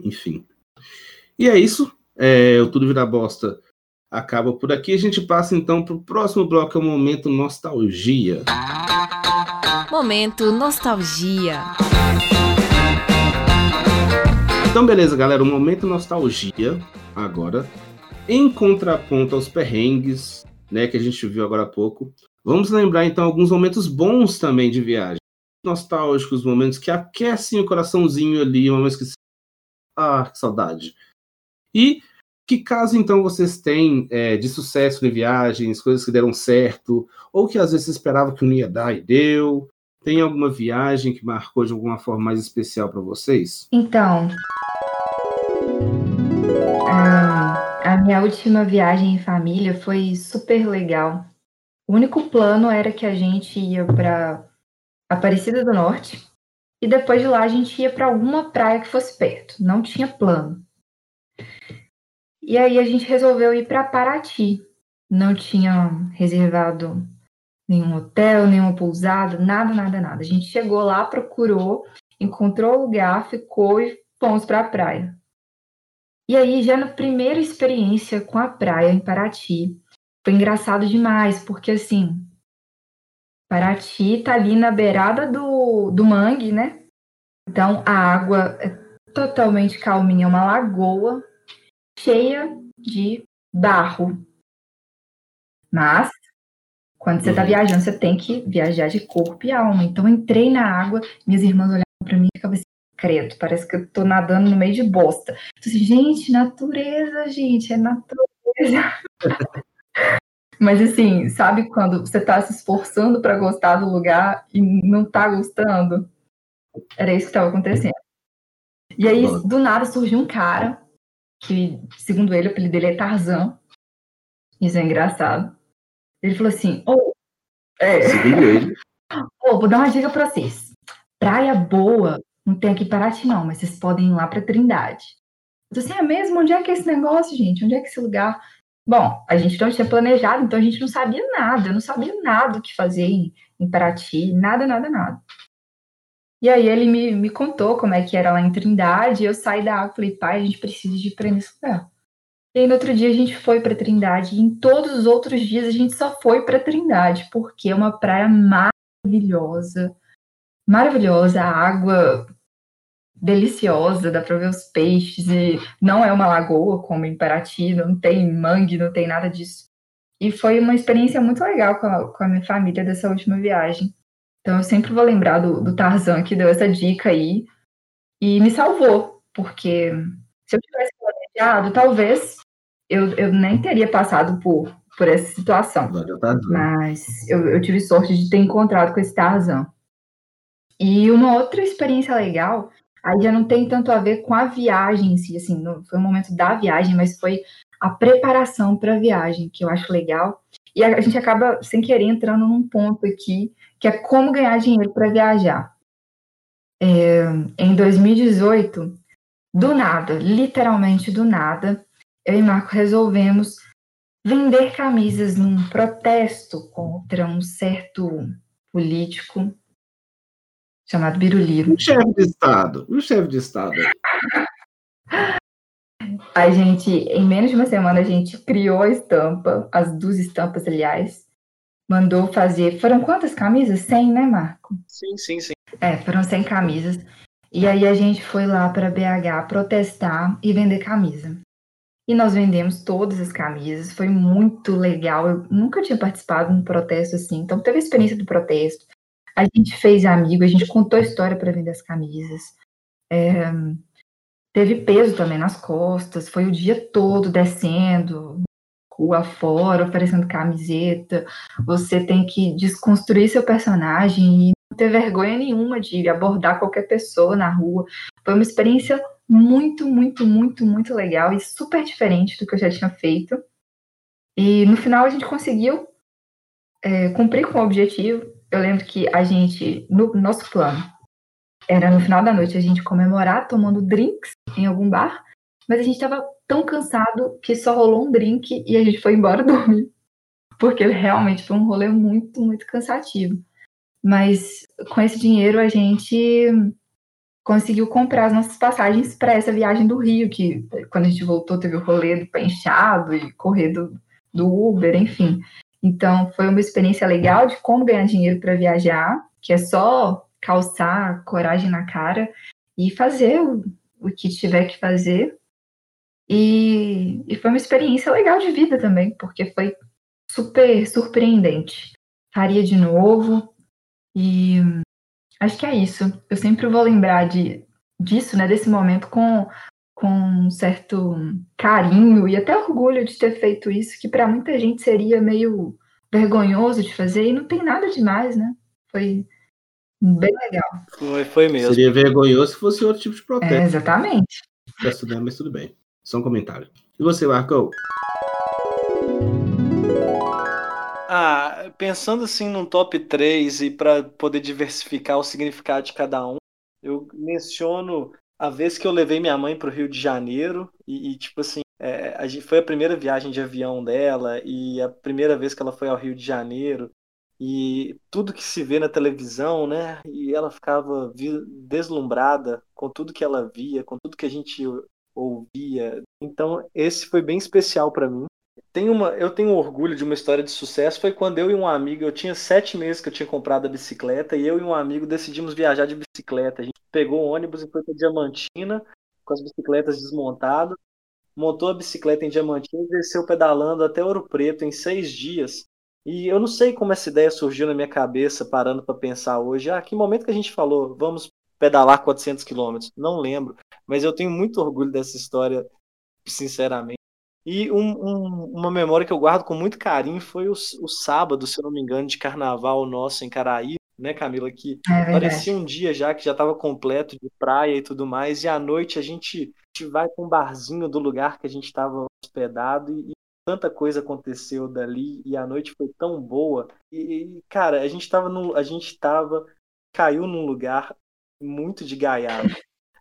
D: Enfim. E é isso. É, o Tudo Vira Bosta acaba por aqui. A gente passa então pro próximo bloco, é o Momento Nostalgia.
B: Momento Nostalgia.
D: Então, beleza, galera. O Momento Nostalgia agora. Em contraponto aos perrengues, né, que a gente viu agora há pouco. Vamos lembrar então alguns momentos bons também de viagem. Nostálgicos, momentos que aquecem o coraçãozinho ali, momentos que. Ah, que saudade. E que caso então vocês têm é, de sucesso em viagens, coisas que deram certo, ou que às vezes esperava que não ia dar e deu. Tem alguma viagem que marcou de alguma forma mais especial para vocês?
E: Então, ah, a minha última viagem em família foi super legal. O único plano era que a gente ia para Aparecida do Norte e depois de lá a gente ia para alguma praia que fosse perto. Não tinha plano. E aí a gente resolveu ir para Paraty. Não tinha reservado nenhum hotel, nenhuma pousada, nada, nada, nada. A gente chegou lá, procurou, encontrou o lugar, ficou e fomos para a praia. E aí, já na primeira experiência com a praia em Paraty, foi engraçado demais, porque assim, Paraty tá ali na beirada do, do mangue, né? Então a água é totalmente calminha, é uma lagoa cheia de barro. Mas, quando você tá
D: Uhum.
E: viajando, você tem que viajar de corpo e alma. Então, eu entrei na água, minhas irmãs olhavam pra mim e ficavam assim: credo, parece que eu tô nadando no meio de bosta. Assim, gente, natureza, gente, é natureza. Mas assim, sabe quando você tá se esforçando para gostar do lugar e não tá gostando? Era isso que estava acontecendo. E aí, do nada, surgiu um cara, que, segundo ele, o apelido dele é Tarzan. Isso é engraçado. Ele falou assim: oh, é.
D: Segundo ele.
E: oh, vou dar uma dica pra vocês. Praia boa não tem aqui Paraty, não, mas vocês podem ir lá pra Trindade. Eu falei assim: é mesmo? Onde é que é esse negócio, gente? Onde é que é esse lugar? Bom, a gente não tinha planejado, então a gente não sabia nada, eu não sabia nada o que fazer em, em Paraty, nada, nada, nada. E aí ele me, me contou como é que era lá em Trindade, eu saí da água e falei, pai, a gente precisa de ir para nesse lugar. E aí no outro dia a gente foi para Trindade, e em todos os outros dias a gente só foi para Trindade, porque é uma praia maravilhosa, maravilhosa, a água deliciosa, dá para ver os peixes, e não é uma lagoa como em Paraty, não tem mangue, não tem nada disso. E foi uma experiência muito legal com a, com a minha família dessa última viagem. Então eu sempre vou lembrar do, do Tarzan que deu essa dica aí e me salvou, porque se eu tivesse planejado, talvez eu, eu nem teria passado por, por essa situação. Mas eu, eu tive sorte de ter encontrado com esse Tarzan. E uma outra experiência legal, aí já não tem tanto a ver com a viagem em si, assim, não foi o momento da viagem, mas foi a preparação para a viagem, que eu acho legal. E a, a gente acaba, sem querer, entrando num ponto aqui que é como ganhar dinheiro para viajar. É, em 2018, do nada, literalmente do nada, eu e Marco resolvemos vender camisas num protesto contra um certo político chamado Biruliro.
D: Um chefe de Estado, um chefe de Estado.
E: A gente, em menos de uma semana, a gente criou a estampa, as duas estampas, aliás, mandou fazer. Foram quantas camisas? 100, né, Marco?
A: Sim, sim, sim.
E: É, foram 100 camisas. E aí a gente foi lá para BH protestar e vender camisa. E nós vendemos todas as camisas, foi muito legal. Eu nunca tinha participado de um protesto assim, então teve a experiência do protesto. A gente fez amigo, a gente contou a história para vender as camisas. É, teve peso também nas costas, foi o dia todo descendo, rua fora, oferecendo camiseta. Você tem que desconstruir seu personagem e não ter vergonha nenhuma de abordar qualquer pessoa na rua. Foi uma experiência muito, muito, muito, muito legal e super diferente do que eu já tinha feito. E no final a gente conseguiu é, cumprir com o objetivo. Eu lembro que a gente, no nosso plano, era no final da noite a gente comemorar tomando drinks em algum bar, mas a gente estava tão cansado que só rolou um drink e a gente foi embora dormir. Porque realmente foi um rolê muito, muito cansativo. Mas com esse dinheiro a gente conseguiu comprar as nossas passagens para essa viagem do Rio, que quando a gente voltou teve o rolê do pé e correr do, do Uber, enfim. Então foi uma experiência legal de como ganhar dinheiro para viajar, que é só calçar coragem na cara e fazer o, o que tiver que fazer e, e foi uma experiência legal de vida também, porque foi super surpreendente. Faria de novo. E acho que é isso. Eu sempre vou lembrar de, disso, né, desse momento com, com um certo carinho e até orgulho de ter feito isso, que para muita gente seria meio vergonhoso de fazer, e não tem nada demais, né? Foi bem legal.
A: Foi, foi mesmo.
D: Seria vergonhoso se fosse outro tipo de protesto. É,
E: exatamente.
D: Tá estudando, mas tudo bem. Só um comentário. E você, Marco?
A: Ah, pensando assim num top 3 e para poder diversificar o significado de cada um, eu menciono a vez que eu levei minha mãe para o Rio de Janeiro e, e tipo assim, é, a gente, foi a primeira viagem de avião dela e a primeira vez que ela foi ao Rio de Janeiro e tudo que se vê na televisão, né? E ela ficava deslumbrada com tudo que ela via, com tudo que a gente ouvia. Então, esse foi bem especial para mim. Tem uma, eu tenho orgulho de uma história de sucesso. Foi quando eu e um amigo, eu tinha sete meses que eu tinha comprado a bicicleta, e eu e um amigo decidimos viajar de bicicleta. A gente pegou o ônibus e foi para Diamantina, com as bicicletas desmontadas, montou a bicicleta em Diamantina e desceu pedalando até Ouro Preto em seis dias. E eu não sei como essa ideia surgiu na minha cabeça, parando para pensar hoje. Ah, que momento que a gente falou, vamos pedalar 400 quilômetros. Não lembro, mas eu tenho muito orgulho dessa história, sinceramente. E um, um, uma memória que eu guardo com muito carinho foi o, o, sábado, se eu não me engano, de carnaval nosso em Caraí, né, Camila? Que é parecia um dia já que já estava completo de praia e tudo mais, e à noite a gente, a gente vai para um barzinho do lugar que a gente estava hospedado e, e, tanta coisa aconteceu dali e a noite foi tão boa. E, cara, a gente estava no, a gente estava caiu num lugar muito de gaiado.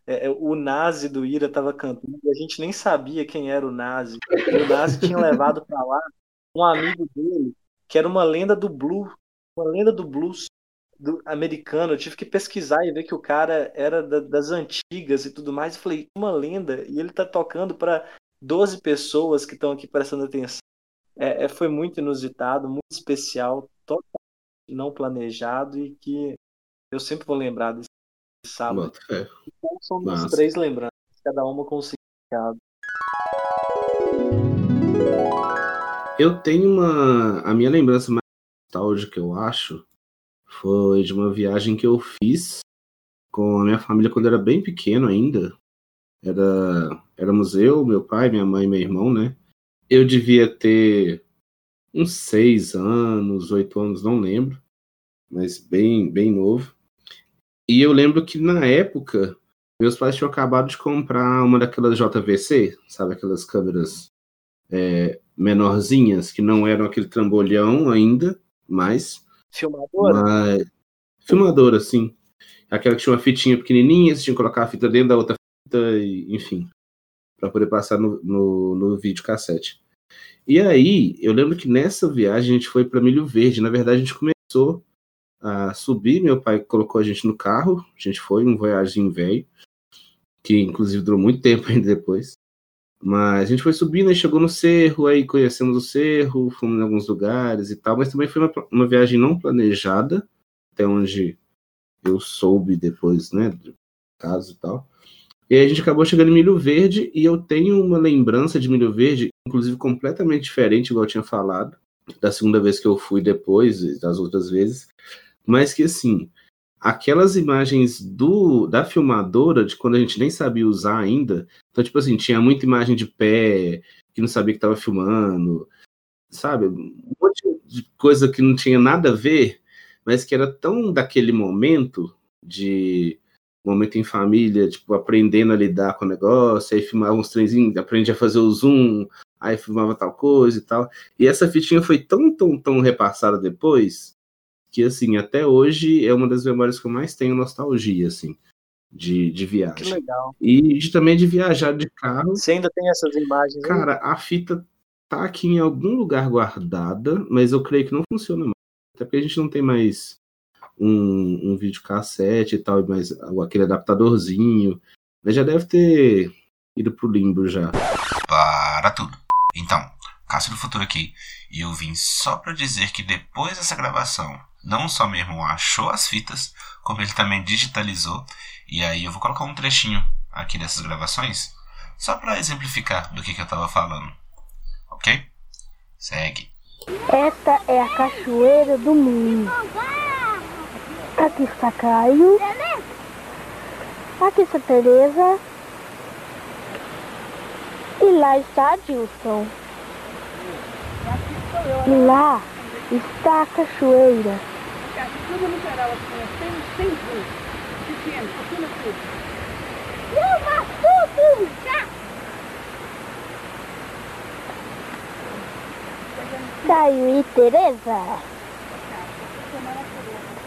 A: É, é, o Nazi do Ira estava cantando a gente nem sabia quem era o Nazi. O Nazi tinha levado para lá um amigo dele, que era uma lenda do blues, uma lenda do blues do americano. Eu tive que pesquisar e ver que o cara era da, das antigas e tudo mais. Eu falei, uma lenda, e ele tá tocando para 12 pessoas que estão aqui prestando atenção. É, é, foi muito inusitado, muito especial, totalmente não planejado e que eu sempre vou lembrar desse sábado. Então, são Nossa. três lembranças, cada uma com significado.
D: Eu tenho uma. A minha lembrança mais nostálgica, eu acho, foi de uma viagem que eu fiz com a minha família quando eu era bem pequeno ainda. Era, éramos eu, meu pai, minha mãe e meu irmão, né? Eu devia ter uns seis anos, oito anos, não lembro, mas bem, bem novo. E eu lembro que na época, meus pais tinham acabado de comprar uma daquelas JVC, sabe, aquelas câmeras é, menorzinhas, que não eram aquele trambolhão ainda, mas.
A: Filmadora?
D: Mas, filmadora, sim. Aquela que tinha uma fitinha pequenininha, você tinha que colocar a fita dentro da outra fita, e, enfim, para poder passar no, no, no vídeo cassete. E aí, eu lembro que nessa viagem a gente foi para Milho Verde. Na verdade, a gente começou a subir. Meu pai colocou a gente no carro. A gente foi um voyagem velho, que inclusive durou muito tempo ainda depois. Mas a gente foi subindo e chegou no cerro, aí conhecemos o cerro, fomos em alguns lugares e tal, mas também foi uma, uma viagem não planejada, até onde eu soube depois, né, do caso e tal. E aí a gente acabou chegando em Milho Verde e eu tenho uma lembrança de Milho Verde, inclusive completamente diferente, igual eu tinha falado, da segunda vez que eu fui depois, das outras vezes, mas que assim, aquelas imagens do da filmadora de quando a gente nem sabia usar ainda, então tipo assim, tinha muita imagem de pé, que não sabia que estava filmando, sabe? Um monte de coisa que não tinha nada a ver, mas que era tão daquele momento de momento em família, tipo, aprendendo a lidar com o negócio, aí filmava uns trenzinhos, aprende a fazer o zoom, aí filmava tal coisa e tal. E essa fitinha foi tão, tão, tão repassada depois, que assim, até hoje é uma das memórias que eu mais tenho nostalgia, assim, de, de viagem.
A: Que legal.
D: E de, também de viajar de carro.
A: Você ainda tem essas imagens?
D: Cara, a fita tá aqui em algum lugar guardada, mas eu creio que não funciona mais. Até porque a gente não tem mais um, um videocassete e tal, mas aquele adaptadorzinho. Mas já deve ter ido pro limbo já.
C: Para tudo. Então, Cássio do Futuro aqui. E eu vim só para dizer que depois dessa gravação não só meu irmão achou as fitas, como ele também digitalizou. E aí eu vou colocar um trechinho aqui dessas gravações, só para exemplificar do que, que eu estava falando. Ok? Segue.
L: Esta é a cachoeira do mundo. Aqui está Caio. Aqui está Tereza. E lá está Dilson. E lá está a cachoeira tudo no geral, assim, sem, sem luz, pequeno, pequeno tudo. Filma tudo! Já! Caio e Tereza.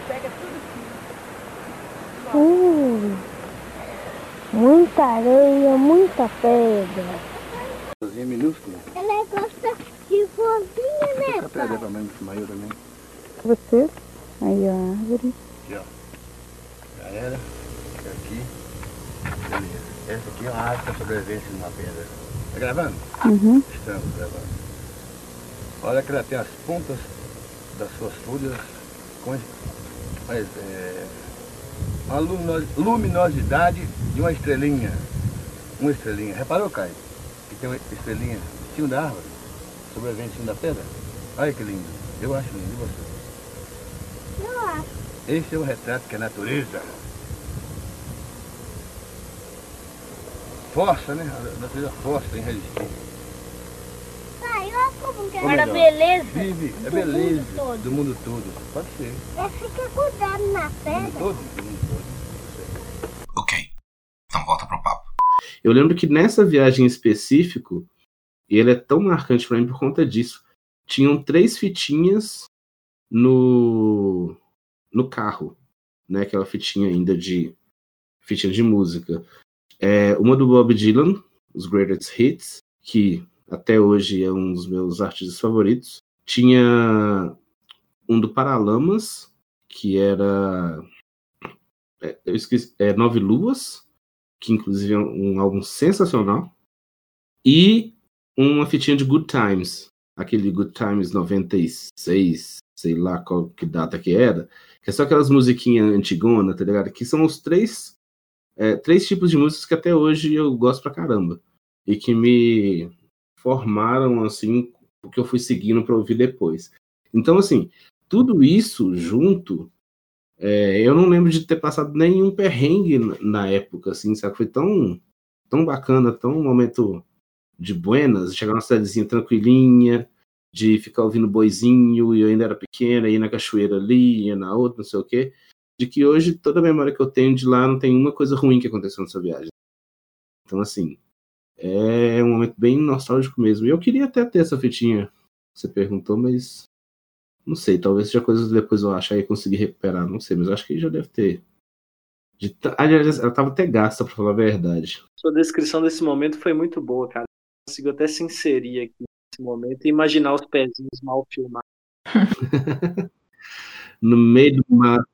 L: Pega tudo assim. Uh, muita areia, muita pedra.
M: Cozinha minúscula.
L: Ela gosta de vozinha, né?
M: Essa pedra pra mim, maior também.
L: Você? Aí a árvore.
M: Aqui, ó. Já era. Aqui. Beleza. Essa aqui é uma árvore para sobrevivência numa pedra. Tá gravando?
L: Uhum.
M: Estamos gravando. Olha que ela tem as pontas das suas folhas com mas, é, uma luminosidade de uma estrelinha. Uma estrelinha. Reparou, Caio? Que tem uma estrelinha em cima da árvore, sobrevivente em cima da pedra? Olha que lindo. Eu acho lindo. E você? Esse é o retrato que a natureza força, né? A natureza força em resistir.
L: Pai, olha como que era
M: melhor,
L: beleza.
M: Vive, é
L: do
M: beleza
L: mundo todo.
M: do mundo todo. Pode ser.
L: É fica cuidado na
M: Do
L: pedra.
M: mundo todo, do mundo todo.
C: Ok. Então volta pro papo.
D: Eu lembro que nessa viagem em específico, e ele é tão marcante pra mim por conta disso, tinham três fitinhas no no carro, né? Aquela fitinha ainda de fitinha de música. É, uma do Bob Dylan, os Greatest Hits, que até hoje é um dos meus artistas favoritos. Tinha um do Paralamas, que era é, eu esqueci, é Nove Luas, que inclusive é um álbum sensacional, e uma fitinha de Good Times, aquele Good Times 96, sei lá qual que data que era, que é só aquelas musiquinhas antigonas, tá ligado? Que são os três, é, três tipos de músicas que até hoje eu gosto pra caramba, e que me formaram, assim, o que eu fui seguindo pra ouvir depois. Então, assim, tudo isso junto é, eu não lembro de ter passado nenhum perrengue na- época, assim, sabe? Foi tão, tão bacana, tão momento de buenas, chegar numa cidadezinha tranquilinha, de ficar ouvindo boizinho, e eu ainda era pequena, ir na cachoeira ali, ia na outra, não sei o quê, de que hoje toda a memória que eu tenho de lá não tem uma coisa ruim que aconteceu nessa viagem. Então, assim, é um momento bem nostálgico mesmo. E eu queria até ter essa fitinha, que você perguntou, mas não sei, talvez seja coisa que depois eu achar e conseguir recuperar, não sei, mas acho que já deve ter. De ta- Aliás, ela tava até gasta, pra falar a verdade.
A: Sua descrição desse momento foi muito boa, cara. Consigo até se inserir aqui nesse momento e imaginar os pezinhos mal filmados.
D: No meio do mato.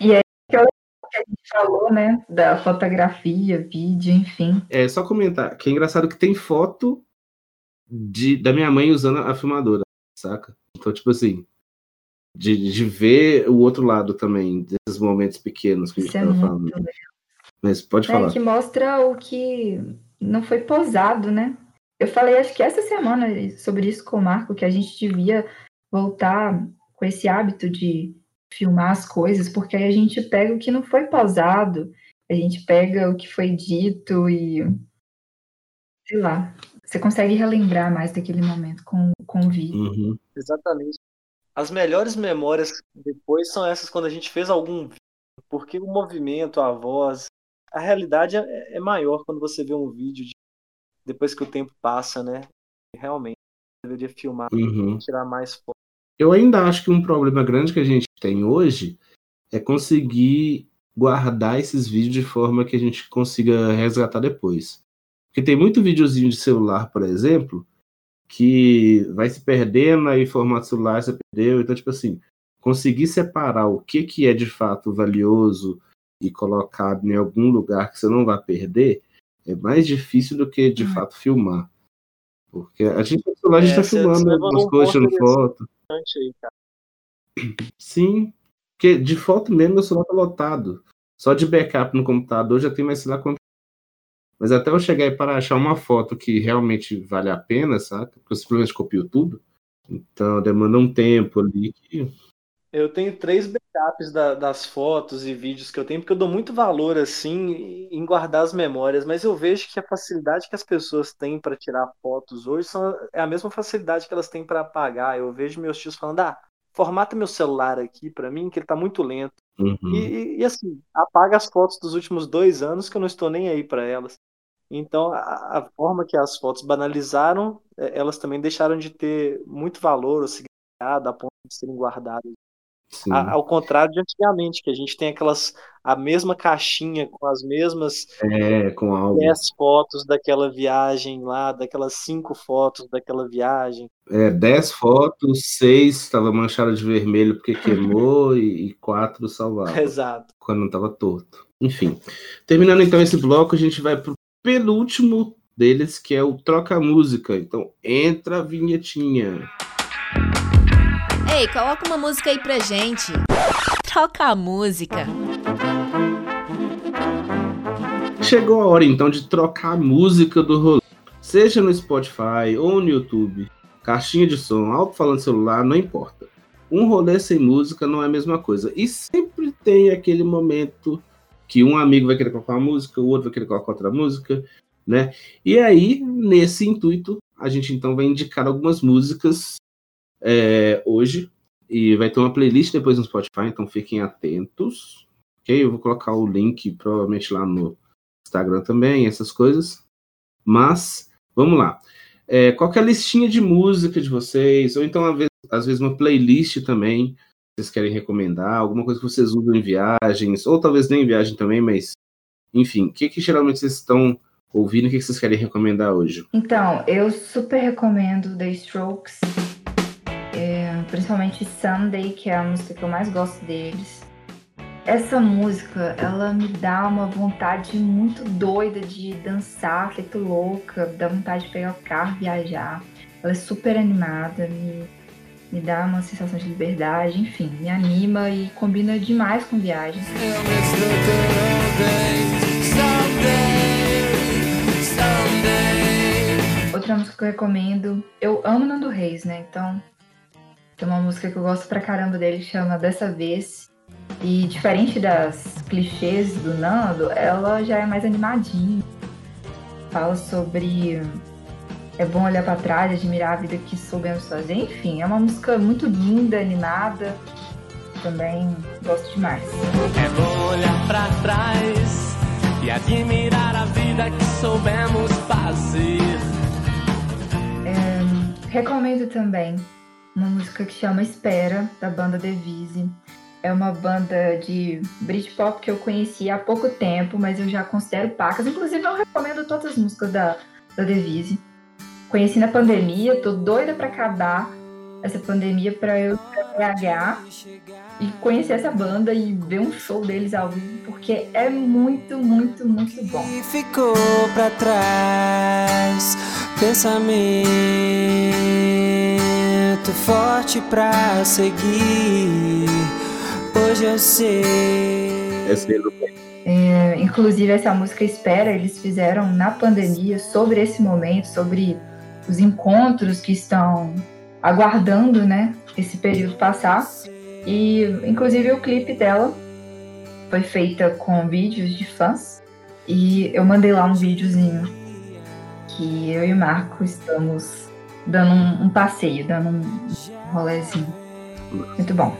E: E é aquela que a gente falou, né? Da fotografia, vídeo, enfim.
D: É só comentar que é engraçado que tem foto de, da minha mãe usando a filmadora, saca? Então, tipo assim, de, de ver o outro lado também, desses momentos pequenos que a gente
E: Isso é
D: tava falando.
E: legal.
D: Mas pode
E: É,
D: falar.
E: que mostra o que não foi posado, né? Eu falei, acho que essa semana sobre isso com o Marco, que a gente devia voltar com esse hábito de filmar as coisas, porque aí a gente pega o que não foi posado, a gente pega o que foi dito e sei lá, você consegue relembrar mais daquele momento com, com o vídeo.
D: Uhum.
A: Exatamente. As melhores memórias depois são essas quando a gente fez algum vídeo, porque o movimento, a voz, a realidade é, é maior quando você vê um vídeo de- depois que o tempo passa, né? Realmente, deveria filmar,
D: Uhum.
A: tirar mais fotos.
D: Eu ainda acho que um problema grande que a gente tem hoje é conseguir guardar esses vídeos de forma que a gente consiga resgatar depois. Porque tem muito videozinho de celular, por exemplo, que vai se perdendo, aí formato celular você perdeu. Então, tipo assim, conseguir separar o que, que é de fato valioso e colocado em algum lugar que você não vai perder é mais difícil do que de fato filmar. Porque a gente a gente
A: É,
D: tá filmando
A: levantou
D: umas
A: um
D: coisas, tirando foto.
A: aí.
D: Sim, porque de foto mesmo meu celular tá lotado. Só de backup no computador já tem mais sei lá quanto. Mas até eu chegar aí para achar uma foto que realmente vale a pena, saca? Porque eu simplesmente copio tudo. Então demanda um tempo ali que.
A: Eu tenho três backups da- das fotos e vídeos que eu tenho, porque eu dou muito valor, assim, em guardar as memórias, mas eu vejo que a facilidade que as pessoas têm para tirar fotos hoje são, é a mesma facilidade que elas têm para apagar. Eu vejo meus tios falando, ah, formata meu celular aqui para mim, que ele tá muito lento.
D: Uhum.
A: E, e- assim, apaga as fotos dos últimos dois anos que eu não estou nem aí para elas. Então, a, a forma que as fotos banalizaram, eh, elas também deixaram de ter muito valor ou significado a ponto de serem guardadas. A- ao contrário de antigamente, que a gente tem aquelas a mesma caixinha com as mesmas
D: É, com álbum.
A: 10 fotos daquela viagem lá, daquelas cinco fotos daquela viagem.
D: É, 10 fotos, 6 estava manchada de vermelho porque queimou e, e 4 salvava.
A: Exato.
D: Quando não estava torto. Enfim. Terminando então esse bloco, a gente vai pro penúltimo deles, que é o Troca Música. Então, entra a vinhetinha.
B: Ei, coloca uma música aí pra gente. Troca a música.
D: Chegou a hora então de trocar a música do rolê. Seja no Spotify ou no YouTube, caixinha de som, alto-falando celular, não importa. Um rolê sem música não é a mesma coisa. E sempre tem aquele momento que um amigo vai querer colocar uma música, o outro vai querer colocar outra música, né? E aí, nesse intuito, a gente então vai indicar algumas músicas é, hoje e vai ter uma playlist depois no Spotify, então fiquem atentos. Ok? Eu vou colocar o link provavelmente lá no Instagram também, essas coisas. Mas, vamos lá. É, qual é a listinha de música de vocês? Ou então, às vezes, uma playlist também, vocês querem recomendar? Alguma coisa que vocês usam em viagens? Ou talvez nem em viagem também, mas... Enfim, o que, que geralmente vocês estão ouvindo? O que, que vocês querem recomendar hoje?
E: Então, eu super recomendo The Strokes. É, principalmente Sunday, que é a música que eu mais gosto deles. Essa música, ela me dá uma vontade muito doida de dançar, feito louca, dá vontade de pegar o carro, viajar. Ela é super animada, me, me dá uma sensação de liberdade, enfim, me anima e combina demais com viagens. Outra música que eu recomendo, eu amo Nando Reis, né? Então, tem uma música que eu gosto pra caramba dele, chama Dessa Vez. E diferente das clichês do Nando, ela já é mais animadinha. Fala sobre é bom olhar para trás, admirar a vida que soubemos fazer. Enfim, é uma música muito linda, animada. Também gosto demais.
J: É bom olhar pra trás e admirar a vida que soubemos fazer.
E: É, recomendo também uma música que chama Espera, da banda Devise. É uma banda de Britpop que eu conheci há pouco tempo, mas eu já considero pacas. Inclusive, eu recomendo todas as músicas da, da Devise. Conheci na pandemia, tô doida para acabar essa pandemia para eu BH e conhecer essa banda e ver um show deles ao vivo, porque é muito, muito, muito bom.
J: E ficou pra trás pensamento forte pra seguir. Hoje eu sei.
E: É, inclusive essa música Espera, eles fizeram na pandemia sobre esse momento, sobre os encontros que estão aguardando, né, esse período passar. E inclusive o clipe dela foi feita com vídeos de fãs e eu mandei lá um videozinho que eu e o Marco estamos dando um, um passeio, dando um rolezinho. Muito bom.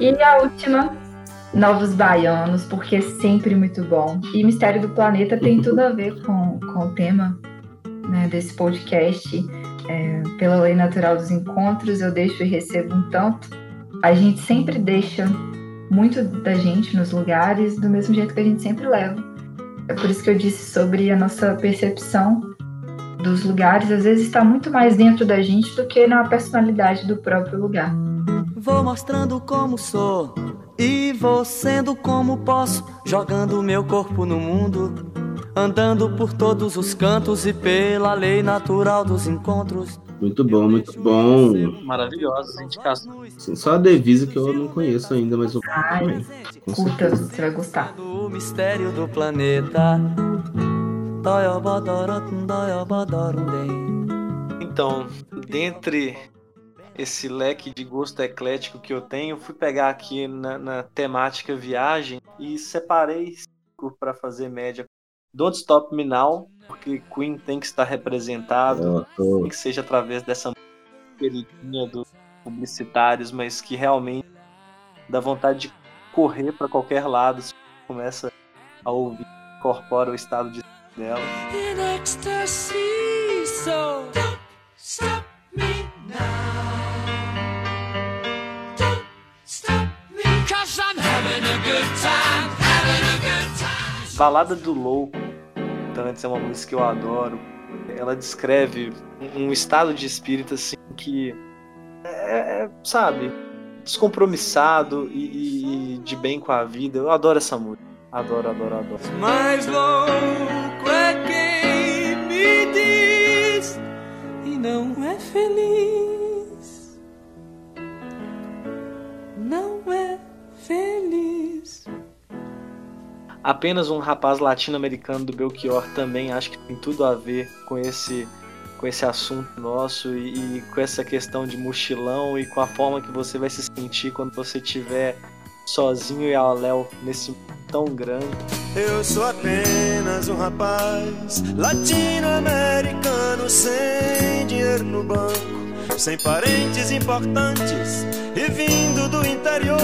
E: E a última, Novos Baianos, porque é sempre muito bom. E Mistério do Planeta tem tudo a ver com, com o tema né, desse podcast. É, pela lei natural dos encontros, eu deixo e recebo um tanto. A gente sempre deixa muito da gente nos lugares, do mesmo jeito que a gente sempre leva. É por isso que eu disse sobre a nossa percepção dos lugares, às vezes está muito mais dentro da gente do que na personalidade do próprio lugar.
J: Vou mostrando como sou e vou sendo como posso, jogando meu corpo no mundo, andando por todos os cantos e pela lei natural dos encontros.
D: Muito bom, muito bom.
A: Maravilhosas indicações.
D: Sim, só a devisa que eu não conheço ainda, mas eu
E: Ai, curta, você vai gostar.
J: O mistério do planeta.
A: Então, dentre esse leque de gosto eclético que eu tenho, fui pegar aqui na, na temática viagem e separei cinco para fazer média. Don't Stop Me Now, porque Queen tem que estar representado, tem que seja através dessa queridinha dos publicitários, mas que realmente dá vontade de correr para qualquer lado se começa a ouvir, incorpora o estado de dela.
J: In ecstasy, so don't stop me now. Don't stop me, cause I'm having a good time, having a good time.
A: Balada do Louco, antes é uma música que eu adoro. Ela descreve um estado de espírito assim que é, é, sabe, descompromissado e, e- e de bem com a vida. Eu adoro essa música. Adoro, adoro, adoro.
J: Mais louco é quem me diz e não é feliz. Não é feliz.
A: Apenas um rapaz latino-americano do Belchior também acho que tem tudo a ver com esse com esse assunto nosso e, e com essa questão de mochilão e com a forma que você vai se sentir quando você estiver sozinho e ao léu nesse mundo tão grande.
N: Eu sou apenas um rapaz latino-americano sem dinheiro no banco, sem parentes importantes e vindo do interior.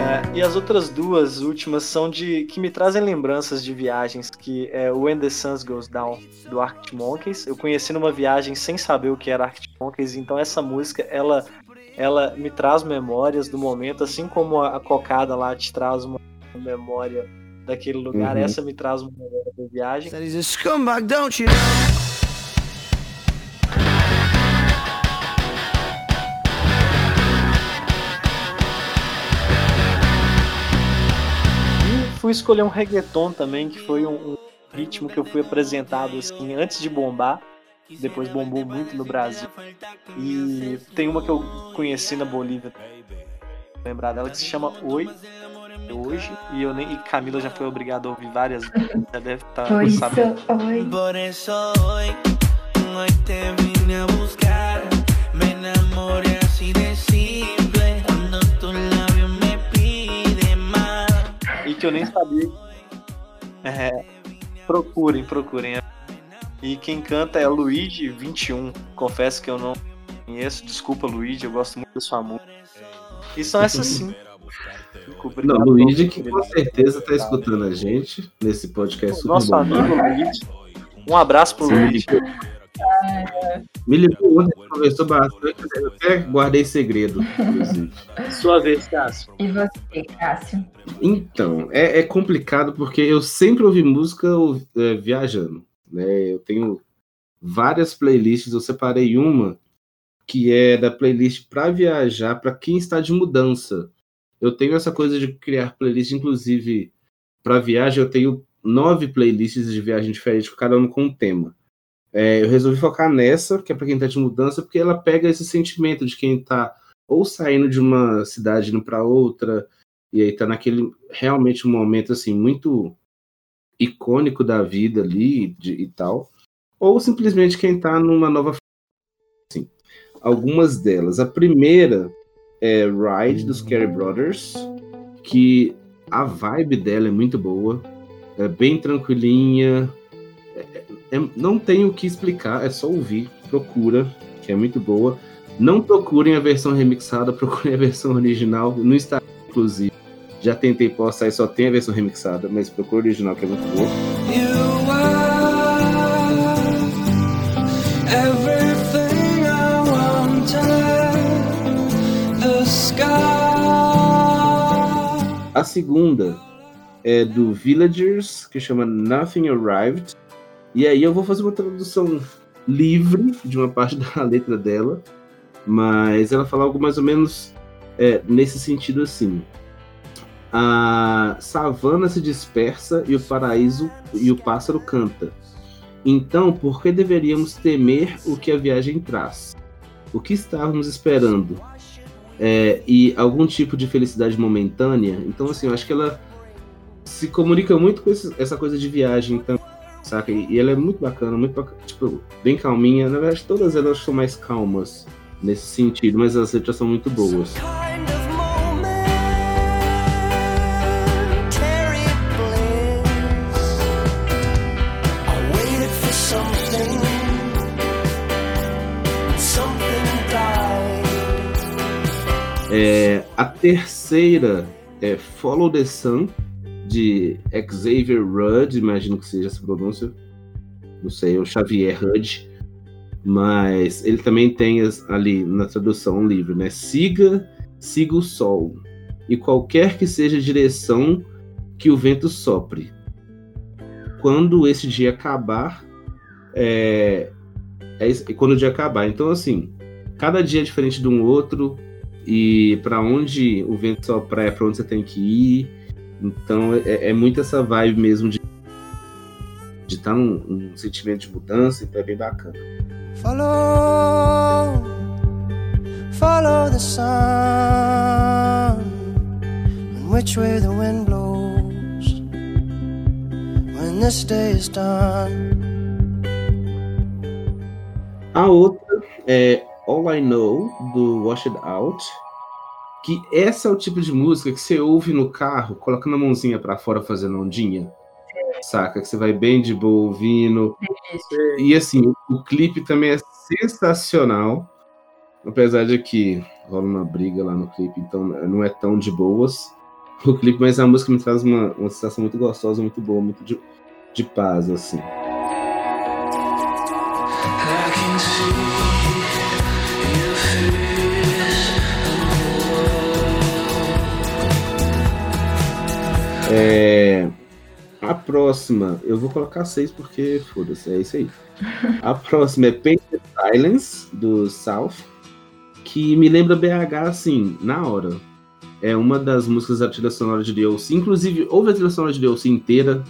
A: É, e as outras duas últimas são de que me trazem lembranças de viagens, que é When the Sun Goes Down do Arctic Monkeys. Eu conheci numa viagem sem saber o que era Arctic Monkeys, então essa música ela ela me traz memórias do momento, assim como a cocada lá te traz uma memória daquele lugar,
N: Uhum.
A: essa me traz uma memória da viagem.
N: A scumbag, don't you know?
A: E fui escolher um reggaeton também, que foi um, um ritmo que eu fui apresentado assim antes de bombar. Depois bombou muito no Brasil. E tem uma que eu conheci na Bolívia, lembrar dela, que se chama Oi. Hoje, e eu nem. E Camila já foi obrigada a ouvir várias vezes, já deve estar
E: isso,
A: sabendo.
E: oi.
N: Por eso hoy, hoy te vine a buscar. Me enamoré así de simple. Cuando tus labios me piden más.
A: E que eu nem sabia. É, procurem, procurem. E quem canta é Luigi 21. Confesso que eu não conheço. Desculpa, Luigi, eu gosto muito da sua música. E são essas sim.
D: Não, Luigi, que com certeza tá escutando a gente nesse podcast super
A: Nosso
D: bom.
A: amigo Luigi. Um abraço pro
D: Sim.
A: Luigi.
D: Me ligou ontem, conversou bastante, eu até guardei segredo, inclusive.
A: Sua vez, Cássio.
E: E você, Cássio?
D: Então, é, é complicado porque eu sempre ouvi música é, viajando, né? Eu tenho várias playlists, eu separei uma que é da playlist para viajar para quem está de mudança. Eu tenho essa coisa de criar playlist, inclusive para viagem, eu tenho nove playlists de viagem diferentes, cada uma com um tema. É, eu resolvi focar nessa, que é para quem está de mudança, porque ela pega esse sentimento de quem está ou saindo de uma cidade indo para outra, e aí tá naquele realmente um momento assim muito icônico da vida ali de- e tal, ou simplesmente quem tá numa nova assim, algumas delas. A primeira é Ride dos Carey Brothers, que a vibe dela é muito boa, é bem tranquilinha, é- é- não tem o que explicar, é só ouvir, procura, que é muito boa. Não procurem a versão remixada, procurem a versão original no Instagram, inclusive. Já tentei postar e só tem a versão remixada, mas procura a original que é muito boa. A segunda é do Villagers, que chama Nothing Arrived. E aí eu vou fazer uma tradução livre de uma parte da letra dela, mas ela fala algo mais ou menos é, nesse sentido assim. A savana se dispersa e o paraíso e o pássaro canta. Então, por que deveríamos temer o que a viagem traz? O que estávamos esperando? É, e algum tipo de felicidade momentânea? Então, assim, eu acho que ela se comunica muito com esse- essa coisa de viagem também, saca? E, ela é muito bacana, muito bacana, tipo, bem calminha. Na verdade, todas elas são mais calmas nesse sentido, mas as letras são muito boas. É, a terceira é Follow the Sun, de Xavier Rudd, imagino que seja essa pronúncia. Não sei, o Xavier Rudd. Mas ele também tem as- ali na tradução livre, né? Siga, siga o sol. E qualquer que seja a direção que o vento sopre. Quando esse dia acabar, é, é quando o dia acabar. Então, assim, cada dia é diferente de um outro e para onde o vento soprar é para onde você tem que ir. Então é, é muito essa vibe mesmo de de estar num, num sentimento de mudança, então é bem bacana.
N: Follow, follow the sun, and which way the wind blows when this day is done.
D: A outra é All I Know do Washed Out, que essa é o tipo de música que você ouve no carro, colocando a mãozinha para fora fazendo ondinha. Saca? Que você vai bem de boa ouvindo. E assim, o clipe também é sensacional. Apesar de que rola uma briga lá no clipe, então não é tão de boas o clipe, mas a música me traz uma, uma sensação muito gostosa, muito boa, muito de, de paz, assim. É, a próxima, eu vou colocar seis porque foda-se, é isso aí. A próxima é Painted Silence, do South, que me lembra BH assim, na hora. É uma das músicas da trilha sonora de DLC. Inclusive, houve a trilha sonora de DLC inteira,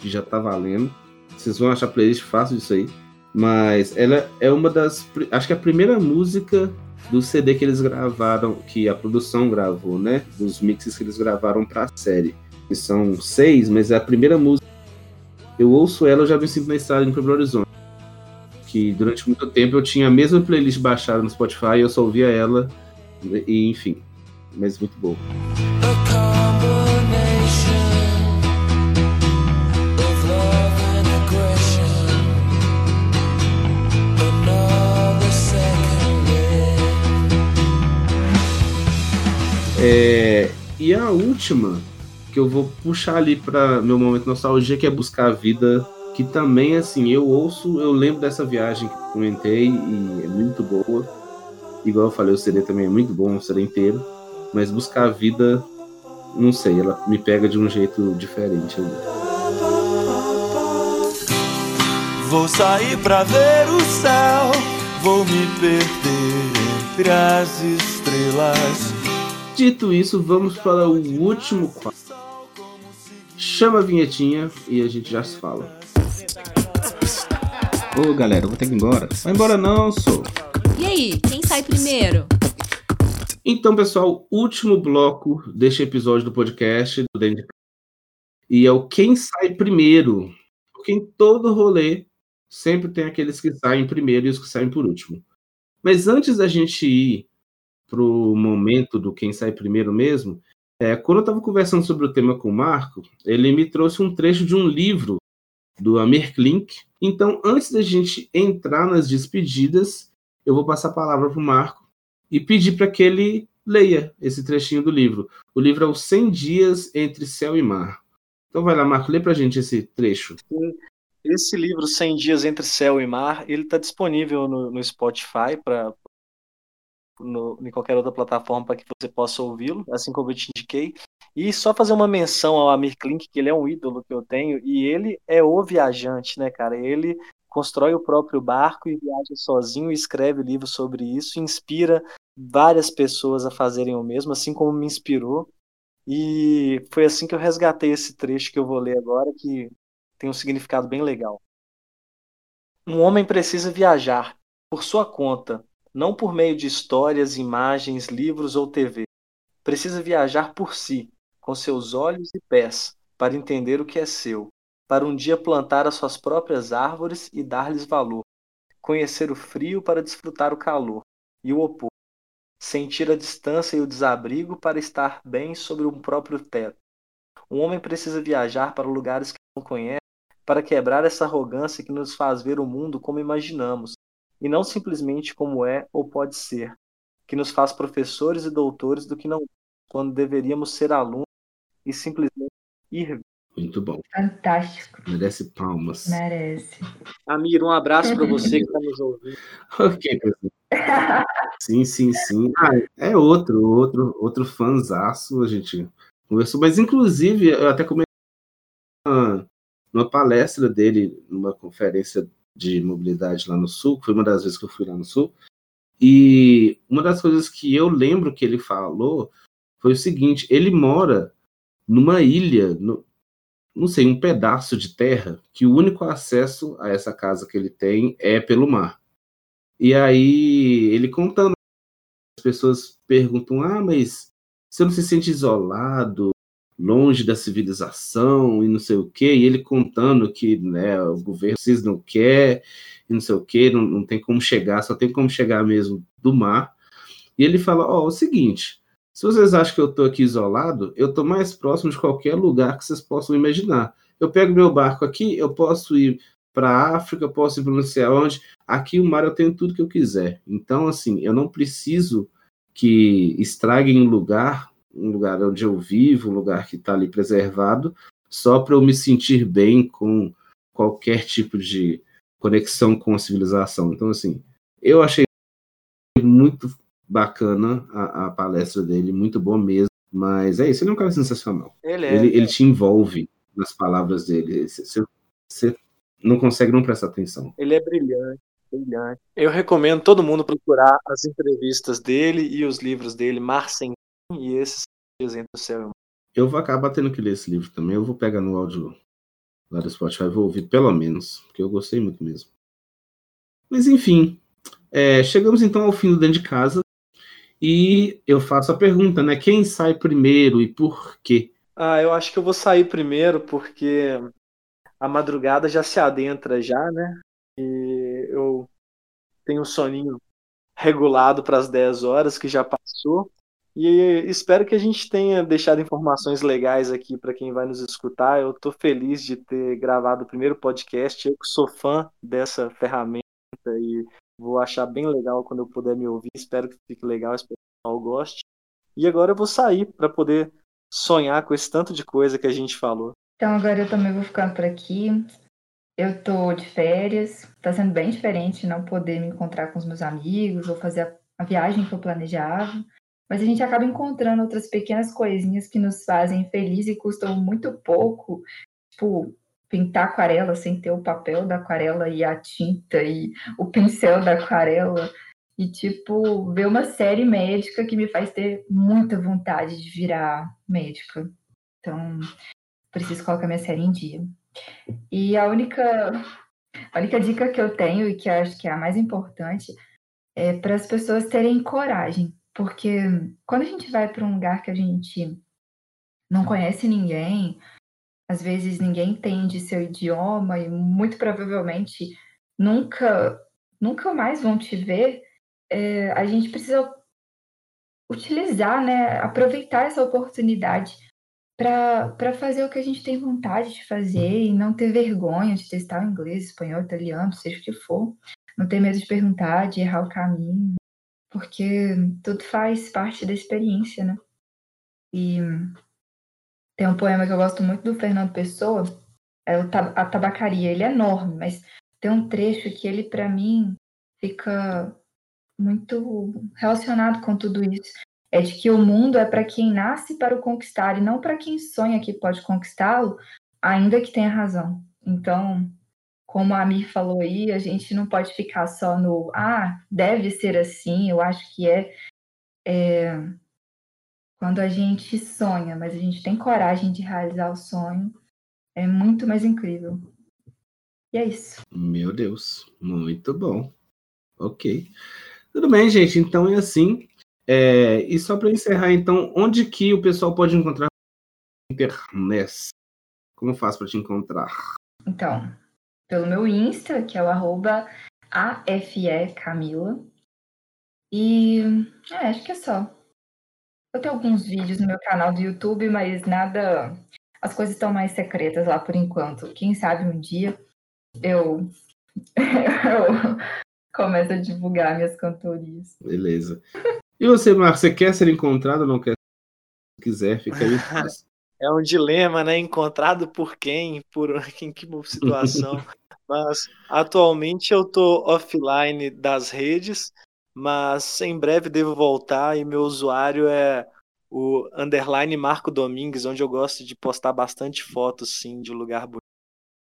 D: que já tá valendo. Vocês vão achar playlist fácil disso aí. Mas ela é uma das. Acho que é a primeira música do CD que eles gravaram, que a produção gravou, né? Dos mixes que eles gravaram pra série que são seis, mas é a primeira música. Eu ouço ela, eu já me sinto na estrada em Belo Horizonte. Que durante muito tempo eu tinha a mesma playlist baixada no Spotify, eu só ouvia ela, e enfim. Mas muito boa. É, e a última que eu vou puxar ali para meu momento nostalgia, que é buscar a vida, que também assim, eu ouço, eu lembro dessa viagem que comentei e é muito boa. Igual eu falei, o CD também é muito bom, o CD inteiro, mas buscar a vida, não sei, ela me pega de um jeito diferente ali.
N: Vou sair pra ver o céu, vou me perder entre as estrelas.
D: Dito isso, vamos para o último quadro chama a vinhetinha e a gente já se fala.
C: Ô galera, eu vou ter que ir embora. Vai embora não, sou.
B: E aí, quem sai primeiro?
D: Então, pessoal, último bloco deste episódio do podcast do Dente E é o quem sai primeiro. Porque em todo rolê sempre tem aqueles que saem primeiro e os que saem por último. Mas antes da gente ir pro momento do quem sai primeiro mesmo, é, quando eu estava conversando sobre o tema com o Marco, ele me trouxe um trecho de um livro do Amir Klink. Então, antes da gente entrar nas despedidas, eu vou passar a palavra para o Marco e pedir para que ele leia esse trechinho do livro. O livro é Os 100 Dias Entre Céu e Mar. Então vai lá, Marco, lê para a gente esse trecho.
A: Esse livro, 100 Dias Entre Céu e Mar, ele está disponível no, no Spotify para no, em qualquer outra plataforma para que você possa ouvi-lo, assim como eu te indiquei. E só fazer uma menção ao Amir Klink, que ele é um ídolo que eu tenho, e ele é o viajante, né, cara? Ele constrói o próprio barco e viaja sozinho e escreve livros sobre isso, inspira várias pessoas a fazerem o mesmo, assim como me inspirou. E foi assim que eu resgatei esse trecho que eu vou ler agora, que tem um significado bem legal. Um homem precisa viajar por sua conta, não por meio de histórias, imagens, livros ou TV. Precisa viajar por si, com seus olhos e pés, para entender o que é seu, para um dia plantar as suas próprias árvores e dar-lhes valor, conhecer o frio para desfrutar o calor, e o oposto, sentir a distância e o desabrigo para estar bem sobre um próprio teto. Um homem precisa viajar para lugares que não conhece para quebrar essa arrogância que nos faz ver o mundo como imaginamos, e não simplesmente como é ou pode ser, que nos faz professores e doutores do que não quando deveríamos ser alunos e simplesmente ir.
D: Muito bom.
E: Fantástico.
D: Merece palmas.
E: Merece.
A: Amir, um abraço para você que está nos ouvindo.
D: ok, Sim, sim, sim. Ah, é outro, outro, outro fanzaço, a gente conversou, mas inclusive eu até comecei uma, uma palestra dele numa conferência de mobilidade lá no Sul, foi uma das vezes que eu fui lá no Sul, e uma das coisas que eu lembro que ele falou foi o seguinte: ele mora numa ilha, no, não sei, um pedaço de terra, que o único acesso a essa casa que ele tem é pelo mar. E aí, ele contando, as pessoas perguntam: ah, mas você não se sente isolado? Longe da civilização e não sei o quê, e ele contando que né, o governo vocês não quer e não sei o quê, não, não tem como chegar, só tem como chegar mesmo do mar. E ele fala: Ó, oh, é o seguinte, Se vocês acham que eu tô aqui isolado, eu tô mais próximo de qualquer lugar que vocês possam imaginar. Eu pego meu barco aqui, eu posso ir para a África, eu posso ir para não sei aonde. Aqui o mar eu tenho tudo que eu quiser. Então, assim, eu não preciso que estraguem um lugar, um lugar onde eu vivo, um lugar que está ali preservado, só para eu me sentir bem com qualquer tipo de conexão com a civilização. Então, assim, eu achei muito bacana a, a palestra dele, muito boa mesmo. Mas é isso, ele é um cara sensacional.
A: Ele é.
D: Ele, ele te envolve nas palavras dele. Você, não consegue não prestar atenção.
A: Ele é brilhante, brilhante. Eu recomendo todo mundo procurar as entrevistas dele e os livros dele, Mar Sem Fim e esses Dias Entre o Céu.
D: Eu vou acabar tendo que ler esse livro também. Eu vou pegar no áudio lá do Spotify, vou ouvir pelo menos, porque eu gostei muito mesmo. Mas enfim, é, chegamos então ao fim do Dentro de Casa. E eu faço a pergunta, né? Quem sai primeiro e por quê?
A: Ah, eu acho que eu vou sair primeiro porque a madrugada já se adentra já, né? E eu tenho um soninho regulado para as 10 horas que já passou. E espero que a gente tenha deixado informações legais aqui para quem vai nos escutar. Eu estou feliz de ter gravado o primeiro podcast. Eu que sou fã dessa ferramenta e Vou achar bem legal quando eu puder me ouvir. Espero que fique legal, espero que o pessoal goste. E agora eu vou sair para poder sonhar com esse tanto de coisa que a gente falou.
E: Então agora eu também vou ficando por aqui. Eu tô de férias, tá sendo bem diferente não poder me encontrar com os meus amigos ou fazer a, a viagem que eu planejava. Mas a gente acaba encontrando outras pequenas coisinhas que nos fazem felizes e custam muito pouco. Tipo, pintar aquarela sem ter o papel da aquarela e a tinta e o pincel da aquarela. E, tipo, ver uma série médica que me faz ter muita vontade de virar médica. Então, preciso colocar minha série em dia. E a única, a única dica que eu tenho, e que acho que é a mais importante, é para as pessoas terem coragem. Porque quando a gente vai para um lugar que a gente não conhece ninguém, às vezes ninguém entende seu idioma e muito provavelmente nunca, nunca mais vão te ver, é, a gente precisa utilizar, né, aproveitar essa oportunidade para fazer o que a gente tem vontade de fazer e não ter vergonha de testar o inglês, espanhol, italiano, seja o que for. Não ter medo de perguntar, de errar o caminho, porque tudo faz parte da experiência, né? E tem um poema que eu gosto muito do Fernando Pessoa, é a tabacaria. Ele é enorme, mas tem um trecho que ele, para mim, fica muito relacionado com tudo isso. É de que o mundo é para quem nasce para o conquistar e não para quem sonha que pode conquistá-lo, ainda que tenha razão. Então, como a Mir falou aí, a gente não pode ficar só no ah, deve ser assim, eu acho que é. é quando a gente sonha, mas a gente tem coragem de realizar o sonho, é muito mais incrível. E é isso.
D: Meu Deus, muito bom. Ok. Tudo bem, gente. Então é assim. É... E só para encerrar, então, onde que o pessoal pode encontrar internet? Como faz para te encontrar?
E: Então, pelo meu Insta, que é o arroba AFECamila. E é, acho que é só. Eu tenho alguns vídeos no meu canal do YouTube, mas nada. As coisas estão mais secretas lá por enquanto. Quem sabe um dia eu, eu começo a divulgar minhas cantorias.
D: Beleza. E você, Marcos, você quer ser encontrado ou não quer? Se quiser, fica aí.
A: é um dilema, né? Encontrado por quem? Por em que situação? Mas atualmente eu tô offline das redes mas em breve devo voltar e meu usuário é o underline Marco Domingues, onde eu gosto de postar bastante fotos, sim, de lugar bonito.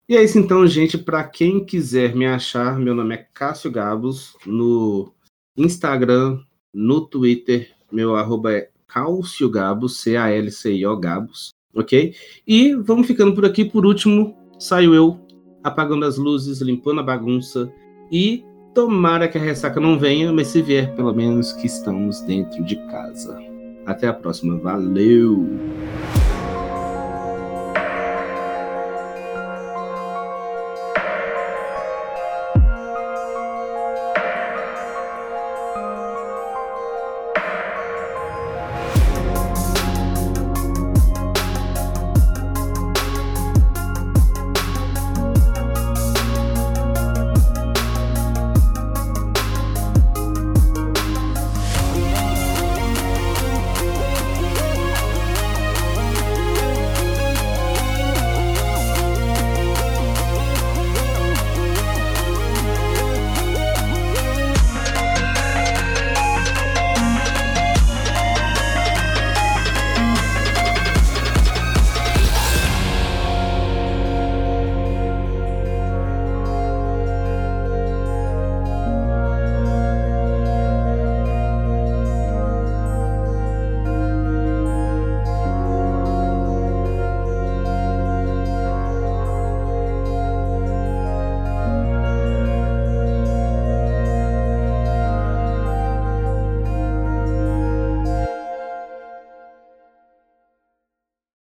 D: E é isso então, gente. Para quem quiser me achar, meu nome é Cássio Gabos, no Instagram, no Twitter, meu arroba é Cálcio Gabos, C-A-L-C-I-O Gabos, ok? E vamos ficando por aqui. Por último, saio eu apagando as luzes, limpando a bagunça e Tomara que a ressaca não venha, mas se vier, pelo menos que estamos dentro de casa. Até a próxima. Valeu!